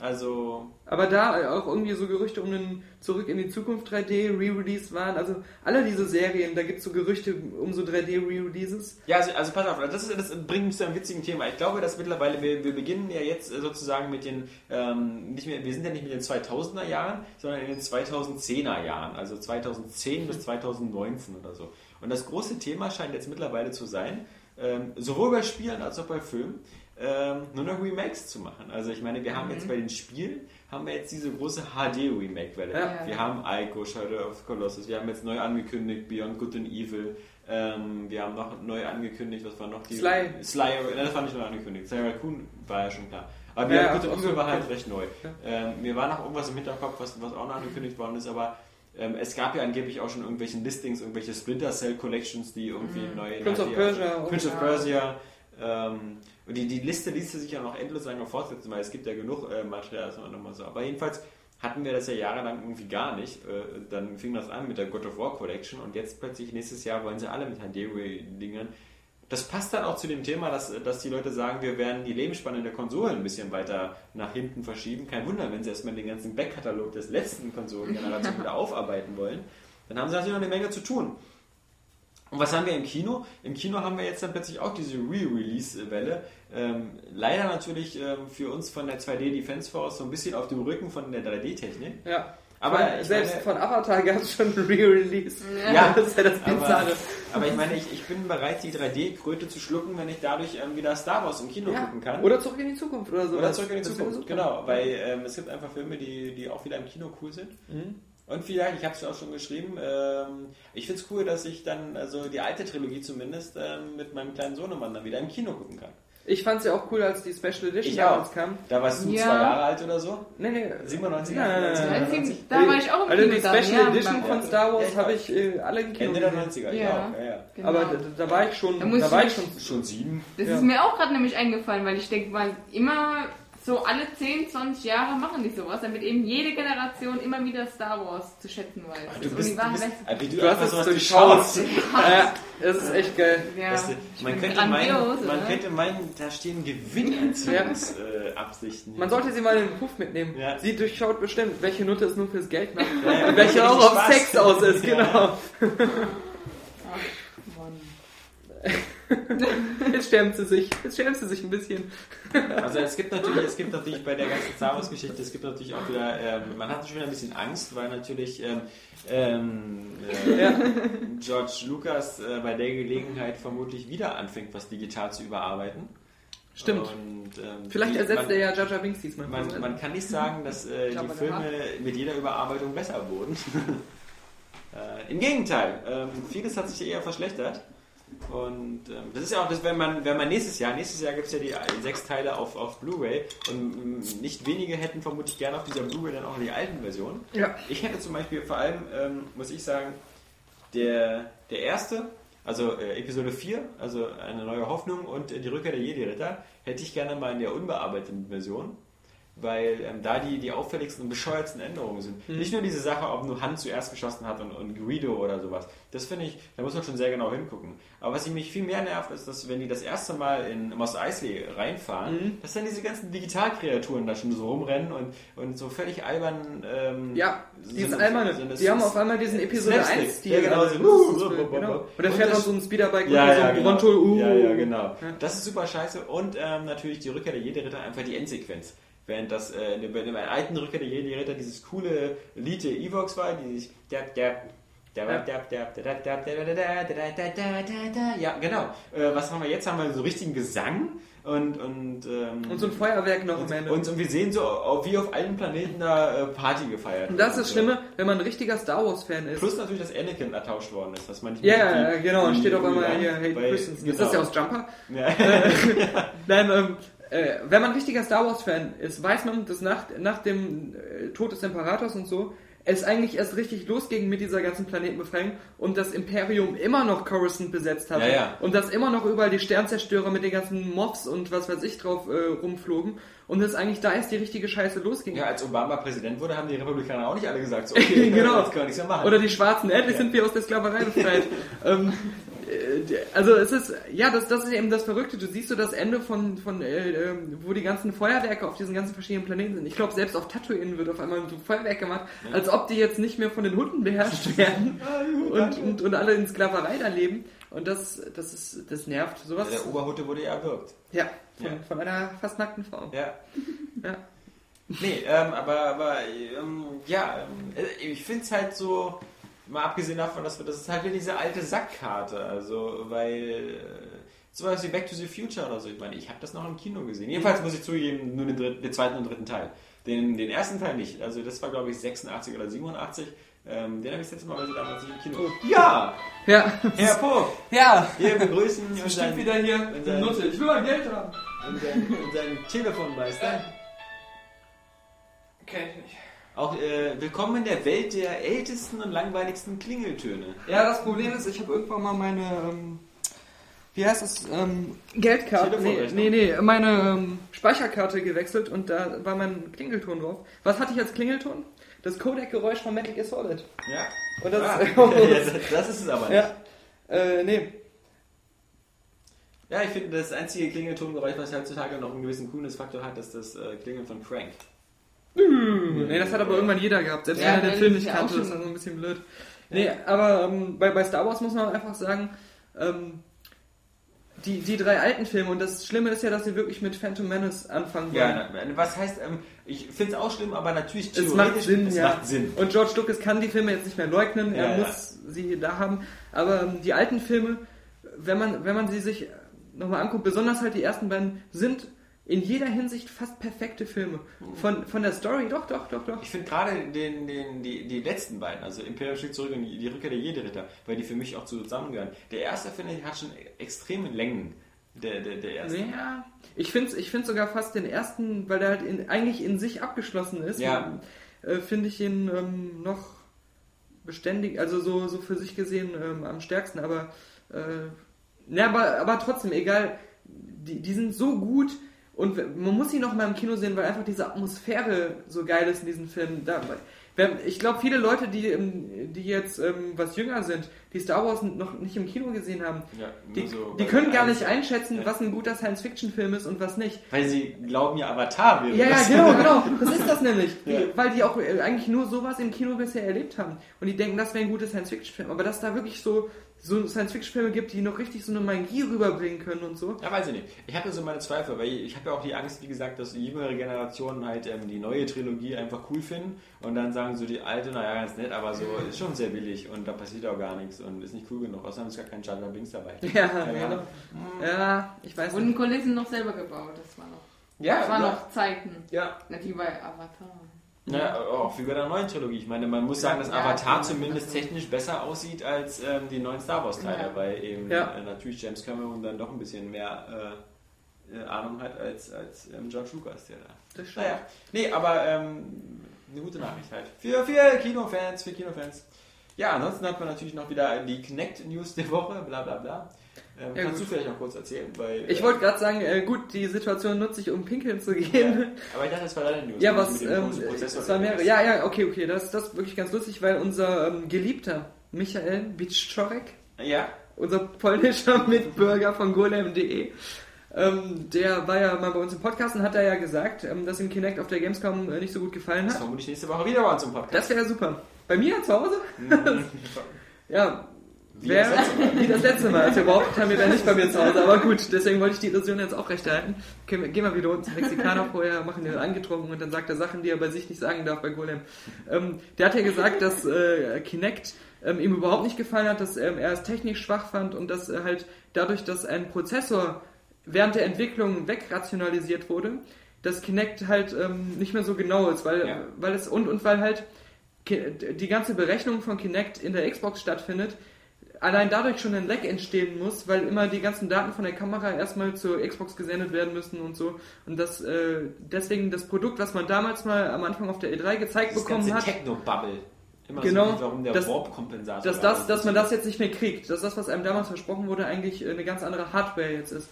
Also, Aber da auch irgendwie so Gerüchte um den Zurück in die Zukunft 3D Re-Release waren. Also alle diese Serien, da gibt es so Gerüchte um so 3D Re-Releases. Ja, also, also pass auf, das, ist, das bringt mich zu einem witzigen Thema. Ich glaube, dass mittlerweile, wir, wir beginnen ja jetzt sozusagen mit den, ähm, nicht mehr, wir sind ja nicht mit den 2000er Jahren, sondern in den 2010er Jahren, also 2010 bis 2019 oder so. Und das große Thema scheint jetzt mittlerweile zu sein, ähm, sowohl bei Spielen als auch bei Filmen, ähm, nur noch Remakes zu machen. Also ich meine, wir haben jetzt bei den Spielen, haben wir jetzt diese große HD-Remake-Welle. Ja. Wir haben Ico, Shadow of Colossus, wir haben jetzt neu angekündigt Beyond Good and Evil, ähm, wir haben noch neu angekündigt, was war noch die... Sly. Sly, nein, das war nicht neu angekündigt. Sly Raccoon war ja schon klar. Aber Ja, Beyond ja, Good and Evil war halt recht neu. Ähm, mir war noch irgendwas im Hinterkopf, was, was auch noch angekündigt worden ist, aber ähm, es gab ja angeblich auch schon irgendwelche Listings, irgendwelche Splinter Cell Collections, die irgendwie neu... in Prince of Persia. Prince of Ja. Persia. Ähm, und die, die Liste ließe sich ja noch endlos lange fortsetzen, weil es gibt ja genug äh, Material, das man nochmal so. Aber jedenfalls hatten wir das ja jahrelang irgendwie gar nicht. Äh, dann fing das an mit der God of War Collection und jetzt plötzlich nächstes Jahr wollen sie alle mit HD-Dingern. Das passt dann auch zu dem Thema, dass, dass die Leute sagen, wir werden die Lebensspanne der Konsolen ein bisschen weiter nach hinten verschieben. Kein Wunder, wenn sie erstmal den ganzen Backkatalog des letzten Konsolengenerations [laughs] wieder aufarbeiten wollen. Dann haben sie natürlich noch eine Menge zu tun. Und was haben wir im Kino? Im Kino haben wir jetzt dann plötzlich auch diese Re-Release-Welle. Ähm, leider natürlich ähm, für uns von der 2D Defense Force so ein bisschen auf dem Rücken von der 3D-Technik. Ja. Aber von, ich selbst meine- von Avatar gab es schon ein [laughs] Re-Release. Ja, [laughs] das ist ja das aber, Bizarre. aber ich meine, ich, ich bin bereit, die 3D-Kröte zu schlucken, wenn ich dadurch ähm, wieder Star Wars im Kino Ja. gucken kann. Oder zurück in die Zukunft oder so. Oder zurück in die Zukunft, genau. Weil ähm, es gibt einfach Filme, die, die auch wieder im Kino cool sind. Mhm. Und vielleicht, ich habe es ja auch schon geschrieben, ähm, ich finde es cool, dass ich dann, also die alte Trilogie zumindest, ähm, mit meinem kleinen Sohnemann dann wieder im Kino gucken kann. Ich fand es ja auch cool, als die Special Edition Ich damals auch. kam. Da warst du Ja. zwei Jahre alt oder so? Nee, nee. 97, Nein, nein, nein, 98, nein, 99? Da war ich auch im Also Kino die dann, Special ja, Edition beim- von Star Wars Ja, habe ich äh, alle im Kino Ende der gesehen. 90er, ja. Ja. auch, ja, ja. Genau. Aber da, da war ich schon, Da da, war ich- schon. Schon sieben? Das Ja. ist mir auch gerade nämlich eingefallen, weil ich denke mal, immer so alle 10, 20 Jahre machen die sowas, damit eben jede Generation immer wieder Star Wars zu schätzen weiß. Du Das bist, du bist, du, Du hast es durchschaut. durchschaust. [laughs] Ja, das ist echt geil. ja, Weißt du, man, könnte meinen, man oder? könnte meinen, da stehen Gewinnanziehungsabsichten. Man sollte sie mal in den Puff mitnehmen. Ja. Sie durchschaut bestimmt, welche Nutte ist nur fürs Geld macht. Ja, ja, Und welche auch auf Spaß. Sex aus ist, Ja. genau. Mann. [laughs] [laughs] Jetzt schämt sie sich. Jetzt schämt sie sich ein bisschen. Also es gibt natürlich, es gibt natürlich bei der ganzen Star Wars Geschichte, es gibt natürlich auch wieder, ähm, man hat schon wieder ein bisschen Angst, weil natürlich ähm, ähm, äh, George Lucas äh, bei der Gelegenheit vermutlich wieder anfängt, was digital zu überarbeiten. Stimmt. Und, ähm, Vielleicht die- ersetzt man, er ja Jar Jar Binks diesmal. Man, man kann nicht sagen, dass äh, glaub, die Filme mit jeder Überarbeitung besser wurden. [laughs] äh, Im Gegenteil, ähm, vieles hat sich eher verschlechtert. Und ähm, das ist ja auch das, wenn man, wenn man nächstes Jahr, nächstes Jahr gibt es ja die sechs Teile auf, auf Blu-ray und ähm, nicht wenige hätten vermutlich gerne auf dieser Blu-ray dann auch die alten Versionen. Ja. Ich hätte zum Beispiel vor allem, ähm, muss ich sagen, der, der erste, also äh, Episode 4, also eine neue Hoffnung und äh, die Rückkehr der Jedi-Ritter, hätte ich gerne mal in der unbearbeiteten Version, weil ähm, da die, die auffälligsten und bescheuertsten Änderungen sind. Nicht nur diese Sache, ob nur Han zuerst geschossen hat und, und Guido oder sowas. Das finde ich, da muss man schon sehr genau hingucken. Aber was mich viel mehr nervt, ist, dass wenn die das erste Mal in Mos Eisley reinfahren, dass dann diese ganzen Digitalkreaturen da schon so rumrennen und, und so völlig albern. Ähm, Ja, dieses Alberne. so Die haben auf einmal diesen Episode Slapstick. 1 Stil. Ja, genau. So, uh, genau. Und und fährt auf so ein Speederbike ja, mit so ja, einem genau. Bronto. Uh. ja, ja, genau. Ja. Das ist super scheiße. Und ähm, natürlich die Rückkehr der Jedi-Ritter, einfach die Endsequenz. Während das äh, in dem alten Rücken der Jedi Ritter dieses coole Lied der Evox war, die sich ja, genau. Äh, was haben wir jetzt? Haben wir so richtigen Gesang und und, ähm, und so ein Feuerwerk noch und, am Ende. Und, und wir sehen so, wie auf allen Planeten da Party gefeiert Und das ist das Schlimme, wenn man ein richtiger Star Wars-Fan ist. Plus natürlich, dass Anakin ertauscht worden ist, dass man nicht Ja, genau, und steht auf einmal hier, hey, Christensen. Genau. Ist das ja aus Jumper? Ja. Nein, ähm, äh, wenn man ein richtiger Star Wars-Fan ist, weiß man, dass nach, nach dem äh, Tod des Imperators und so, es eigentlich erst richtig losging mit dieser ganzen Planetenbefreiung und das Imperium immer noch Coruscant besetzt hatte. Ja, ja. Und dass immer noch überall die Sternzerstörer mit den ganzen Moffs und was weiß ich drauf äh, rumflogen. Und dass eigentlich da erst die richtige Scheiße losging. Ja, als Obama Präsident wurde, haben die Republikaner auch nicht alle gesagt, so, [laughs] okay, Genau. jetzt können wir nichts mehr machen. Oder die Schwarzen, endlich sind wir aus der Sklaverei befreit. [laughs] ähm, äh, äh, also es ist, ja, das, das ist eben das Verrückte. Du siehst so das Ende von, von äh, ähm, wo die ganzen Feuerwerke auf diesen ganzen verschiedenen Planeten sind. Ich glaube, selbst auf Tatooine wird auf einmal so Feuerwerk gemacht, als ob die jetzt nicht mehr von den Hunden beherrscht [laughs] werden und, und, und alle in Sklaverei da leben. Und das, das ist, das nervt. Sowas. Der Oberhutte wurde ja erwürgt. Ja, von, Ja. von einer fast nackten Frau. Ja. [laughs] Ja. Nee, ähm, aber, aber ähm, ja, ähm, äh, ich finde es halt so, mal abgesehen davon, dass wir, das ist halt wieder diese alte Sackkarte, also, weil, äh, sowas wie Back to the Future oder so, ich meine, ich habe das noch im Kino gesehen. Jedenfalls muss ich zugeben, nur den, dritten, den zweiten und dritten Teil. Den, den ersten Teil nicht, also das war glaube ich 86 oder 87, ähm, den habe ich das letzte Mal also damals nicht im Kino. Ja, Ja, Herr Vogt, ja. wir begrüßen Bestimmt unseren, wieder hier unseren- Nutte. Ich will mal Geld haben. unseren, unseren Telefonmeister. Kenn ich nicht. Auch äh, willkommen in der Welt der ältesten und langweiligsten Klingeltöne. Ja, das Problem ist, ich habe irgendwann mal meine, ähm, wie heißt das, ähm, Geldkarte, nee, nee, nee, meine ähm, Speicherkarte gewechselt und da war mein Klingelton drauf. Was hatte ich als Klingelton? Das Codec-Geräusch von Metal Gear Solid. Ja. Und das, Ah, ist, [laughs] ja, das, das ist es aber nicht. ja, äh, nee. Ja, ich finde, das einzige Klingeltongeräusch, was heutzutage noch einen gewissen Coolness-Faktor hat, ist das äh, Klingeln von Crank. Nee, das hat aber irgendwann jeder gehabt, selbst Ja, wenn er den das Film nicht ja kannte, das ist dann so ein bisschen blöd. Nee, aber ähm, bei, bei Star Wars muss man einfach sagen, ähm, die, die drei alten Filme, und das Schlimme ist ja, dass sie wirklich mit Phantom Menace anfangen wollen. Ja, was heißt, ähm, ich finde es auch schlimm, aber natürlich Es macht theoretisch, Sinn, es ja. macht Sinn. Und George Lucas kann die Filme jetzt nicht mehr leugnen, Ja, er ja. muss sie da haben. Aber ähm, die alten Filme, wenn man, wenn man sie sich nochmal anguckt, besonders halt die ersten beiden, sind in jeder Hinsicht fast perfekte Filme. Von, von der Story, doch, doch, doch, doch. Ich finde gerade den, den, die, die letzten beiden, also Imperium schlägt zurück und die, Rückkehr der Jedi-Ritter, weil die für mich auch zusammengehören. Der erste, finde ich, hat schon extreme Längen. Der, der, der erste. Ja, ich finde ich find sogar fast den ersten, weil der halt in, eigentlich in sich abgeschlossen ist, Ja. äh, finde ich ihn ähm, noch beständig, also so, so für sich gesehen ähm, am stärksten, aber, äh, na, aber, aber trotzdem, egal, die, die sind so gut und man muss sie noch mal im Kino sehen, weil einfach diese Atmosphäre so geil ist in diesen Filmen. Da, wer- ich glaube, viele Leute, die, die jetzt ähm, was jünger sind, die Star Wars noch nicht im Kino gesehen haben, Ja, die, so, die können gar nicht einschätzen, Ja. was ein guter Science-Fiction-Film ist und was nicht. Weil sie glauben ja, Avatar wäre Ja, ja, genau, [laughs] genau. Das ist das nämlich. Ja. Weil die auch äh, eigentlich nur sowas im Kino bisher erlebt haben. Und die denken, das wäre ein guter Science-Fiction-Film. Aber dass da wirklich so, so Science-Fiction-Filme gibt, die noch richtig so eine Magie rüberbringen können und so. Ja, weiß ich nicht. Ich habe ja so meine Zweifel, weil ich habe ja auch die Angst, wie gesagt, dass die jüngere Generationen halt ähm, die neue Trilogie einfach cool finden und dann sagen so die alte, naja, ganz nett, aber so ist schon sehr billig und da passiert auch gar nichts und ist nicht cool genug. Außerdem ist gar kein Jar Binks dabei. Ja, genau. Ja, ich weiß Wurden nicht. Kulissen noch selber gebaut, das war noch. Ja, Das waren ja. noch Zeiten. Ja, Nicht wie bei Avatar. Ja, auch wie bei der neuen Trilogie. Ich meine, man muss sagen, dass Avatar ja, zumindest technisch besser aussieht als ähm, die neuen Star Wars Teile, Ja. weil eben äh, natürlich James Cameron dann doch ein bisschen mehr äh, äh, Ahnung hat als, als ähm, George Lucas, der da. Das stimmt. Naja, nee, aber ähm, eine gute Nachricht halt. Für, für Kinofans, für Kinofans. Ja, ansonsten hat man natürlich noch wieder die Kinect-News der Woche, bla bla bla. Ähm, Ja, kannst gut. du vielleicht noch kurz erzählen? Weil, Ich äh, wollte gerade sagen, äh, gut, die Situation nutze ich, um pinkeln zu ja, gehen. aber ich dachte, das war deine News. Ja, was, ähm, es war mehrere, ja, ja, okay, okay, das, das ist wirklich ganz lustig, weil unser ähm, geliebter Michael Wiczorek, Ja, unser polnischer [laughs] Mitbürger von golem.de, ähm, der war ja mal bei uns im Podcast und hat da ja gesagt, ähm, dass ihm Kinect auf der Gamescom äh, nicht so gut gefallen das hat. vermutlich nächste Woche wieder uns im Podcast. Das wäre super. Bei mir zu Hause? Mhm. [laughs] Ja. Wie Wer, das wie das letzte Mal, als wir behauptet haben, wir wären nicht bei mir zu Hause. Aber gut, deswegen wollte ich die Illusion jetzt auch recht erhalten. Gehen wir, wieder uns Mexikaner vorher, machen den angetrunken und dann sagt er Sachen, die er bei sich nicht sagen darf bei Golem. Ähm, der hat ja gesagt, dass äh, Kinect ähm, ihm überhaupt nicht gefallen hat, dass ähm, er es technisch schwach fand und dass äh, halt dadurch, dass ein Prozessor während der Entwicklung wegrationalisiert wurde, dass Kinect halt ähm, nicht mehr so genau ist, weil, Ja. weil es und, und weil halt die ganze Berechnung von Kinect in der Xbox stattfindet, allein dadurch schon ein Lag entstehen muss, weil immer die ganzen Daten von der Kamera erstmal zur Xbox gesendet werden müssen und so. Und das äh, deswegen das Produkt, was man damals mal am Anfang auf der E3 gezeigt Das bekommen ganze hat, Techno-Bubble. Immer Genau, so, warum der das- Warp-Kompensator dass, da das, dass man das jetzt nicht mehr kriegt, dass das, was einem damals versprochen wurde, eigentlich eine ganz andere Hardware jetzt ist.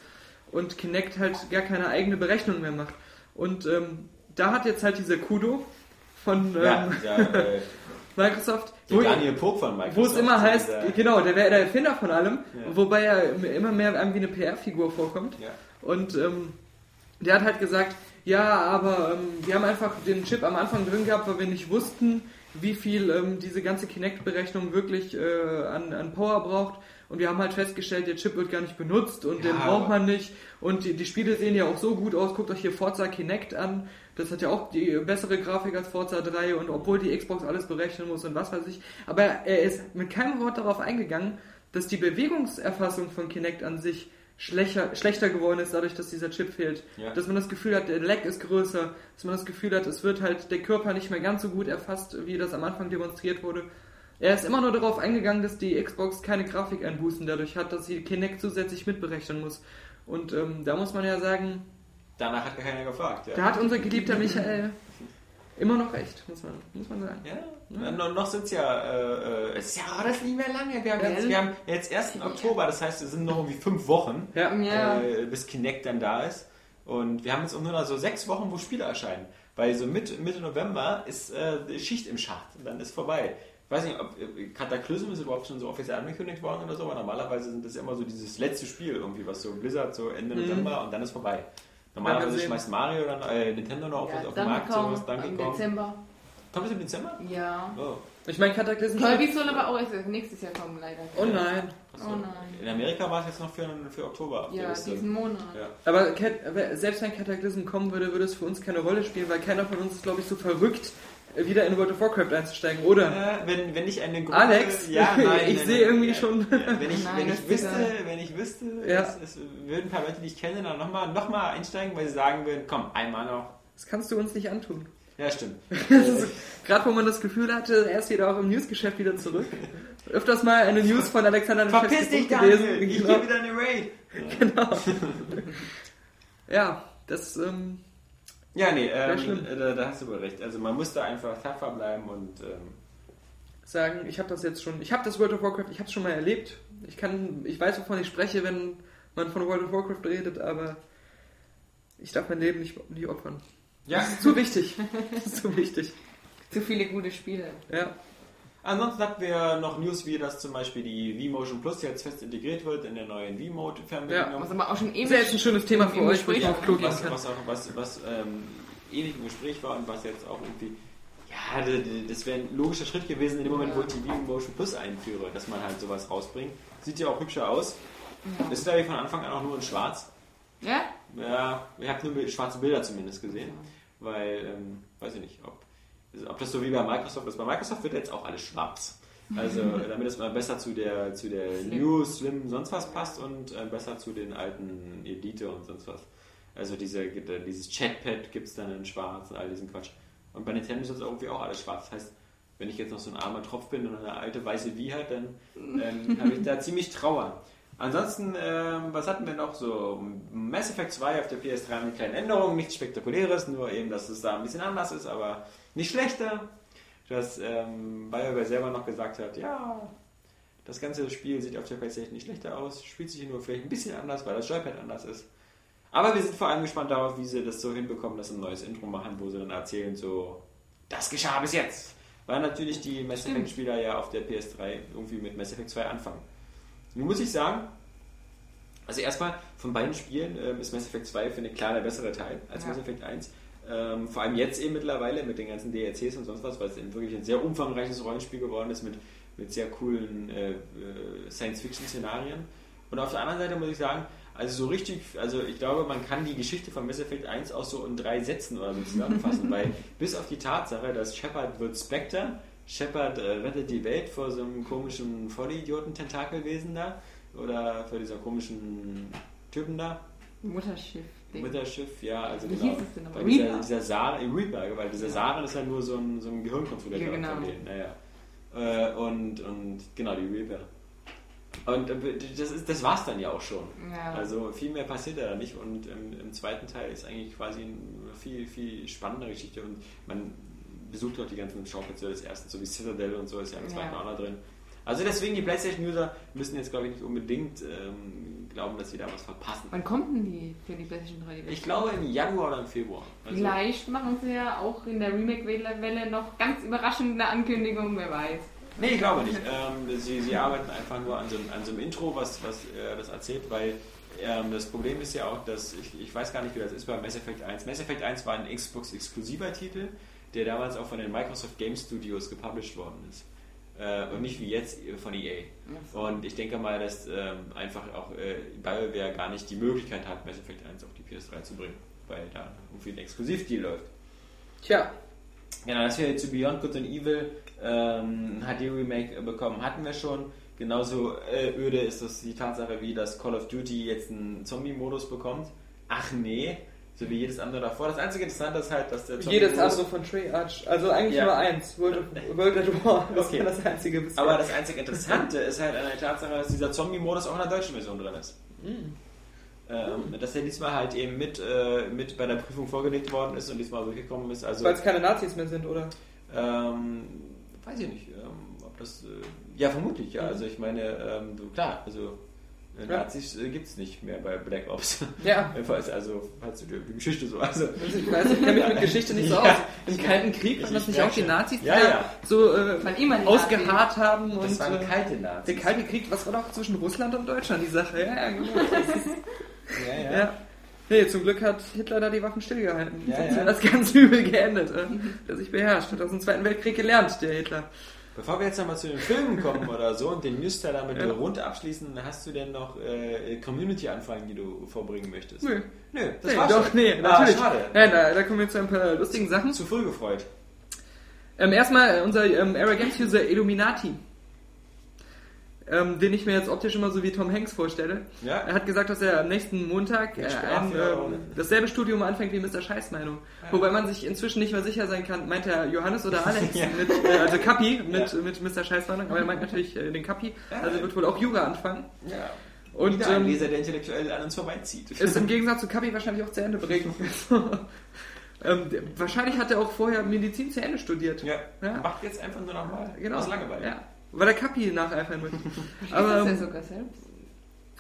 Und Kinect halt gar keine eigene Berechnung mehr macht. Und ähm, da hat jetzt halt dieser Kudo von ähm, Ja, dieser, äh, [laughs] Microsoft, wo, Daniel Pog von Microsoft. wo es immer heißt, dieser- genau, der wäre der Erfinder von allem, Ja. wobei er immer mehr wie eine PR-Figur vorkommt. Ja. Und ähm, der hat halt gesagt, ja, aber ähm, wir haben einfach den Chip am Anfang drin gehabt, weil wir nicht wussten, wie viel ähm, diese ganze Kinect-Berechnung wirklich äh, an, an Power braucht. Und wir haben halt festgestellt, der Chip wird gar nicht benutzt und Ja, den braucht man nicht. Und die, die Spiele sehen ja auch so gut aus. Guckt euch hier Forza Kinect an. Das hat ja auch die bessere Grafik als Forza 3 und obwohl die Xbox alles berechnen muss und was weiß ich. Aber er ist mit keinem Wort darauf eingegangen, dass die Bewegungserfassung von Kinect an sich schlechter, schlechter geworden ist, dadurch, dass dieser Chip fehlt. Ja. Dass man das Gefühl hat, der Lag ist größer, dass man das Gefühl hat, es wird halt der Körper nicht mehr ganz so gut erfasst, wie das am Anfang demonstriert wurde. Er ist immer nur darauf eingegangen, dass die Xbox keine Grafikeinbußen dadurch hat, dass sie Kinect zusätzlich mitberechnen muss. Und ähm, da muss man ja sagen, Danach hat keiner gefragt. Ja. da hat unser geliebter Michael immer noch recht, muss man, muss man sagen. Ja, noch, noch sind es ja, äh, äh, es ist ja alles nicht mehr lange. Wir haben, Ja. jetzt, wir haben jetzt 1. Oktober, das heißt, es sind noch irgendwie fünf Wochen, Ja. Ja. äh, bis Kinect dann da ist. Und wir haben jetzt auch nur noch so sechs Wochen, wo Spiele erscheinen. Weil so Mitte, Mitte November ist äh, Schicht im Schacht und dann ist vorbei. Ich weiß nicht, ob äh, Cataclysm ist überhaupt schon so offiziell angekündigt worden oder so, aber normalerweise sind das immer so dieses letzte Spiel irgendwie, was so Blizzard so Ende Mhm. November und dann ist vorbei. Normalerweise schmeißt Mario dann, äh, Nintendo noch auf, Ja, auf den Markt, Kong sowas, Donkey im Kong. Dezember. Kommt es im Dezember? Ja. Oh. Ich meine, Cataclysm... Kirby soll aber auch erst nächstes Jahr kommen, leider. Oh nein. Achso. Oh nein. In Amerika war es jetzt noch für, für Oktober Ja, diesen Monat. Ja. Aber Cat, selbst wenn Cataclysm kommen würde, würde es für uns keine Rolle spielen, weil keiner von uns ist, glaube ich, so verrückt, wieder in World of Warcraft einzusteigen, oder? Äh, wenn, wenn ich eine Gruppe... Alex? Ja, [laughs] nein, Ich sehe irgendwie ja, schon- wenn ich, Nein, wenn ich wüsste, wenn ich wüsste, Ja. es, es würden ein paar Leute, die ich kenne, dann nochmal noch mal einsteigen, weil sie sagen würden, komm, einmal noch. Das kannst du uns nicht antun. Ja, stimmt. [laughs] Gerade wo man das Gefühl hatte, er ist wieder auch im Newsgeschäft wieder zurück. Öfters mal eine News von Alexander Verpiss dich, Daniel! Ich [laughs] Genau. gebe wieder eine Raid! Ja, das, ähm, Ja, nee, ähm, äh, da, da hast du wohl recht. Also man muss da einfach tapfer bleiben und ähm, sagen, ich habe das jetzt schon, ich habe das World of Warcraft, ich habe es schon mal erlebt. Ich kann, ich weiß, wovon ich spreche, wenn man von World of Warcraft redet, aber ich darf mein Leben nicht, nicht opfern. ja. Das ist zu wichtig. Das ist zu wichtig. Zu viele gute Spiele. Ja. Ansonsten hatten wir noch News, wie dass zum Beispiel die V-Motion Plus jetzt fest integriert wird in der neuen V-Mode-Fernbedienung. Was aber auch schon Das ewig ja ein schönes Thema für euch, Gespräch auf Klo gehen was, was auch was, was ähm, ewig im Gespräch war und was jetzt auch irgendwie ja, das wäre ein logischer Schritt gewesen in dem Moment, wo ich die V-Motion Plus einführe, dass man halt sowas rausbringt. Sieht ja auch hübscher aus. Ist glaube ich von Anfang an auch nur in Schwarz. Ja? Ja, ich habe nur schwarze Bilder zumindest gesehen, weil ähm, weiß ich nicht, ob ob das so wie bei Microsoft ist. Bei Microsoft wird jetzt auch alles schwarz. Also [laughs] damit es mal besser zu der zu der Slim. New Slim sonst was passt und äh, besser zu den alten Elite und sonst was. Also diese, dieses Chatpad gibt es dann in schwarz und all diesen Quatsch. Und bei Nintendo ist das irgendwie auch alles schwarz. Das heißt, wenn ich jetzt noch so ein armer Tropf bin und eine alte weiße Wii hat, dann ähm, [laughs] habe ich da ziemlich Trauer. Ansonsten, ähm, was hatten wir noch so? Mass Effect 2 auf der PS3 mit kleinen Änderungen, nichts Spektakuläres, nur eben, dass es da ein bisschen anders ist, aber nicht schlechter. Dass ähm, BioWare selber noch gesagt hat, ja, das ganze Spiel sieht auf der PlayStation nicht schlechter aus, spielt sich nur vielleicht ein bisschen anders, weil das Joypad anders ist. Aber wir sind vor allem gespannt darauf, wie sie das so hinbekommen, dass sie ein neues Intro machen, wo sie dann erzählen, so, das geschah bis jetzt. Weil natürlich die Mass. Effect-Spieler ja auf der PS3 irgendwie mit Mass Effect 2 anfangen. Nun muss ich sagen, also erstmal von beiden Spielen ähm, ist Mass Effect 2 finde ich klar der bessere Teil als Ja. Mass Effect 1. Ähm, vor allem jetzt eben mittlerweile mit den ganzen DLCs und sonst was, weil es eben wirklich ein sehr umfangreiches Rollenspiel geworden ist mit, mit sehr coolen äh, äh, Science-Fiction-Szenarien. Und auf der anderen Seite muss ich sagen, also so richtig, also ich glaube, man kann die Geschichte von Mass Effect 1 auch so in drei Sätzen oder so [laughs] zusammenfassen, weil bis auf die Tatsache, dass Shepard wird Spectre, Shepard äh, rettet die Welt vor so einem komischen Vollidioten-Tentakelwesen da oder vor dieser komischen Typen da, Mutterschiff. Ding. Mutterschiff, ja, also Wie genau. hieß es denn nochmal? Reaper? dieser Saren, Reaper, weil dieser Ja. Saren ist ja nur so ein, so ein Gehirnkontrolleur Ja, genau. von denen, naja. Äh, und, und genau, die Reaper. Und äh, das, ist, das war's dann ja auch schon. Ja. Also viel mehr passiert da nicht und im, im zweiten Teil ist eigentlich quasi eine viel, viel spannendere Geschichte und man besucht auch die ganzen Schauplätze des ersten, so wie Citadel und so ist ja im zweiten Ja. auch noch drin. Also deswegen, die PlayStation-User müssen jetzt, glaube ich, nicht unbedingt ähm, glauben, dass sie da was verpassen. Wann kommt denn die für die PlayStation 3? die Ich glaube im Januar oder im Februar. Also, Vielleicht machen sie ja auch in der Remake-Welle noch ganz überraschende Ankündigungen, wer weiß. Nee, ich glaube nicht. Ähm, sie, sie arbeiten einfach nur an so, einem- an so einem Intro, was, was äh, das erzählt, weil ähm, das Problem ist ja auch, dass ich, ich weiß gar nicht, wie das ist bei Mass Effect 1. Mass Effect 1 war ein Xbox-exklusiver Titel, der damals auch von den Microsoft Game Studios gepublished worden ist. Äh, und nicht wie jetzt von EA. Und ich denke mal, dass ähm, einfach auch äh, BioWare gar nicht die Möglichkeit hat, Mass Effect 1 auf die PS3 zu bringen, weil da irgendwie ein Exklusivdeal läuft. Tja, Genau, dass wir zu Beyond Good and Evil ähm, HD-Remake bekommen, hatten wir schon. Genauso äh, öde ist das die Tatsache, wie das Call of Duty jetzt einen Zombie-Modus bekommt. Ach nee, so wie jedes andere davor. Das einzige Interessante ist halt, dass der jedes Zombie-Modus- andere von Treyarch. Also eigentlich Ja. nur eins. World, of, [laughs] World at War. Das Okay. war das einzige bisher. Aber das einzige Interessante ist halt an der Tatsache, dass dieser Zombie-Modus auch in der deutschen Version drin ist. Ähm, dass der diesmal halt eben mit, äh, mit bei der Prüfung vorgelegt worden ist und diesmal durchgekommen ist. Also, Weil es keine Nazis mehr sind, oder? Ähm, weiß ich nicht, ähm, ob das. Äh, ja, vermutlich, ja. Also ich meine, ähm, klar, also. Nazis äh, gibt es nicht mehr bei Black Ops. Ja. [laughs] Falls, also, falls du dir die Geschichte so. Also, Ich weiß, ich kenne mich mit Geschichte nicht so Ja. aus. Im Kalten Krieg waren das Ich nicht auch die. Nazis, die Ja, so äh, ausgeharrt haben und das waren äh, kalte Nazis. der Kalte Krieg, was war doch zwischen Russland und Deutschland die Sache? Ja, ja, genau. [laughs] Ja, ja. ja. Nee, zum Glück hat Hitler da die Waffen stillgehalten. Ja, Sonst ja. wäre das [laughs] ganz übel geendet. Äh, der sich beherrscht. Hat aus dem Zweiten Weltkrieg gelernt, der Hitler. Bevor wir jetzt nochmal zu den Filmen kommen [laughs] oder so und den News damit Ja. rund abschließen, hast du denn noch äh, Community-Anfragen, die du vorbringen möchtest? Nö. Nö, das nee, war's doch, schon. nee, Ah, natürlich. schade. Ja, da, da kommen wir zu ein paar lustigen Sachen. Zu früh gefreut. Ähm, erstmal äh, unser ähm, Games User Illuminati. Ähm, den ich mir jetzt optisch immer so wie Tom Hanks vorstelle. Ja. Er hat gesagt, dass er am nächsten Montag äh, ein, ähm, dasselbe Studium anfängt wie Mr. Scheißmeinung. Wobei man sich inzwischen nicht mehr sicher sein kann, meint er Johannes oder [laughs] Alex, Ja. mit, äh, also Kapi mit, Ja. mit Mr. Scheißmeinung, aber er meint natürlich äh, den Kapi, Ja. also wird wohl auch Jura anfangen. Ja. Und Wieder ein ähm, Leser, der intellektuell an uns vorbeizieht. ist im Gegensatz zu Kapi wahrscheinlich auch zu Ende bringen. [laughs] ähm, wahrscheinlich hat er auch vorher Medizin zu Ende studiert. Ja, Ja. macht jetzt einfach nur nochmal. Genau. Aus Langeweile. Ja. Weil der Kapi nacheifern. [laughs] Ist Aber das ja ähm, sogar selbst?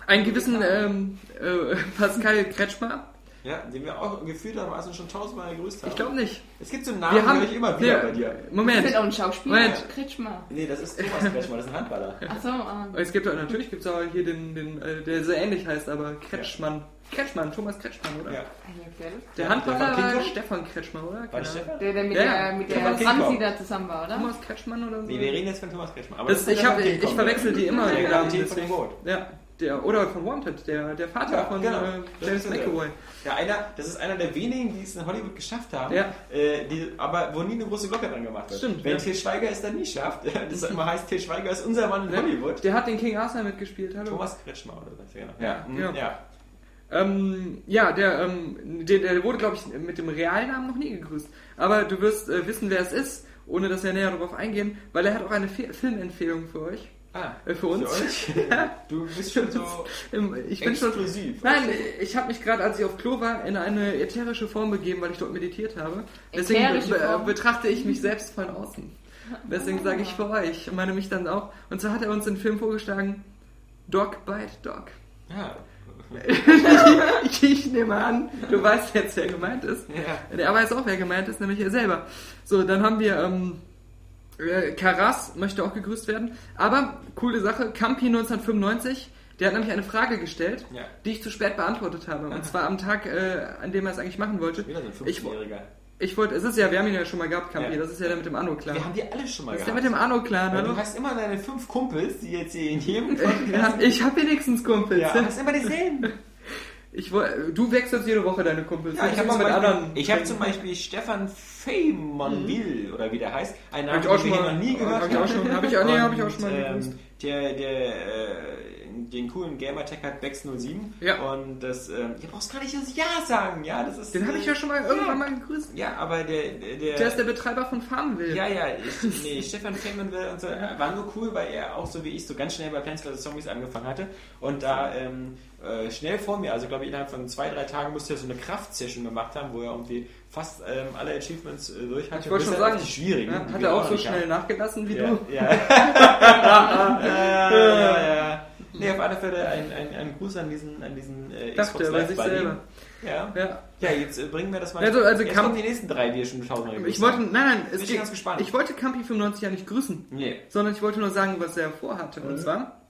einen gewissen ähm, äh, Pascal Kretschmer, Ja, den wir auch gefühltermaßen schon tausendmal gegrüßt haben. ich glaube nicht. Es gibt so einen Namen, Wir den haben höre ich immer wieder Nee, bei dir. Das Moment. ist auch ein Schauspieler. Moment. Kretschmer. Nee, das ist Thomas [laughs] Kretschmer, das ist ein Handballer. Achso, ah. Es gibt auch, natürlich gibt es auch hier den, den äh, der sehr ähnlich heißt, aber Kretschmann. Kretschmann, Thomas Kretschmann, oder? Ja. Der Handballer war? Stefan Kretschmer, oder? War das Ahnung. Stefan? Der, der mit Ja, der, mit der Franzi da zusammen war, oder? Thomas Kretschmann oder so? Nee, wir reden jetzt von Thomas Kretschmer. Aber Das, der ich hab, ich Kong, verwechsel die immer, Der. Kapitän von dem. Boot. Ja, der, oder von Wanted, der, der Vater Ja, von genau. äh, Das James. McAvoy. Ja, einer, das ist einer der wenigen, die es in Hollywood geschafft haben, Ja. äh, die, aber wo nie eine große Glocke dran gemacht wird. Stimmt, Wenn ja. Til Schweiger es dann nie schafft, [laughs] das immer heißt, Til Schweiger ist unser Mann in Hollywood. Der hat den King Arthur mitgespielt, hallo. Thomas Kretschmer oder was, genau. Ja, mhm, ja. ja. Ähm, ja, der, ähm, der, der wurde, glaube ich, mit dem Realnamen noch nie gegrüßt. Aber du wirst äh, wissen, wer es ist, ohne dass wir näher darauf eingehen, weil er hat auch eine Fi Filmempfehlung für euch. Ah, Äh, für uns. euch? [laughs] Du bist schon so Ich bin schon. exklusiv. Nein, ich habe mich gerade, als ich auf Klo war, in eine ätherische Form begeben, weil ich dort meditiert habe. Deswegen Ätherische be Form? betrachte ich mich selbst von außen. Deswegen sage ich für euch und meine mich dann auch. Und so hat er uns den Film vorgeschlagen, Dog Bite Dog. Ja. [laughs] Ich, ich nehme an, du weißt jetzt, wer gemeint ist. Ja. Der weiß auch, wer gemeint ist, nämlich er selber. So, dann haben wir ähm, äh, Karas, möchte auch gegrüßt werden. Aber, coole Sache, Campi 1995, der hat nämlich eine Frage gestellt, Ja. die ich zu spät beantwortet habe. Und zwar am Tag, äh, an dem er es eigentlich machen wollte. Wieder so ein Ich, wo- 15-Jähriger. Ich wollte, es ist ja, wir haben ihn ja schon mal gehabt, Campi, Ja. das ist ja der mit dem Anno-Clan. Wir haben die alle schon mal Das ist der gehabt. mit dem Anno-Clan, hallo? du hast immer deine fünf Kumpels, die jetzt hier in jedem Ja, Podcast... ich habe wenigstens Kumpels. Ja, hast immer dieselben. [laughs] Ich, du wechselst jede Woche deine Kumpels. Ja, ich habe immer zum, mit Beispiel- anderen. ich hab zum Beispiel Stefan Feymonville, oder wie der heißt, einen Hab Namen, ich auch den schon mal- noch nie gehört hab ich auch schon- hab ich auch- nee, hab ich auch schon mal ähm, der, der äh, den coolen Gamertag hat Bex07. Ja. Und das, ähm, ihr brauchst gar nicht das Ja sagen, ja, das ist. Den habe ich ja schon mal irgendwann mal gegrüßt. Ja, aber der, der, der ist der Betreiber von Farmville. ja, ja, ich, [laughs] nee, Stefan Feynmanville und so, war nur cool, weil er auch so wie ich so ganz schnell bei Plants vs. Zombies angefangen hatte und da ähm, äh, schnell vor mir, also glaube ich innerhalb von zwei, drei Tagen musste er so eine Kraftsession gemacht haben, wo er irgendwie fast ähm, alle Achievements äh, durch hatte. Ich wollte schon sagen, auf die schwierigen. Ja, hat er auch so schnell haben. nachgelassen wie Ja, du? ja. [laughs] ja, ja, ja. [laughs] Nee, auf alle Fälle ein, ein, ein Gruß an diesen, an diesen äh, Dachte er bei sich selber. Ja. Ja. ja, jetzt äh, bringen wir das mal. Also- also jetzt Kamp- kommen die nächsten drei, die ihr schon tausendmal Ich wollte, nein, nein, es ich geht, ganz gespannt. ich wollte Campi 95 ja nicht grüßen, Nee. sondern ich wollte nur sagen, was er vorhatte. Und zwar,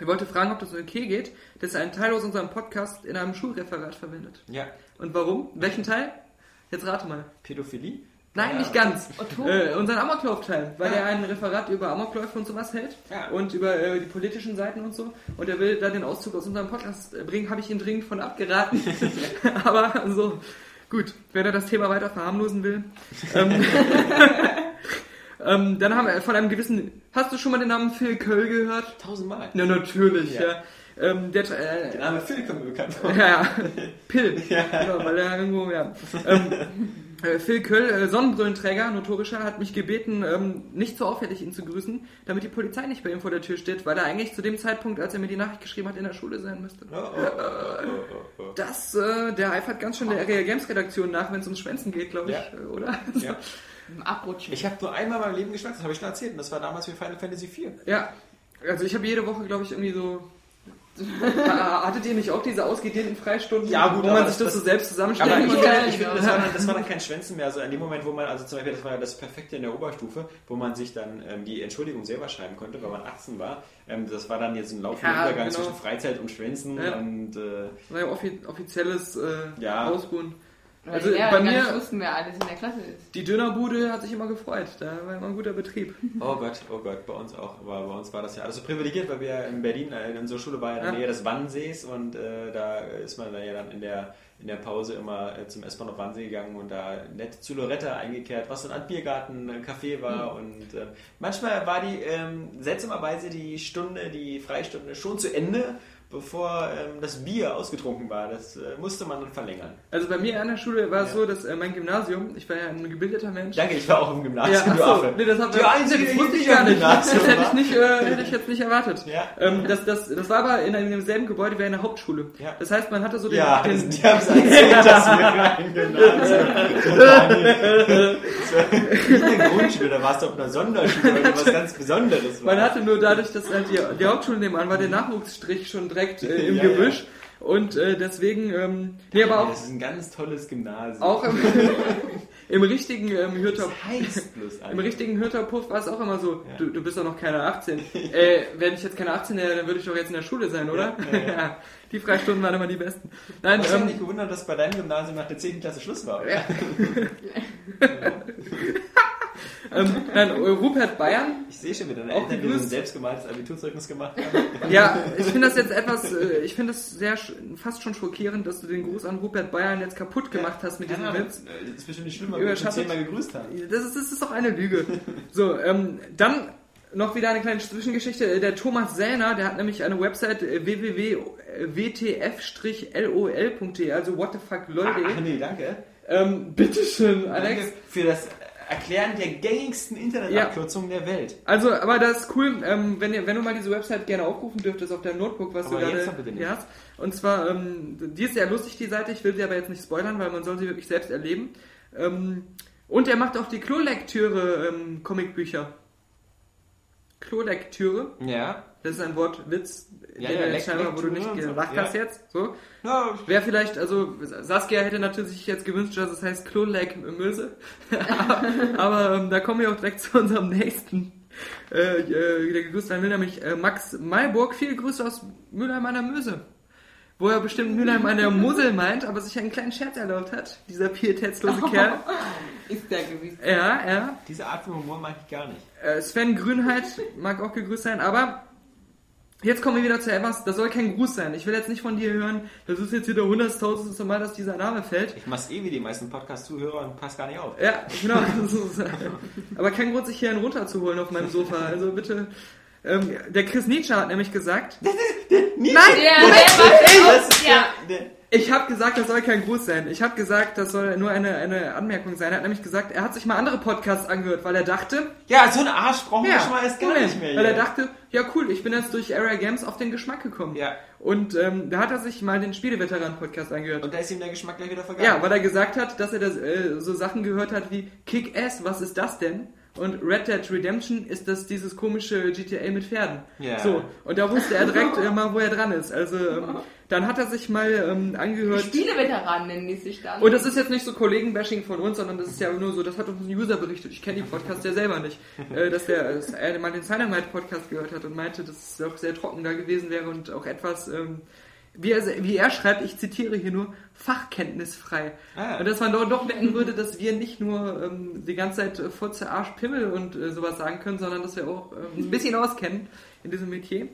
ich wollte fragen, ob das okay geht, dass er einen Teil aus unserem Podcast in einem Schulreferat verwendet. Ja. Und warum? Welchen Teil? Jetzt rate mal. Pädophilie? Nein, Ja. nicht ganz. Otto? Äh, unseren Amoklauf-Teil, weil Ah. er ein Referat über Amokläufe und sowas hält Ja. und über äh, die politischen Seiten und so. Und er will da den Auszug aus unserem Podcast äh, bringen, habe ich ihn dringend von abgeraten. [laughs] Aber so, gut, wenn er das Thema weiter verharmlosen will. ähm, [laughs] ähm, dann haben wir von einem gewissen, hast du schon mal den Namen Phil Köll gehört? Tausendmal. Ja, natürlich, ja. Ja. Ähm, der, äh, Der Name Phil kommt mir bekannt vor. ja, ja. [laughs] Pill. Genau, weil er irgendwo, ja. Äh, Phil Köll, äh, Sonnenbrillenträger, notorischer, hat mich gebeten, ähm, nicht so auffällig ihn zu grüßen, damit die Polizei nicht bei ihm vor der Tür steht, weil er eigentlich zu dem Zeitpunkt, als er mir die Nachricht geschrieben hat, in der Schule sein müsste. Oh, oh, oh, Das, äh, der eifert ganz schön der Area Games Redaktion nach, wenn es ums Schwänzen geht, glaube ich, Ja. oder? Ja. Im Abrutschen. Ich habe nur einmal in meinem Leben geschwänzt, das habe ich schon erzählt, und das war damals für Final Fantasy IV. Ja, also ich habe jede Woche, glaube ich, irgendwie so. Ha- Hattet ihr nicht auch diese ausgedehnten Freistunden, Ja, gut, wo man sich das, so das- selbst zusammenstellen Aber ich, konnte? finde, ich finde, das, war dann, das war dann kein Schwänzen mehr. Also in dem Moment, wo man, also zum Beispiel, das war ja das Perfekte in der Oberstufe, wo man sich dann ähm, die Entschuldigung selber schreiben konnte, weil man 18 war. Ähm, das war dann jetzt ein laufender Ja, Übergang genau. zwischen Freizeit und Schwänzen Ja. und äh, war ja offi offizielles äh, Ja. Ausruhen. Weil Also die Lehrer bei mir- nicht wussten, wer alles in der Klasse ist. Die Dönerbude hat sich immer gefreut. Da war immer ein guter Betrieb. [laughs] oh Gott, oh Gott, bei uns auch. Aber bei uns war das ja alles so privilegiert, weil wir in Berlin, äh, unsere Schule war ja in der Ja. Nähe des Wannsees und äh, da ist man dann ja dann in der in der Pause immer äh, zum S-Bahn auf Wannsee gegangen und da nett zu Loretta eingekehrt, was so ein Art Biergarten, ein Café war und äh, manchmal war die ähm, seltsamerweise die Stunde, die Freistunde schon zu Ende, bevor ähm, das Bier ausgetrunken war. Das äh, musste man dann verlängern. Also bei mir an der Schule war es Ja. so, dass äh, mein Gymnasium, ich war ja ein gebildeter Mensch. Danke, ich war auch im Gymnasium, Ja, du achso, Affe. nee, das, hab, Die einzige, das wusste ich gar nicht. [laughs] Das hätte ich, nicht, äh, hätte ich jetzt nicht erwartet. Ja. Ähm, das, das, das war aber in einem demselben Gebäude wie eine Hauptschule. Ja. Das heißt, man hatte so den, Ja, den, [laughs] das, die haben es erzählt, dass wir ein Gymnasium Das nicht eine Grundschule, da warst du auf einer Sonderschule, weil was ganz Besonderes war. Man hatte nur dadurch, dass halt die, die Hauptschule nebenan war, den Nachwuchsstrich schon direkt äh, im Ja, Gebüsch. Und äh, deswegen, ähm, nee, aber auch, das ist ein ganz tolles Gymnasium. auch im, [laughs] im richtigen ähm, Hürter, [laughs] im richtigen Hürterpuff war es auch immer so, Ja. du, du bist doch noch keine 18. [laughs] äh, wenn ich jetzt keine 18 wäre, dann würde ich doch jetzt in der Schule sein, oder? Ja, ja, ja. die Freistunden waren immer die besten. Nein, Ich habe ähm, mich gewundert, dass bei deinem Gymnasium nach der 10. Klasse Schluss war. Ja. [laughs] ähm, nein, Rupert Bayern Ich sehe schon wieder deine Eltern, die so ein selbstgemaltes Abiturzeugnis gemacht haben. [laughs] Ja, ich finde das jetzt etwas, äh, ich finde es sehr, fast schon schockierend, dass du den Gruß an Rupert Bayern jetzt kaputt gemacht hast mit diesem Keine Ahnung, Witz. Das ist bestimmt nicht schlimm, weil wir schon zehnmal gegrüßt haben. Das ist, das ist doch eine Lüge. So, ähm, dann noch wieder eine kleine Zwischengeschichte. Der Thomas Sähner, der hat nämlich eine Website äh, www.wtf-lol.de, also what the fuck Ach lol.de. nee, danke. Ähm, bitteschön, Alex. Danke für das Erklären der gängigsten Internetabkürzungen der Welt. Also, aber das ist cool, ähm, wenn, wenn du mal diese Website gerne aufrufen dürftest auf deinem Notebook, was Aber du gerade hast. Und zwar, ähm, die ist sehr lustig, die Seite, ich will sie aber jetzt nicht spoilern, weil man soll sie wirklich selbst erleben. Ähm, und er macht auch die Klolektüre ähm, Comicbücher. Klolektüre, Ja. Das ist ein Wortwitz, Ja, ja, du Lek- scheinbar, wo du nicht und so, gelacht ja. hast jetzt. So. ja Wäre vielleicht, also Saskia hätte natürlich sich jetzt gewünscht, dass es heißt Kloleck-Möse. [laughs] Aber ähm, da kommen wir auch direkt [laughs] zu unserem nächsten, äh, äh, der gegrüßt werden will, nämlich äh, Max Malburg. Viele Grüße aus Mülheim an der Möse. Wo er bestimmt Mülheim an der [laughs] Mosel meint, aber sich einen kleinen Scherz erlaubt hat, dieser pietätslose Kerl. Ist der gewiss. Ja, ja. Diese Art von Humor mag ich gar nicht. Äh, Sven Grünheit mag auch gegrüßt sein, aber jetzt kommen wir wieder zu etwas, das soll kein Gruß sein. Ich will jetzt nicht von dir hören, das ist jetzt wieder hunderttausendste Mal, dass dieser Name fällt. Ich mach's eh wie die meisten Podcast-Zuhörer und pass gar nicht auf. Ja, genau. [laughs] Aber kein Grund, sich hier einen runterzuholen auf meinem Sofa. Also bitte. Ähm, der Chris Nietzsche hat nämlich gesagt, [laughs] Nein, der Moment, war Das ist ja. der, der, ich habe gesagt, das soll kein Gruß sein. Ich habe gesagt, das soll nur eine, eine Anmerkung sein. Er hat nämlich gesagt, er hat sich mal andere Podcasts angehört, weil er dachte, ja, so ein Arsch brauchen wir ja, schon mal erst gar Moment, nicht mehr. weil er dachte, ja cool, ich bin jetzt durch Area Games auf den Geschmack gekommen. Ja. Und ähm, da hat er sich mal den Spieleveteran-Podcast angehört. Und da ist ihm der Geschmack gleich wieder vergangen. Ja, weil er gesagt hat, dass er das, äh, so Sachen gehört hat wie Kick-Ass, was ist das denn? Und Red Dead Redemption ist das dieses komische GTA mit Pferden. Ja. So, und da wusste er direkt äh, mal, wo er dran ist. Also, ähm, dann hat er sich mal ähm, angehört. Spieleveteranen nennen die sich dann. Und das ist jetzt nicht so Kollegen-Bashing von uns, sondern das ist ja nur so, das hat uns ein User berichtet. Ich kenne die Podcasts ja selber nicht. [laughs] Äh, dass der dass er mal den Cyanamite-Podcast gehört hat und meinte, dass es auch sehr trocken da gewesen wäre und auch etwas, ähm, wie, er, wie er schreibt, ich zitiere hier nur, fachkenntnisfrei. Ah. Und dass man doch, doch merken würde, dass wir nicht nur ähm, die ganze Zeit äh, Furze, Arsch, Pimmel und äh, sowas sagen können, sondern dass wir auch ähm, ein bisschen auskennen in diesem Metier.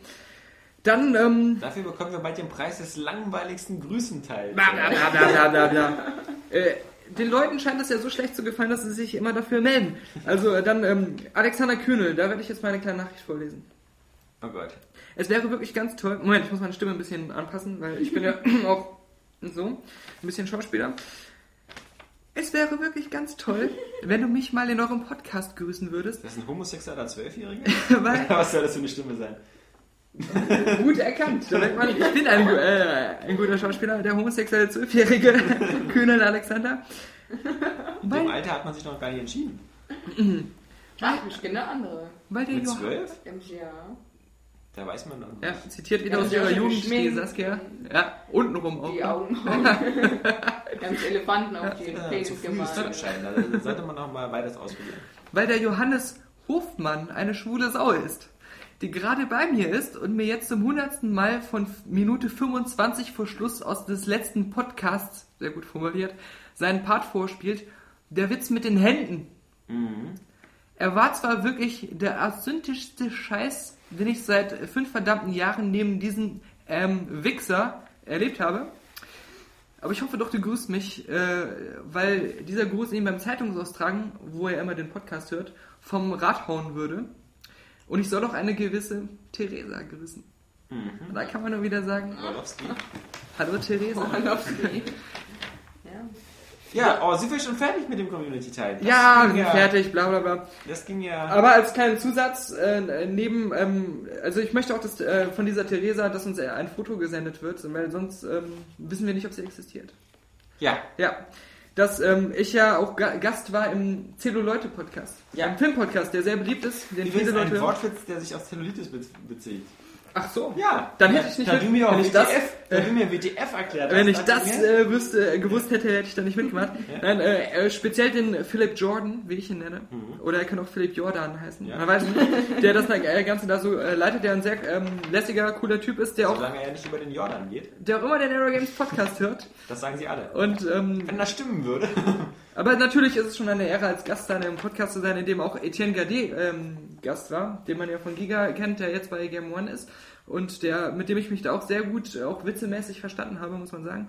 Dann, ähm, Dafür bekommen wir bald den Preis des langweiligsten Grüßenteils. Bla bla bla bla bla bla bla. äh, den Leuten scheint es ja so schlecht zu gefallen, dass sie sich immer dafür melden. Also äh, dann ähm, Alexander Kühnel, da werde ich jetzt mal eine kleine Nachricht vorlesen. Oh Gott. Es wäre wirklich ganz toll. Moment, ich muss meine Stimme ein bisschen anpassen, weil ich bin ja [laughs] auch so ein bisschen Schauspieler. Es wäre wirklich ganz toll, wenn du mich mal in eurem Podcast grüßen würdest, Das ist ein homosexueller Zwölfjähriger? [laughs] [laughs] Was soll das für eine Stimme sein? gut erkannt. Da merkt man, ich bin ein, äh, ein guter Schauspieler, der homosexuelle Zwölfjährige Kühnel Alexander. In dem Alter hat man sich noch gar nicht entschieden. Ach, ich kenne eine andere. Weil der Mit Johann- zwölf? Ja. Da weiß man noch. Ja, zitiert wieder aus ihrer Jugend, die. Saskia. Ja, untenrum auch. Die Augen. [laughs] Ganz Elefanten auf die Ja, zu Penis gemalt. sollte man noch mal beides ausprobieren. Weil der Johannes Hofmann eine schwule Sau ist, die gerade bei mir ist und mir jetzt zum hundertsten Mal von Minute 25 vor Schluss aus des letzten Podcasts, sehr gut formuliert, seinen Part vorspielt, der Witz mit den Händen. Er war zwar wirklich der authentischste Scheiß, den ich seit fünf verdammten Jahren neben diesem ähm, Wichser erlebt habe. Aber ich hoffe doch, du grüßt mich, äh, weil dieser Gruß ihn beim Zeitungsaustragen, wo er immer den Podcast hört, vom Rad hauen würde. Und ich soll doch eine gewisse Theresa grüßen. Und da kann man nur wieder sagen, Wolowski. hallo Theresa. Wolowski. Ja. Ja, oh, sind wir schon fertig mit dem Community-Teil? Ja, wir sind fertig, bla bla bla. Das ging ja. Aber als kleinen Zusatz, äh, neben, ähm, also ich möchte auch dass, äh, von dieser Theresa, dass uns ein Foto gesendet wird, weil sonst ähm, wissen wir nicht, ob sie existiert. ja. Ja, dass ähm, ich ja auch Ga Gast war im Celluleute-Podcast. Ja. Im Film-Podcast, der sehr beliebt ist, den Übrigens viele ein Leute... Wortwitz, der sich auf Zellulitis be bezieht. Ach so. Ja. Dann hätte ich nicht da mit- du mir auch wenn ich WTF, das- da du mir WTF erklärt Wenn ich das äh, wüsste, äh, gewusst hätte, hätte ich da nicht mitgemacht. Nein, äh, äh, speziell den Philip Jordan, wie ich ihn nenne. Oder er kann auch Philipp Jordan heißen. Mhm. Ja. Man weiß nicht. Der das äh, Ganze da so äh, leitet, der ein sehr ähm, lässiger, cooler Typ ist, der auch, solange er nicht über den Jordan geht, der auch immer den Aero Games Podcast hört. das sagen sie alle. Und ähm, Wenn das stimmen würde. Aber natürlich ist es schon eine Ehre, als Gast da in einem Podcast zu sein, in dem auch Etienne Gardet ähm, Gast war, den man ja von Giga kennt, der jetzt bei Game One ist und der, mit dem ich mich da auch sehr gut, auch witzemäßig verstanden habe, muss man sagen.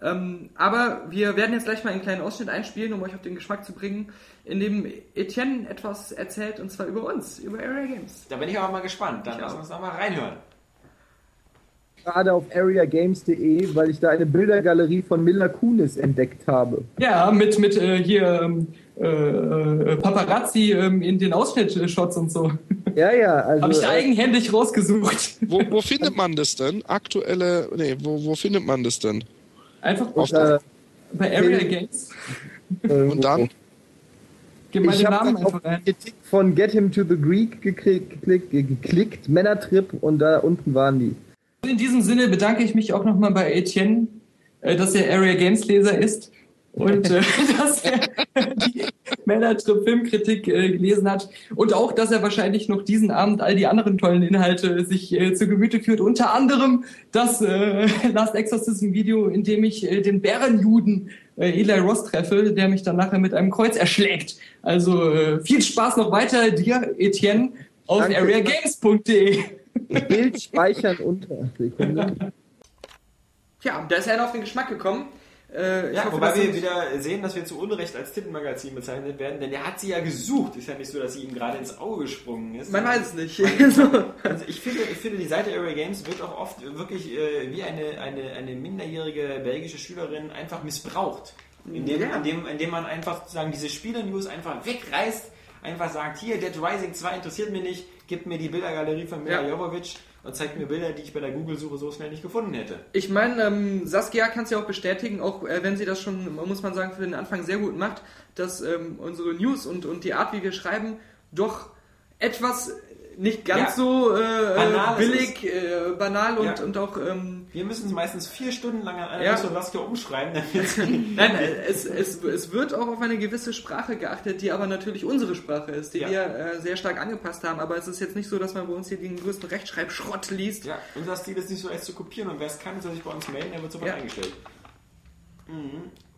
Ähm, aber wir werden jetzt gleich mal einen kleinen Ausschnitt einspielen, um euch auf den Geschmack zu bringen, in dem Etienne etwas erzählt, und zwar über uns, über Area Games. Da bin ich aber mal gespannt. Dann Ich lass auch. uns noch mal reinhören. Gerade auf areagames.de, weil ich da eine Bildergalerie von Mila Kunis entdeckt habe. Ja, mit, mit äh, hier ähm, äh, äh, Paparazzi ähm, in den Ausschnittshots und so. [laughs] Ja, ja, also äh, eigenhändig rausgesucht. Wo, wo [laughs] findet man das denn? Aktuelle, nee, wo, wo findet man das denn? Einfach Auf äh, bei Area Games. äh, Und dann? Gib ich habe auf die Kritik von Get Him to the Greek geklickt, geklickt, geklickt, Männertrip und da unten waren die. In diesem Sinne bedanke ich mich auch nochmal bei Etienne, äh, dass er Area Games Leser ist und äh, [laughs] dass er die Männertrip Filmkritik äh, gelesen hat und auch, dass er wahrscheinlich noch diesen Abend all die anderen tollen Inhalte sich äh, zu Gemüte führt. Unter anderem das äh, Last Exorcism Video, in dem ich äh, den Bärenjuden äh, Eli Ross treffe, der mich dann nachher mit einem Kreuz erschlägt. Also äh, viel Spaß noch weiter dir, Etienne, auf areagames.de. Bild speichern unter. Sekunde. Ja, da ist einer auf den Geschmack gekommen. Äh, Ja, hoffe, wobei wir wieder sehen, dass wir zu Unrecht als Tittenmagazin bezeichnet werden, denn er hat sie ja gesucht. Ist ja nicht so, dass sie ihm gerade ins Auge gesprungen ist. Man weiß es nicht. so. [laughs] Also ich finde, ich finde, die Seite Area Games wird auch oft wirklich äh, wie eine, eine, eine minderjährige belgische Schülerin einfach missbraucht. Indem, Ja. indem, indem man einfach sozusagen diese Spiele-News einfach wegreißt, einfach sagt, hier, Dead Rising 2 interessiert mich nicht, gib mir die Bildergalerie von Mila Ja. Jovovich und zeigt mir Bilder, die ich bei der Google-Suche so schnell nicht gefunden hätte. Ich meine, ähm, Saskia kann es ja auch bestätigen, auch äh, wenn sie das schon, muss man sagen, für den Anfang sehr gut macht, dass ähm, unsere News und, und die Art, wie wir schreiben, doch etwas nicht ganz Ja. so äh, Banal äh, es billig, äh, banal und, Ja. und auch ähm, Wir müssen es meistens vier Stunden lang an einer Ja. Saskia umschreiben, [laughs] Nein, äh, es, es, es wird auch auf eine gewisse Sprache geachtet, die aber natürlich unsere Sprache ist, die Ja. wir äh, sehr stark angepasst haben. Aber es ist jetzt nicht so, dass man bei uns hier den größten Rechtschreibschrott liest. Ja, unser Stil ist nicht so leicht zu kopieren und wer es kann, soll sich bei uns melden, der wird sofort eingestellt.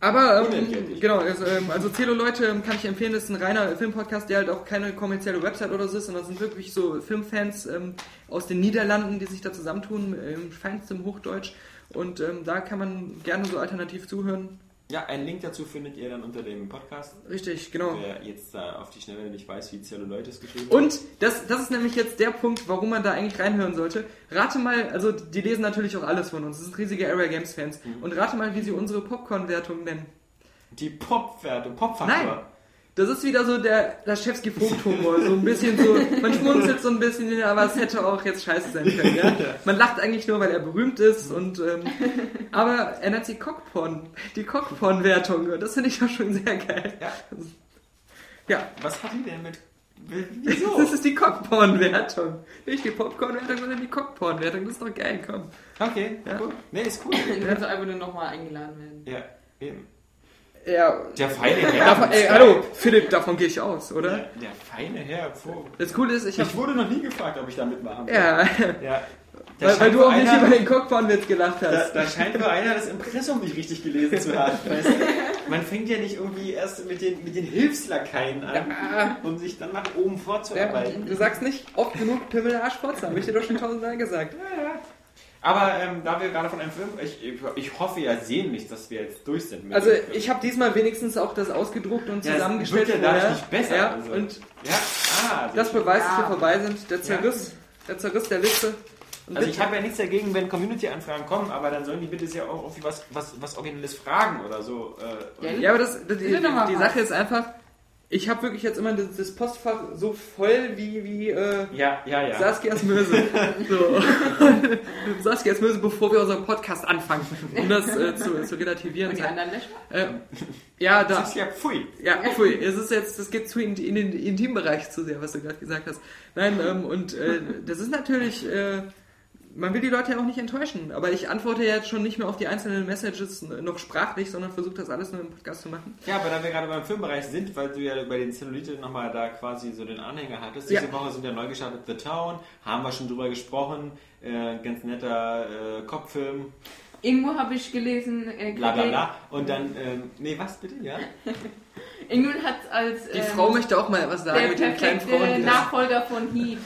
Aber ähm, genau, also, ähm, also Zelo Leute ähm, kann ich empfehlen, das ist ein reiner Filmpodcast, der halt auch keine kommerzielle Website oder so ist, sondern das sind wirklich so Filmfans ähm, aus den Niederlanden, die sich da zusammentun, im feinstem Hochdeutsch. Und ähm, da kann man gerne so alternativ zuhören. Ja, einen Link dazu findet ihr dann unter dem Podcast. Richtig, genau. Wer jetzt da auf die Schnelle nicht weiß, wie Celluloides geschrieben Und das, das ist nämlich jetzt der Punkt, warum man da eigentlich reinhören sollte. Rate mal, also die lesen natürlich auch alles von uns. Das sind riesige Area Games Fans. Und rate mal, wie sie unsere Popcorn-Wertung nennen. Die Pop-Wertung, Pop-Faktor. Nein. Das ist wieder so der Laschewski Vogt-Humor. So ein bisschen so, man schmunzelt so ein bisschen, aber es hätte auch jetzt scheiße sein können. Ja? Man lacht eigentlich nur, weil er berühmt ist. Und, ähm, aber er nennt sie Cockporn. Die Cockporn-Wertung. Das finde ich doch schon sehr geil. Ja. Ja, Was hat die denn mit. Wieso? das ist die Cockporn-Wertung. Nicht die Popcorn-Wertung, sondern die Cockporn-Wertung. Das ist doch geil, komm. Okay, Ja. gut. Nee, ist cool. [laughs] Du kannst doch einfach nur nochmal eingeladen werden. Ja, eben. Ja, Der feine Herr. davon, ey, hallo, Philipp, davon gehe ich aus, oder? Der, der feine Herr. Puh. Das Coole ist, ich habe Ich wurde noch nie gefragt, ob ich da mitmachen will. Ja, [laughs] ja. Da weil, weil du auch nicht einer- über den Cockporn-Witz gelacht Da, hast. da scheint wohl einer das Impressum nicht richtig gelesen zu haben. [laughs] Weißt du? Man fängt ja nicht irgendwie erst mit den, mit den Hilfslakaien an, um sich dann nach oben Ja, vorzuarbeiten. du sagst nicht oft genug Pimmel Arsch Fotze, habe ich dir doch schon tausendmal gesagt. Aber ähm, da wir gerade von einem Film, ich, ich, hoffe ja sehnlichst, dass wir jetzt durch sind. Mit Also ich habe diesmal wenigstens auch das ausgedruckt und Ja, es zusammengestellt wird ja dadurch nicht besser, Ja, also. und ja, ah, das beweist, dass wir Ja. vorbei sind. Der Zerriss, der Zerriss der Liste. Und Also bitte- ich habe ja nichts dagegen, wenn Community-Anfragen kommen, aber dann sollen die bitte sehr auch irgendwie was, was, was Originelles fragen oder so. Äh, Ja, ja, aber das, die, die, die. Sache ist einfach, ich habe wirklich jetzt immer das, das Postfach so voll wie, wie äh, ja, ja, ja. Saskias Möse. [laughs] So. [laughs] Saskias Möse, bevor wir unseren Podcast anfangen, um das äh, zu, zu relativieren. Und die anderen Löcher? Äh, ja, da. Das ist ja pfui. Ja, pfui, es ist jetzt, das geht zu in, in den Intimbereich zu sehr, was du gerade gesagt hast. Nein, ähm, und äh, das ist natürlich, äh, man will die Leute ja auch nicht enttäuschen, aber ich antworte ja jetzt schon nicht mehr auf die einzelnen Messages noch sprachlich, sondern versuche das alles nur im Podcast zu machen. Ja, aber da wir gerade beim Filmbereich sind, weil du ja bei den Zellulite nochmal da quasi so den Anhänger hattest, diese Ja. Woche sind ja neu gestartet The Town, haben wir schon drüber gesprochen, äh, ganz netter äh, Kopffilm, Irgendwo habe ich gelesen, äh, bla bla bla. Und dann, ähm, nee, was bitte, ja? [laughs] Irgendwo hat als Die ähm, Frau möchte auch mal was sagen der mit den kleinen perfekte Frauen. Nachfolger von Heat.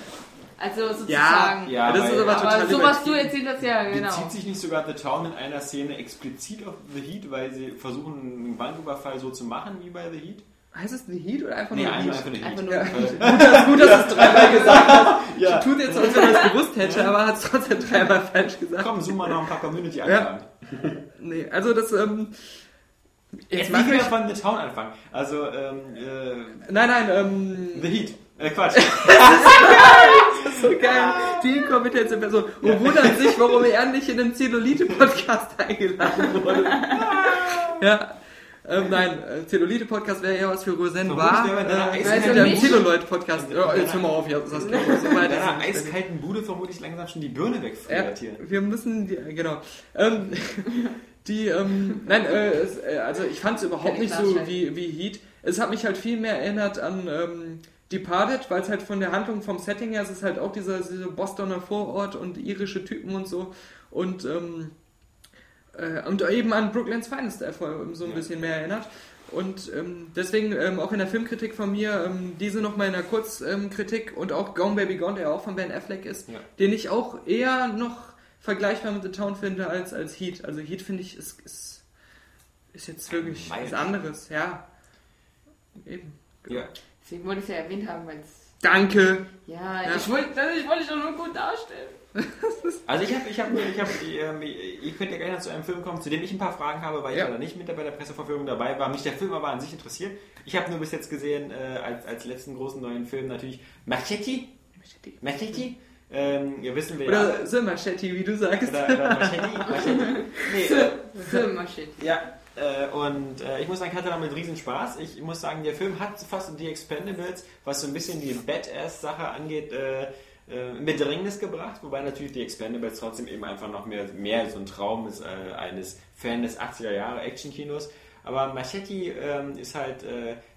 Also sozusagen. Ja, das ist aber aber total so was du erzählt hast, ja, genau. Bezieht sich nicht sogar The Town in einer Szene explizit auf The Heat, weil sie versuchen, einen Banküberfall so zu machen wie bei The Heat? Heißt es The Heat oder einfach Nee, nur einfach Heat? The Heat. Einfach nur Ja. Äh, [laughs] Gut, dass, du es dreimal [laughs] gesagt hast. Ja. Tut jetzt als wenn er es gewusst hätte, aber hat es trotzdem dreimal falsch gesagt. Komm, zoom mal noch ein paar Community-Anfragen. [laughs] Nee, also das, ähm, Jetzt jetzt nicht mache wieder ich, von The Town anfangen. Also, ähm, äh, nein, nein, ähm, The Heat. Äh, Quatsch. So geil, die inkompetente Person. Und wundert sich, warum er nicht in den Zellulite-Podcast eingeladen wurde. [laughs] ja. Ähm, nein, äh, Zellulite-Podcast wäre eher was für Rosen war. Äh, Eis- mit der mich? Zelluloid-Podcast. Ja, jetzt hör mal auf, ja, Saskia. So weit Bei ist deiner es nicht. eiskalten Bude vermutlich langsam schon die Birne wegfriert hier. wir müssen, die, genau. Ähm, die, ähm, nein, äh, äh, also ich fand es überhaupt nicht so wie, wie Heat. Es hat mich halt viel mehr erinnert an ähm, Departed, weil es halt von der Handlung, vom Setting her, es ist halt auch dieser, dieser Bostoner Vorort und irische Typen und so. Und, ähm, äh, und eben an Brooklyn's Finest äh, so ein Ja. bisschen mehr erinnert. Und ähm, deswegen ähm, auch in der Filmkritik von mir, ähm, diese nochmal in der Kurzkritik und auch Gone Baby Gone, der auch von Ben Affleck ist, Ja. den ich auch eher noch vergleichbar mit The Town finde als, als Heat. Also Heat finde ich ist, ist ist jetzt wirklich was anderes, ja. Eben. Ja. Deswegen wollte ich es ja erwähnt haben, weil es. Danke. Ja, Ja. ich wollte ich wollte dich doch nur gut darstellen. [laughs] Also ich habe, ich habe, ich habe, ähm, ihr könnt ja noch zu einem Film kommen, zu dem ich ein paar Fragen habe, weil ich Ja. leider nicht mit bei der Presseverführung dabei war. Mich der Film aber an sich interessiert. Ich habe nur bis jetzt gesehen, äh, als, als letzten großen neuen Film natürlich Machete. Machete. Ähm, ihr wissen wir Oder The Machete, wie du sagst. Oder, oder Machete. [laughs] Machete. Nee, äh. Ja, äh, und äh, ich muss sagen, ich hatte damit riesen Spaß. Ich muss sagen, der Film hat fast die Expendables, was so ein bisschen die Badass-Sache angeht, äh, äh, in Bedrängnis gebracht, wobei natürlich die Expendables trotzdem eben einfach noch mehr, mehr so ein Traum ist äh, eines Fan des 80er Jahre Actionkinos. Aber Machete ähm, ist halt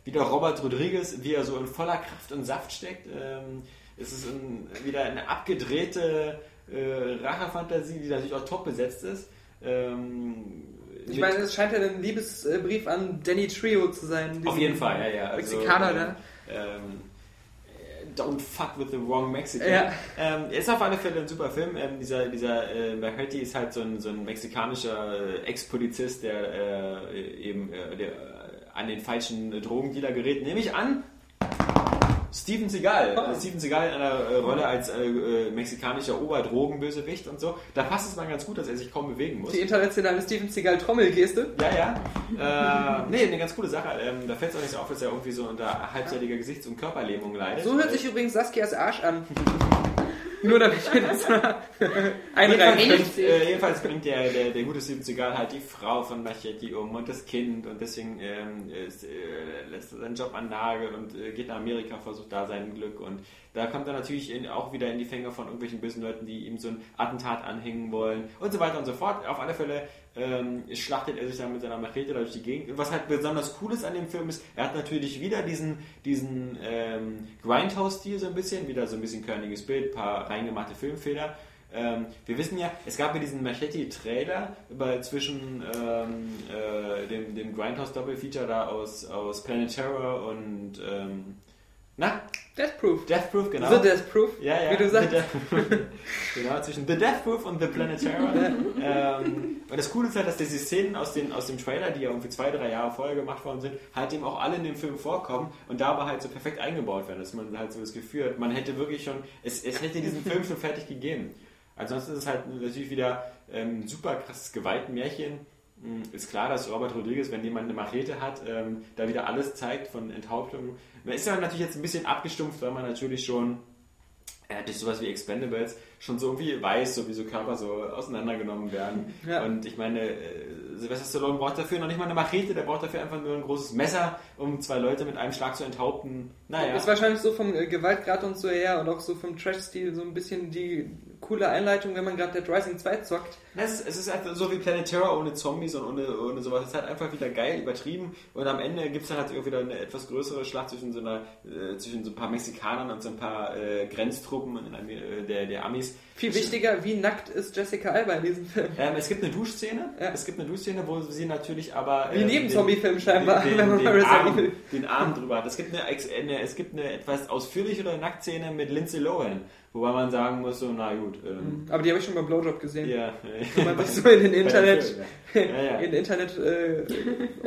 wieder Robert Rodriguez, wie er so in voller Kraft und Saft steckt. Ähm, es ist ein, wieder eine abgedrehte äh, Rachefantasie, die natürlich auch top besetzt ist. Ähm, Ich meine, es scheint ja ein Liebesbrief an Danny Trio zu sein. auf jeden Fall, ja, ja. Also, Mexikaner da. Ähm, äh, Don't fuck with the wrong Mexican. Ja. Ähm, ist auf alle Fälle ein super Film. Ähm, dieser dieser äh, Machete ist halt so ein, so ein mexikanischer Ex-Polizist, der äh, eben äh, der, an den falschen Drogendealer gerät. Nehme ich an, Steven Seagal. Oh. Steven Seagal in einer äh, Rolle als äh, äh, mexikanischer Oberdrogenbösewicht und so. Da passt es mal ganz gut, dass er sich kaum bewegen muss. Die internationale Steven Seagal Trommelgeste. Ja, ja. Äh, nee, eine ganz coole Sache. Ähm, da fällt es auch nicht so auf, dass er irgendwie so unter halbseitiger Gesichts- und Körperlähmung leidet. So hört sich übrigens Saskias Arsch an. [laughs] Nur damit wir das mal [laughs] einreihen Jedenfalls, äh, jedenfalls bringt der, der, der gute Steven Seagal halt die Frau von Machete um und das Kind und deswegen ähm, ist, äh, lässt er seinen Job an Nagel und äh, geht nach Amerika, versucht da sein Glück und da kommt er natürlich in, auch wieder in die Fänge von irgendwelchen bösen Leuten, die ihm so ein Attentat anhängen wollen und so weiter und so fort. Auf alle Fälle ähm, schlachtet er sich dann mit seiner Machete durch die Gegend. Was halt besonders cool ist an dem Film ist, er hat natürlich wieder diesen, diesen ähm, Grindhouse-Stil so ein bisschen, wieder so ein bisschen körniges Bild, paar reingemachte Filmfehler. Ähm, wir wissen ja, es gab ja diesen Machete-Trailer zwischen ähm, äh, dem, dem Grindhouse-Doppelfeature da aus, aus Planet Terror und ähm, na, Death Proof. Death Proof, genau. The Death Proof, Ja, ja. wie du sagst. Genau, zwischen The Death Proof und The Planet Terror. [laughs] ähm, und das Coole ist halt, dass diese Szenen aus, den, aus dem Trailer, die ja irgendwie zwei, drei Jahre vorher gemacht worden sind, halt eben auch alle in dem Film vorkommen und dabei halt so perfekt eingebaut werden, dass man halt so das Gefühl hat, man hätte wirklich schon, es, es hätte diesen Film schon fertig gegeben. Ansonsten ist es halt natürlich wieder ähm, ein super krasses Gewaltmärchen. Mm, Ist klar, dass Robert Rodriguez, wenn jemand eine Machete hat, ähm, da wieder alles zeigt von Enthauptungen. Man ist ja natürlich jetzt ein bisschen abgestumpft, weil man natürlich schon äh, durch sowas wie Expendables schon so irgendwie weiß, so wie so Körper so auseinandergenommen werden. [laughs] Ja. Und ich meine, äh, Sylvester Stallone braucht dafür noch nicht mal eine Machete, der braucht dafür einfach nur ein großes Messer, um zwei Leute mit einem Schlag zu enthaupten. Naja. Ist wahrscheinlich so vom äh, Gewaltgrad und so her und auch so vom Trash-Stil so ein bisschen die coole Einleitung, wenn man gerade Dead Rising 2 zockt. Es ist, es ist einfach so wie Planet Terror ohne Zombies und ohne, ohne sowas. Es ist halt einfach wieder geil, übertrieben. Und am Ende gibt es dann halt irgendwie wieder eine etwas größere Schlacht zwischen so, einer, äh, zwischen so ein paar Mexikanern und so ein paar äh, Grenztruppen in äh, der, der Amis. Viel wichtiger, wie nackt ist Jessica Alba in diesem Film? Ähm, es gibt eine Duschszene. Ja. Es gibt eine Duschszene, wo sie natürlich aber. Wie ähm, neben den- Zombie-Filmen scheinbar, Den, wenn man den, den, Arm, den Arm drüber hat. Es gibt eine, eine, es gibt eine etwas ausführlichere Nacktszene mit Lindsay Lohan. Wobei man sagen muss, so, na gut. Ähm, Aber die habe ich schon beim Blowjob gesehen. ja, Wenn man sich so in den Internet, [laughs] Ja, ja. in Internet äh,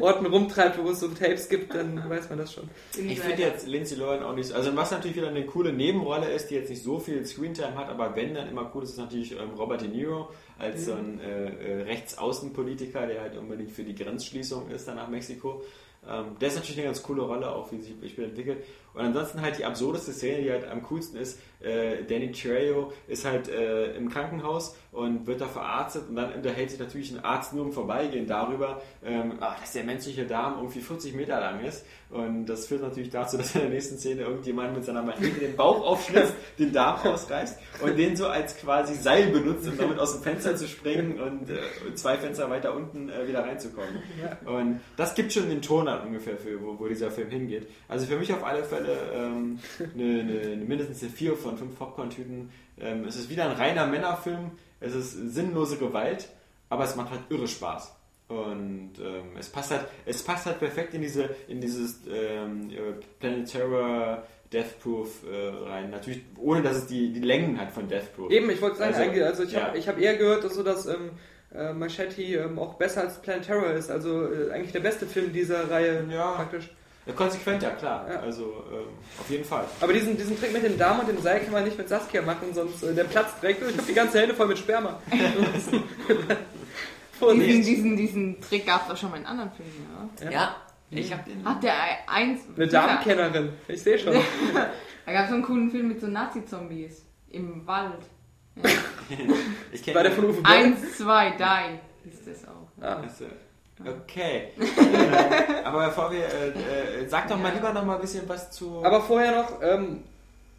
Orten rumtreibt, wo es so Tapes gibt, dann weiß man das schon. Ich finde jetzt Lindsay Lohan auch nicht. Also was natürlich wieder eine coole Nebenrolle ist, die jetzt nicht so viel Screentime hat, aber wenn dann immer cool ist, ist natürlich ähm, Robert De Niro als so ein äh, äh, Rechtsaußenpolitiker, der halt unbedingt für die Grenzschließung ist dann nach Mexiko. Ähm, der ist natürlich eine ganz coole Rolle, auch wie sich das Spiel entwickelt. Und ansonsten halt die absurdeste Szene, die halt am coolsten ist, äh, Danny Trejo ist halt äh, im Krankenhaus und wird da verarztet und dann unterhält sich natürlich ein Arzt nur im Vorbeigehen darüber, ähm, ah, dass der menschliche Darm irgendwie 40 Meter lang ist. Und das führt natürlich dazu, [laughs] dass in der nächsten Szene irgendjemand mit seiner Machete den Bauch aufschlitzt, [laughs] den Darm ausreißt und den so als quasi Seil benutzt, um damit aus dem Fenster zu springen und äh, zwei Fenster weiter unten äh, wieder reinzukommen. Und das gibt schon den Ton an ungefähr, für, wo, wo dieser Film hingeht. Also für mich auf alle Fälle ähm, eine, eine, mindestens eine 4 von 5 Popcorn-Tüten. Ähm, es ist wieder ein reiner Männerfilm, es ist sinnlose Gewalt, aber es macht halt irre Spaß. Und ähm, es passt halt, es passt halt perfekt in diese, in dieses ähm, äh, Planet Terror Death Proof äh, rein. Natürlich, ohne dass es die, die Längen hat von Death Proof. Eben, ich wollte sagen, Also, eigentlich, also ich ja. habe hab eher gehört, dass so das ähm, äh, Machete ähm, auch besser als Planet Terror ist. Also äh, eigentlich der beste Film dieser Reihe Ja. praktisch. Ja, konsequent, ja klar. Ja. Also ähm, auf jeden Fall. Aber diesen, diesen Trick mit dem Darm und dem Seil kann man nicht mit Saskia machen, sonst äh, der platzt direkt. Ich habe die ganze Hände voll mit Sperma. [laughs] Diesen, diesen, diesen Trick gab es auch schon mal in anderen Filmen, ja. Ja, ich habe den. Hat der eins. Eine Darmkennerin. Ich sehe schon. [laughs] Da gab es so einen coolen Film mit so Nazi-Zombies im Wald. [laughs] Ich kenn War der von Uwe Boll? Eins, zwei, die hieß das auch. Ah. Also, Okay. Äh, Aber bevor wir, äh, äh, sag doch mal lieber noch mal ein bisschen was zu. Aber vorher noch, ähm,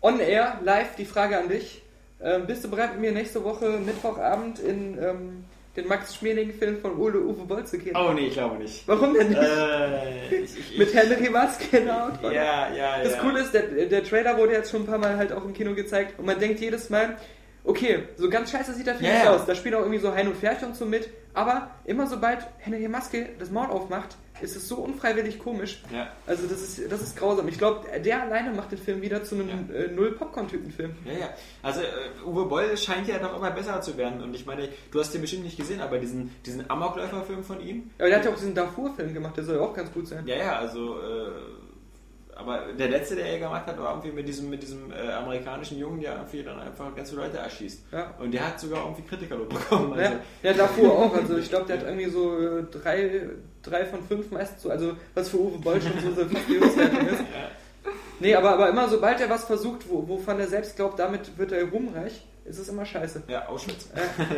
on air, live, die Frage an dich. Ähm, bist du bereit, mit mir nächste Woche Mittwochabend in ähm, den Max Schmeling-Film von Uwe, Uwe Boll zu gehen? oh nee, ich glaube nicht. Warum denn nicht? Äh, ich, ich, Mit Henry Maske der Haut. Ja, ja, Das ja. Coole ist, der, der Trailer wurde jetzt schon ein paar Mal halt auch im Kino gezeigt und man denkt jedes Mal, okay, so ganz scheiße sieht der Film Ja, nicht ja. aus. Da spielt auch irgendwie so Hein und Ferch und so mit, aber immer sobald Henry Maske das Maul aufmacht, ist es so unfreiwillig komisch. Ja. Also das ist, das ist grausam. Ich glaube, der alleine macht den Film wieder zu einem äh, Null-Popcorn-Typen-Film. Ja, ja. Also äh, Uwe Boll scheint ja doch immer besser zu werden. Und ich meine, du hast den bestimmt nicht gesehen, aber diesen, diesen Amokläufer-Film von ihm, Aber der hat ja auch diesen Darfur-Film gemacht, der soll ja auch ganz gut sein. ja, ja, also, äh, aber der letzte, der er gemacht hat, war irgendwie mit diesem, mit diesem äh, amerikanischen Jungen, der irgendwie dann einfach ganz viele Leute erschießt. Ja. Und der hat sogar irgendwie Kritikerlob bekommen. Also, Ja, der Darfur auch. Also ich glaube, der hat [laughs] irgendwie so äh, drei, drei von fünf meistens so, also was für Uwe Boll schon so eine Verstehungswertung ist. [laughs] Nee, aber, aber immer sobald er was versucht, wo, wovon er selbst glaubt, damit wird er ruhmreich, ist es immer scheiße. ja, Auschwitz.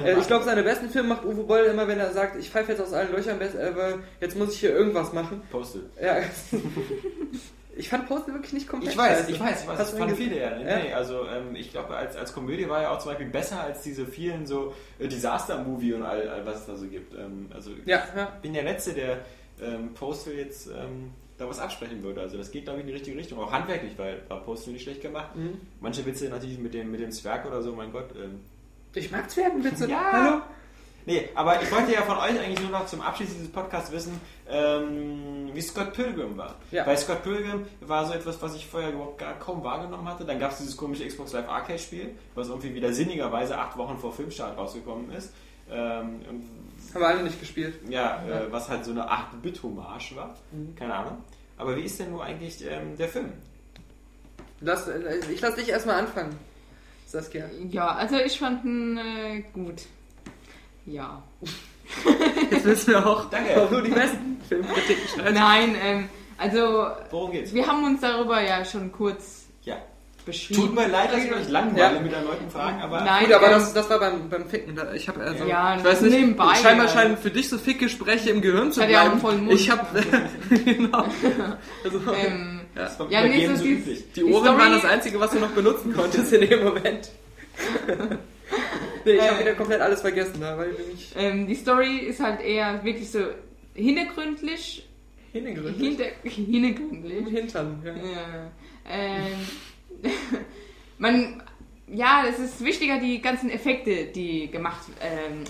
Äh, ich glaube, seine besten Filme macht Uwe Boll immer, wenn er sagt, ich pfeife jetzt aus allen Löchern, aber jetzt muss ich hier irgendwas machen. Postel. Ja. [laughs] Ich fand Postal wirklich nicht komplett Ich weiß, ich weiß, ich weiß. Das fanden viele ja. Nee, also ähm, ich glaube, als, als Komödie war er auch zum Beispiel besser als diese vielen so äh, Disaster-Movie und all, all, was es da so gibt. Ähm, also Ja, ja. ich bin der Letzte, der ähm, Postal jetzt ähm, da was absprechen würde. Also das geht, glaube ich, in die richtige Richtung. Auch handwerklich, weil war Postal nicht schlecht gemacht. Mhm. Manche Witze natürlich mit dem, mit dem Zwerg oder so, mein Gott. Ähm, Ich mag Zwergenwitze. Ja. Hallo? Nee, aber ich wollte ja von euch eigentlich nur noch zum Abschluss dieses Podcasts wissen, ähm, wie Scott Pilgrim war. Ja. Weil Scott Pilgrim war so etwas, was ich vorher überhaupt gar kaum wahrgenommen hatte. Dann gab es dieses komische Xbox Live Arcade Spiel, was irgendwie wieder sinnigerweise acht Wochen vor Filmstart rausgekommen ist. Ähm, und Haben wir alle nicht gespielt. ja, Äh, was halt so eine 8-Bit-Hommage war. Keine Ahnung. Aber wie ist denn nur eigentlich ähm, der Film? Lass, äh, ich lass dich erstmal anfangen, Saskia. Ja, also ich fand ihn äh, gut. Ja. [laughs] Jetzt wissen wir auch, Danke. warum du die besten Filmkritiken schreibst. Nein, ähm, also Worum geht's? wir haben uns darüber ja schon kurz Ja. beschrieben. Tut mir leid, dass ich euch langweile Ja. mit den Leuten fragen, aber Nein, Gut, aber ähm, das, das war beim, beim Ficken. Da- Ich habe also, Ja, ich weiß nicht, nebenbei, scheinbar ja. scheinen für dich so Fickgespräche im Gehirn zu ja bleiben. vollen Mund. Ich habe [laughs] genau. Also, ähm, das war Ja, bei nee, so die die Ohren Story- waren das Einzige, was du noch benutzen konntest in dem Moment. [laughs] nee, ich habe wieder komplett alles vergessen, da, weil du mich ähm, die Story ist halt eher wirklich so hintergründlich. hingegründet Hinter, hintergründlich. Im Hintern. Ja. Ja. Ähm, [laughs] man, ja, es ist wichtiger, die ganzen Effekte, die gemacht, ähm,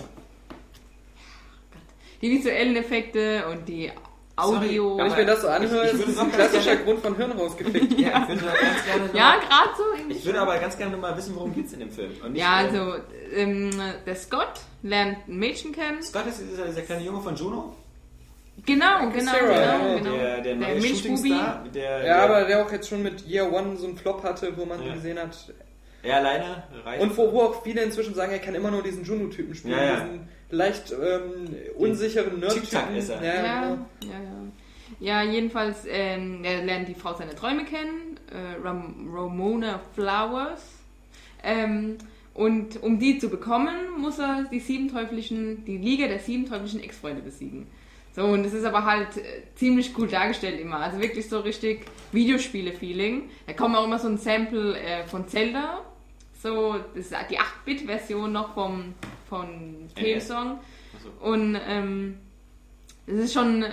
Gott, die visuellen Effekte und die Audio. Wenn ich mir das so anhöre, ich ist würde es ein noch- klassischer Grund von Hirn rausgefickt. Ja, ich würde ganz gerne noch ja, gerade so. irgendwie Ich würde aber ganz gerne [laughs] mal wissen, worum geht's in dem Film. Und nicht, Ja, also ähm, der Scott lernt ein Mädchen kennen. Scott ist dieser, dieser kleine Junge von Juno, Genau, genau, Sarah, genau, ja, genau. der, der neue Milchbubi. Shootingstar, der, Ja, der, aber der auch jetzt schon mit Year One so einen Flop hatte, wo man Ja. gesehen hat. er alleine reicht. Und wo, wo auch viele inzwischen sagen, er kann immer nur diesen Juno-Typen spielen. Ja, ja. Diesen leicht ähm, unsicheren Nerd-Typen. Zickzack-Esser. Ja, Ja, genau. ja, ja. Ja, jedenfalls, ähm, er lernt die Frau seiner Träume kennen, äh, Ram Ramona Flowers. Ähm, und um die zu bekommen, muss er die sieben teuflischen, die Liga der sieben teuflischen Ex-Freunde besiegen. So, und es ist aber halt äh, ziemlich cool dargestellt immer. Also wirklich so richtig Videospiele-Feeling. Da kommt auch immer so ein Sample äh, von Zelda. So, das ist die 8-Bit-Version noch vom, von Theme-Song. Achso. Und ähm, es ist schon äh,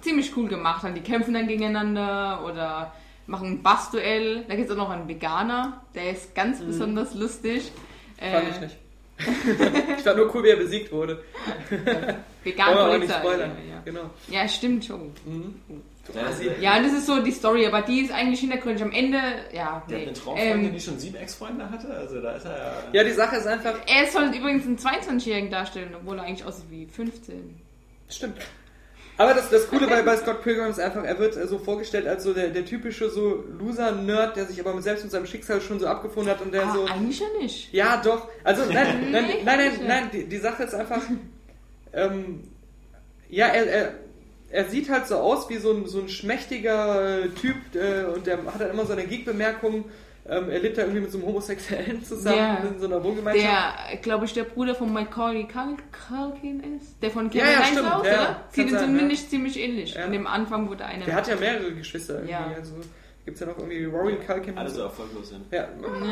ziemlich cool gemacht. Dann die kämpfen dann gegeneinander oder machen ein Bassduell. Da gibt es auch noch einen Veganer, der ist ganz besonders lustig. Fand Äh, ich nicht. [laughs] ich fand nur cool, wie er besiegt wurde. Vegan nicht Polizei. spoilern. Ja, ja. Genau. ja, stimmt schon. Ja, sie, Ja, und das ist so die Story, aber die ist eigentlich hintergründig. Am Ende, ja, der hat nee. eine Traumfreundin, Ähm, die schon sieben Ex-Freunde hatte. Also da ist er ja. Ja, die Sache ist einfach, er soll übrigens einen 22-Jährigen darstellen, obwohl er eigentlich aussieht wie 15. Stimmt. Aber das, das Coole bei, bei Scott Pilgrim ist einfach, er wird äh, so vorgestellt als so der, der typische so Loser-Nerd, der sich aber selbst mit seinem Schicksal schon so abgefunden hat und der Ah, so... eigentlich ja nicht. Ja, doch. Also, nein, nein, [laughs] nein, nein, nein, die, die Sache ist einfach, ähm, ja, er, er, er sieht halt so aus wie so ein, so ein schmächtiger Typ äh, und der hat dann immer so eine Geek-Bemerkung. Ähm, er lebt da irgendwie mit so einem Homosexuellen zusammen Ja. in so einer Wohngemeinschaft. Der, glaube ich, der Bruder von Macaulay Cul- Culkin ist. Der von Ja, Kevin ja, Heinz stimmt, aus, ja, oder? Sieht sein, zumindest ziemlich ähnlich. Ja. Und im Anfang wurde einer. Der hat ja mehrere Geschwister irgendwie. Ja. Also gibt's ja noch irgendwie Rory Culkin. Alle und so erfolglos sind. Ja,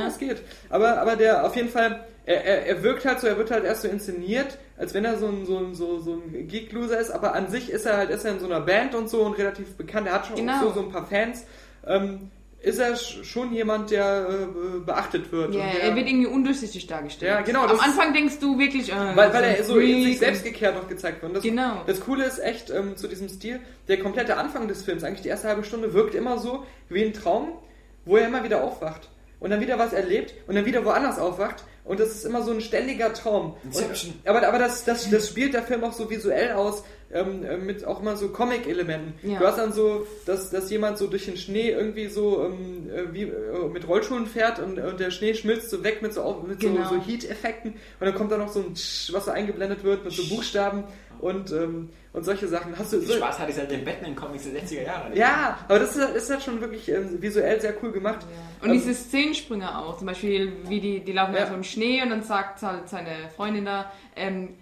es geht. Aber, aber der auf jeden Fall, er, er, er wirkt halt so, er wird halt erst so inszeniert, als wenn er so ein, so ein, so, so ein Geek-Loser ist, aber an sich ist er halt, ist er in so einer Band und so und relativ bekannt, er hat schon Genau. so, so ein paar Fans. Ähm, ist er sch- schon jemand, der äh, beachtet wird. ja, und der, er wird irgendwie undurchsichtig dargestellt. Ja, genau, Am Anfang denkst du wirklich, äh, weil, weil er so in sich selbst gekehrt noch gezeigt wird. Das, Genau. das Coole ist echt ähm, zu diesem Stil, der komplette Anfang des Films, eigentlich die erste halbe Stunde, wirkt immer so wie ein Traum, wo er immer wieder aufwacht und dann wieder was erlebt und dann wieder woanders aufwacht. Und das ist immer so ein ständiger Traum. Und, aber aber das, das, das spielt der Film auch so visuell aus, ähm, äh, mit auch immer so Comic-Elementen. Ja. Du hast dann so, dass, dass jemand so durch den Schnee irgendwie so ähm, äh, wie äh, mit Rollschuhen fährt und, und der Schnee schmilzt so weg mit so, mit Genau. so, so Heat-Effekten und dann kommt da noch so ein Tsch, was so eingeblendet wird mit so Buchstaben und, ähm, und solche Sachen. Hast du So Spaß hatte ich seit den Batman-Comics der 60er Jahre. ja, aber das ist, ist halt schon wirklich ähm, visuell sehr cool gemacht. Und Ähm, diese Szenensprünge auch, zum Beispiel, wie die, die laufen Ja. ja. so im Schnee und dann sagt halt seine Freundin da, ähm,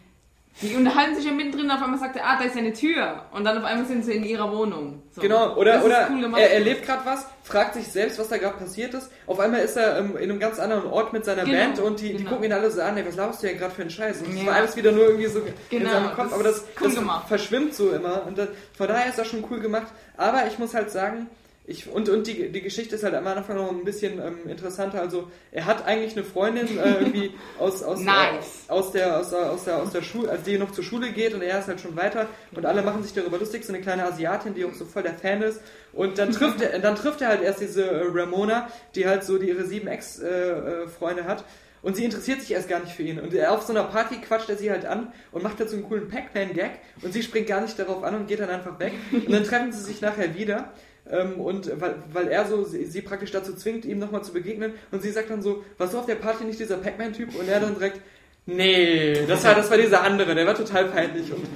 die unterhalten sich ja mittendrin, auf einmal sagt er, ah, da ist eine Tür. Und dann auf einmal sind sie in ihrer Wohnung. So. Genau, oder, oder cool er erlebt gerade was, fragt sich selbst, was da gerade passiert ist. Auf einmal ist er ähm, in einem ganz anderen Ort mit seiner Genau, Band und die, die genau. gucken ihn alle so an, ey, was laufst du ja gerade für einen Scheiß? Und das Ja. war alles wieder nur irgendwie so in Genau, seinem Kopf, das aber das, cool das verschwimmt so immer. Und das, von daher ist das schon cool gemacht. Aber ich muss halt sagen, ich, und, und die, die Geschichte ist halt am Anfang noch ein bisschen ähm, interessanter. Also er hat eigentlich eine Freundin äh, irgendwie [laughs] aus, aus, Nice. äh, aus der, aus der, aus der, aus der Schule, also die noch zur Schule geht und er ist halt schon weiter und alle machen sich darüber lustig, so eine kleine Asiatin, die auch so voll der Fan ist. Und dann trifft er, dann trifft er halt erst diese äh, Ramona, die halt so die ihre sieben Ex-Freunde hat. Und sie interessiert sich erst gar nicht für ihn. Und auf so einer Party quatscht er sie halt an und macht dazu einen coolen Pac-Man-Gag und sie springt gar nicht darauf an und geht dann einfach weg. Und dann treffen sie sich nachher wieder. Ähm, und weil, weil er so sie, sie praktisch dazu zwingt, ihm nochmal zu begegnen. Und sie sagt dann so, warst du auf der Party nicht dieser Pac-Man-Typ? Und er dann direkt, nee, das war, das war dieser andere, der war total peinlich. Und,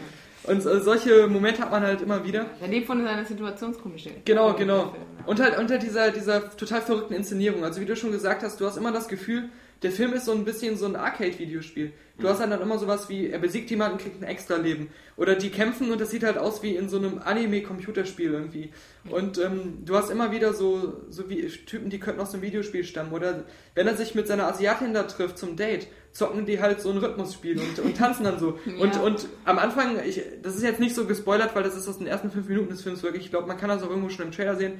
und äh, solche Momente hat man halt immer wieder. Er lebt von seiner Situationskomik. Genau, genau. Und halt unter dieser, dieser total verrückten Inszenierung. Also wie du schon gesagt hast, du hast immer das Gefühl, der Film ist so ein bisschen so ein Arcade-Videospiel. Du hast halt dann immer sowas wie, er besiegt jemanden, kriegt ein extra Leben. Oder die kämpfen und das sieht halt aus wie in so einem Anime-Computerspiel irgendwie. Und ähm, du hast immer wieder so, so wie Typen, die könnten aus einem Videospiel stammen. Oder wenn er sich mit seiner Asiatin da trifft zum Date, zocken die halt so ein Rhythmusspiel und, und tanzen dann so. [laughs] Und, Ja. und am Anfang, ich, das ist jetzt nicht so gespoilert, weil das ist aus den ersten fünf Minuten des Films wirklich. Ich glaube, man kann das auch irgendwo schon im Trailer sehen.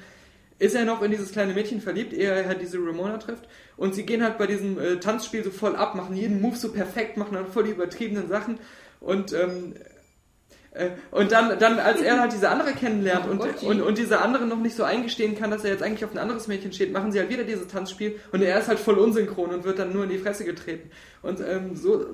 Ist er noch in dieses kleine Mädchen verliebt, ehe er halt diese Ramona trifft. Und sie gehen halt bei diesem äh, Tanzspiel so voll ab, machen jeden Move so perfekt, machen dann voll die übertriebenen Sachen. Und, ähm, äh, und dann, dann, als er halt diese andere kennenlernt und, Gott, und, und diese andere noch nicht so eingestehen kann, dass er jetzt eigentlich auf ein anderes Mädchen steht, machen sie halt wieder dieses Tanzspiel und er ist halt voll unsynchron und wird dann nur in die Fresse getreten. Und ähm, so äh,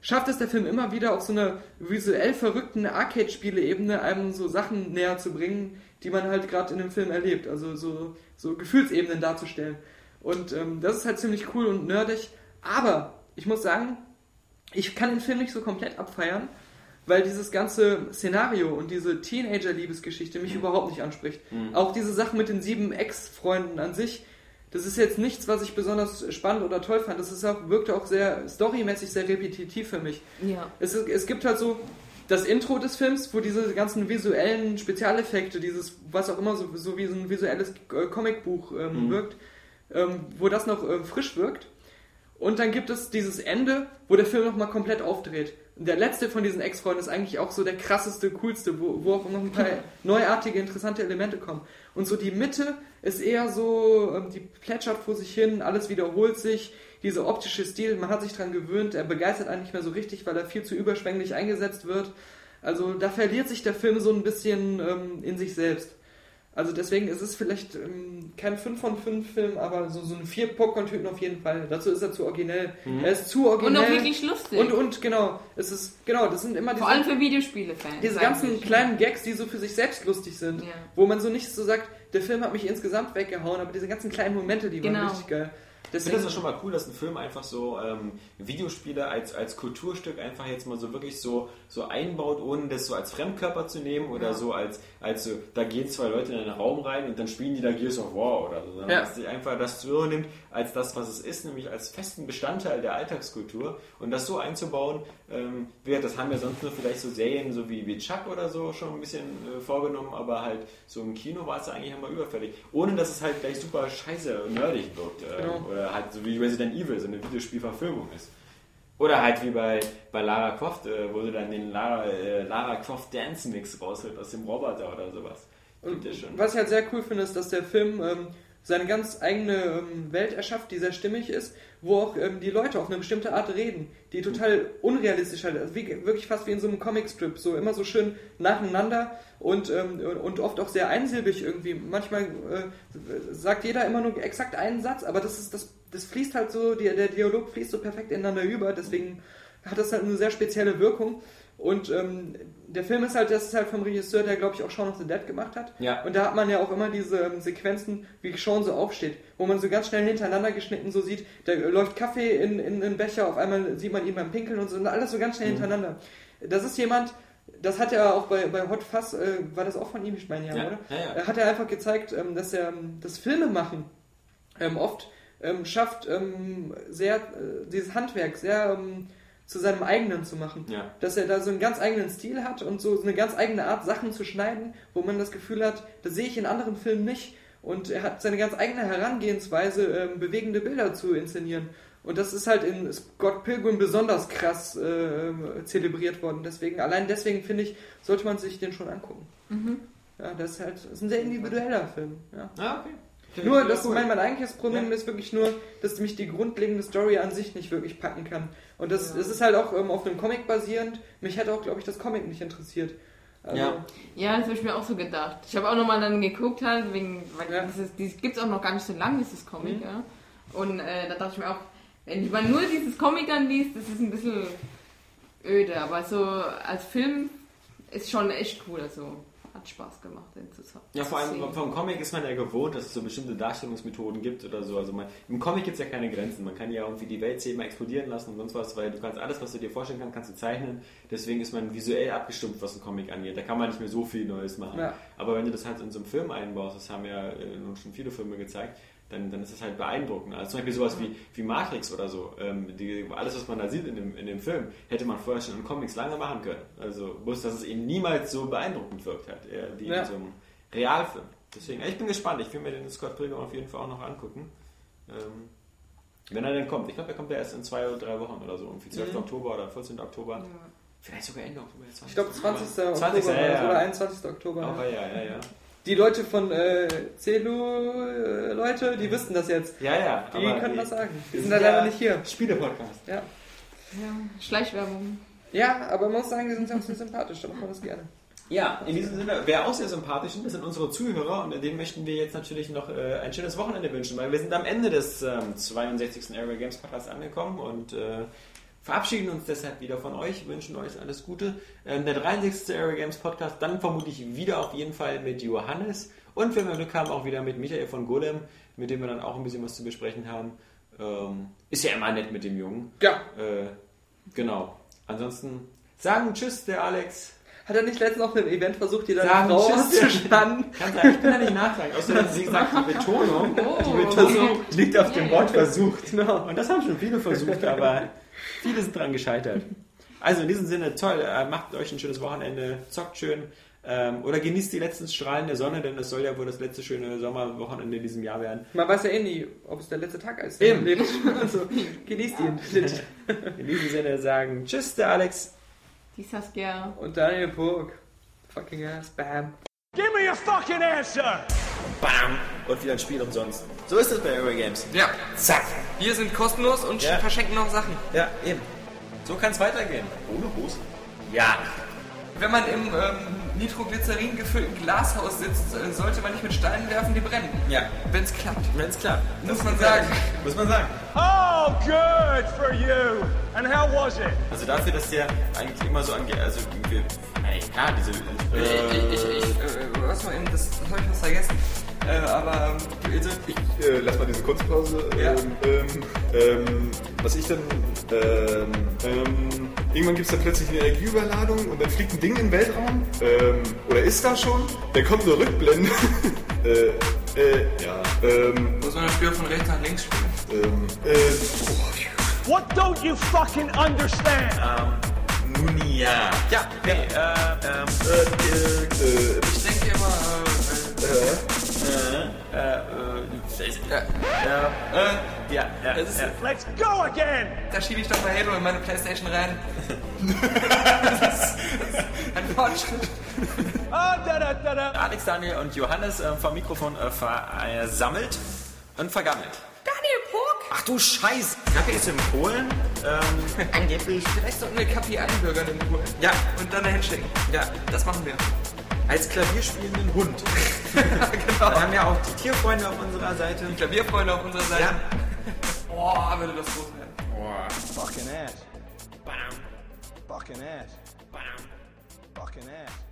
schafft es der Film immer wieder auf so einer visuell verrückten Arcade-Spiele-Ebene einem so Sachen näher zu bringen, die man halt gerade in dem Film erlebt. Also so, so Gefühlsebenen darzustellen. Und ähm, das ist halt ziemlich cool und nerdig. Aber ich muss sagen, ich kann den Film nicht so komplett abfeiern, weil dieses ganze Szenario und diese Teenager-Liebesgeschichte mich überhaupt nicht anspricht. Auch diese Sache mit den sieben Ex-Freunden an sich, das ist jetzt nichts, was ich besonders spannend oder toll fand. Das ist auch, wirkte auch sehr storymäßig sehr repetitiv für mich. Ja. Es, ist, es gibt halt so das Intro des Films, wo diese ganzen visuellen Spezialeffekte, dieses, was auch immer so, so wie so ein visuelles äh, Comicbuch ähm, wirkt, ähm, wo das noch äh, frisch wirkt. Und dann gibt es dieses Ende, wo der Film nochmal komplett aufdreht. der letzte von diesen Ex-Freunden ist eigentlich auch so der krasseste, coolste, wo, wo auch noch ein paar [laughs] neuartige, interessante Elemente kommen. Und so die Mitte ist eher so, ähm, die plätschert vor sich hin, alles wiederholt sich, dieser optische Stil, man hat sich dran gewöhnt, er begeistert einen nicht mehr so richtig, weil er viel zu überschwänglich eingesetzt wird. Also da verliert sich der Film so ein bisschen ähm, in sich selbst. Also deswegen ist es vielleicht ähm, kein 5 von 5 Film, aber so, so ein 4 Popcorn-Tüten auf jeden Fall. Dazu ist er zu originell. Er ist zu Und originell. auch wirklich lustig. Und, und genau, es ist, genau, das sind immer diese, Vor allem für Videospiele-Fans. diese ganzen eigentlich. kleinen Gags, die so für sich selbst lustig sind. Ja. Wo man so nicht so sagt, der Film hat mich insgesamt weggehauen, aber diese ganzen kleinen Momente, die waren Genau. richtig geil. Ich finde Deswegen, das schon mal cool, dass ein Film einfach so ähm, Videospiele als, als Kulturstück einfach jetzt mal so wirklich so, so einbaut, ohne das so als Fremdkörper zu nehmen oder so als, als so, da gehen zwei Leute in einen Raum rein und dann spielen die da Gears of War oder so. Sondern Ja. dass sich einfach das so nimmt als das, was es ist, nämlich als festen Bestandteil der Alltagskultur und das so einzubauen, ähm, das haben ja sonst nur vielleicht so Serien so wie, wie Chuck oder so schon ein bisschen äh, vorgenommen, aber halt so im Kino war es ja eigentlich immer überfällig. Ohne dass es halt gleich super scheiße und nerdig wirkt. Äh, Genau. Oder halt so wie Resident Evil, so eine Videospielverfilmung ist. Oder halt wie bei, bei Lara Croft, äh, wo du dann den Lara, äh, Lara Croft Dance Mix rausholt aus dem Roboter oder sowas. Gibt ja schon. was ich halt sehr cool finde, ist, dass der Film ähm, seine ganz eigene ähm, Welt erschafft, die sehr stimmig ist, wo auch ähm, die Leute auf eine bestimmte Art reden, die total unrealistisch halt, also wie, wirklich fast wie in so einem Comicstrip, so immer so schön nacheinander und, ähm, und oft auch sehr einsilbig irgendwie. Manchmal äh, sagt jeder immer nur exakt einen Satz, aber das ist das, das fließt halt so, die, der Dialog fließt so perfekt ineinander über, deswegen hat das halt eine sehr spezielle Wirkung. Und ähm, der Film ist halt, das ist halt vom Regisseur, der glaube ich auch Shaun of the Dead gemacht hat. Ja. Und da hat man ja auch immer diese ähm, Sequenzen, wie Sean so aufsteht, wo man so ganz schnell hintereinander geschnitten so sieht, da läuft Kaffee in, in einen Becher, auf einmal sieht man ihn beim Pinkeln und so, und alles so ganz schnell hintereinander. Das ist jemand, das hat er auch bei, bei Hot Fuzz, äh, war das auch von ihm, ich meine ja, Ja, oder? ja, ja. Er hat er einfach gezeigt, ähm, dass er ähm, das Filme machen ähm, oft ähm, schafft, sehr, äh, dieses Handwerk sehr zu seinem eigenen zu machen. Ja. Dass er da so einen ganz eigenen Stil hat und so eine ganz eigene Art, Sachen zu schneiden, wo man das Gefühl hat, das sehe ich in anderen Filmen nicht. Und er hat seine ganz eigene Herangehensweise, ähm, bewegende Bilder zu inszenieren. Und das ist halt in Scott Pilgrim besonders krass äh, zelebriert worden. Deswegen, allein deswegen finde ich, sollte man sich den schon angucken. Ja, das ist halt das ist ein sehr individueller Film. Ja. Ah, okay. Nur, Ja, das cool. mein, mein eigentliches Problem Ja. ist wirklich nur, dass mich die grundlegende Story an sich nicht wirklich packen kann. Und das, das ist halt auch ähm, auf einem Comic basierend. Mich hätte auch, glaube ich, das Comic nicht interessiert. Also, Ja. Ja, das habe ich mir auch so gedacht. Ich habe auch nochmal dann geguckt halt, wegen, weil Ja. dieses, dieses gibt es auch noch gar nicht so lange, dieses Comic, Mhm. ja. Und äh, da dachte ich mir auch, wenn man nur dieses Comic dann liest, das ist ein bisschen öde, aber so als Film ist schon echt cool, also hat Spaß gemacht, den zu zu Ja, vor allem vom Comic ist man ja gewohnt, dass es so bestimmte Darstellungsmethoden gibt oder so. Also man, im Comic gibt es ja keine Grenzen. Man kann ja irgendwie die Welt zehnmal explodieren lassen und sonst was, weil du kannst alles, was du dir vorstellen kannst, kannst du zeichnen. Deswegen ist man visuell abgestumpft, was ein Comic angeht. Da kann man nicht mehr so viel Neues machen. Ja. Aber wenn du das halt in so einem Film einbaust, das haben ja äh, nun schon viele Filme gezeigt, dann, dann ist das halt beeindruckend. Also zum Beispiel sowas wie, wie Matrix oder so. Ähm, die, alles, was man da sieht in dem, in dem Film, hätte man vorher schon in Comics lange machen können. Also bloß, dass es eben niemals so beeindruckend wirkt hat, eher wie Ja. in so einem Realfilm. Deswegen, ich bin gespannt. Ich will mir den Scott Pilgrim auf jeden Fall auch noch angucken. Ähm, wenn er denn kommt. Ich glaube, er kommt ja erst in zwei oder drei Wochen oder so. Irgendwie 12. Mhm. Oktober oder 14. Oktober. Vielleicht sogar Ende Oktober. 20. Ich glaube 20. Oktober 20. Ja, ja. oder 21. Oktober. Aber ja, ja, ja. Die Leute von äh, Celu-Leute, die wüssten das jetzt. Ja, ja. Die aber können das sagen. Die wir sind da leider nicht hier. Spiele-Podcast. Ja. Ja, Schleichwerbung. ja, aber man muss sagen, die sind auch sehr sympathisch. Da macht man das gerne. Ja, in diesem Sinne, wer auch sehr sympathisch ist, das sind unsere Zuhörer und denen möchten wir jetzt natürlich noch äh, ein schönes Wochenende wünschen, weil wir sind am Ende des ähm, 62. Area Games Podcasts angekommen und äh, verabschieden uns deshalb wieder von euch, wünschen euch alles Gute. Ähm, der 63. Area Games Podcast, dann vermutlich wieder auf jeden Fall mit Johannes und wenn wir Glück haben, auch wieder mit Michael von Golem, mit dem wir dann auch ein bisschen was zu besprechen haben. Ähm, ist ja immer nett mit dem Jungen. Ja. Äh, genau. Ansonsten sagen Tschüss, der Alex. Hat er nicht letztens auf einem Event versucht, die Sagen deine Frau Tschüss. auszuspannen? Kann sein, ich kann da nicht nachfragen. Außerdem, sie sagt, die Betonung, Oh. die Betonung liegt auf dem Wort versucht. Genau. Und das haben schon viele versucht, aber viele sind dran gescheitert. Also in diesem Sinne, toll, äh, macht euch ein schönes Wochenende, zockt schön ähm, oder genießt die letzten Strahlen der Sonne, denn es soll ja wohl das letzte schöne Sommerwochenende in diesem Jahr werden. Man weiß ja eh nie, ob es der letzte Tag ist. Eben. Im [laughs] Leben. Also, genießt ihn. [laughs] In diesem Sinne sagen Tschüss, der Alex. Die Saskia. Und Daniel Pog. Fucking ass, bam. Bam! Und wieder ein Spiel umsonst. So ist es bei Area Games. Ja, Zack! wir sind kostenlos und Ja. verschenken noch Sachen. Ja, eben. So kann es weitergehen. Ohne Hose? Ja. Wenn man im ähm, Nitroglycerin gefüllten Glashaus sitzt, äh, sollte man nicht mit Steinen werfen, die brennen. Ja. Wenn's klappt. Wenn's klar. Muss man sagen. Muss man sagen. Oh, good for you. And how was it? Also dafür, dass der eigentlich immer so angeht, also wir, ey, klar, diese, Ich, äh, ich, ich, äh, was mal eben, das, das habe ich was vergessen. Äh, aber ähm, also, ich, Äh, lass mal diese Kunstpause. Ja. Ähm, ähm, ähm, was ich dann. Ähm, ähm, irgendwann gibt es dann plötzlich eine Energieüberladung und dann fliegt ein Ding in den Weltraum. Ähm, oder ist da schon? Dann kommt eine Rückblende. [laughs] äh, äh, ja. Ähm, muss man das Spiel von rechts nach links spielen. ähm, äh, oh, What don't you fucking understand? nun ja. Ja, nee, äh, ähm, äh, äh, Ich denke immer, äh, ja, ja, ist- ja. Let's go again. da schiebe ich doch mal Halo in meine Playstation rein. das [laughs] ist ein Fortschritt. Da, da, da, da. Alex, Daniel und Johannes äh, vom Mikrofon äh, versammelt und vergammelt. Daniel Puck! Ach du Scheiß! Kaffee ist in Polen. Ähm, angeblich. Vielleicht sollten wir Kapi einbürgern in Polen. Ja, Und dann dahin schicken. ja, Das machen wir. Als klavierspielenden Hund. [laughs] genau. Wir haben ja auch die Tierfreunde auf unserer Seite. Klavierfreunde auf unserer Seite. Ja. Boah, würde das groß werden. Boah. Fucking ass. bam, Fucking ass. bam. Fucking ass.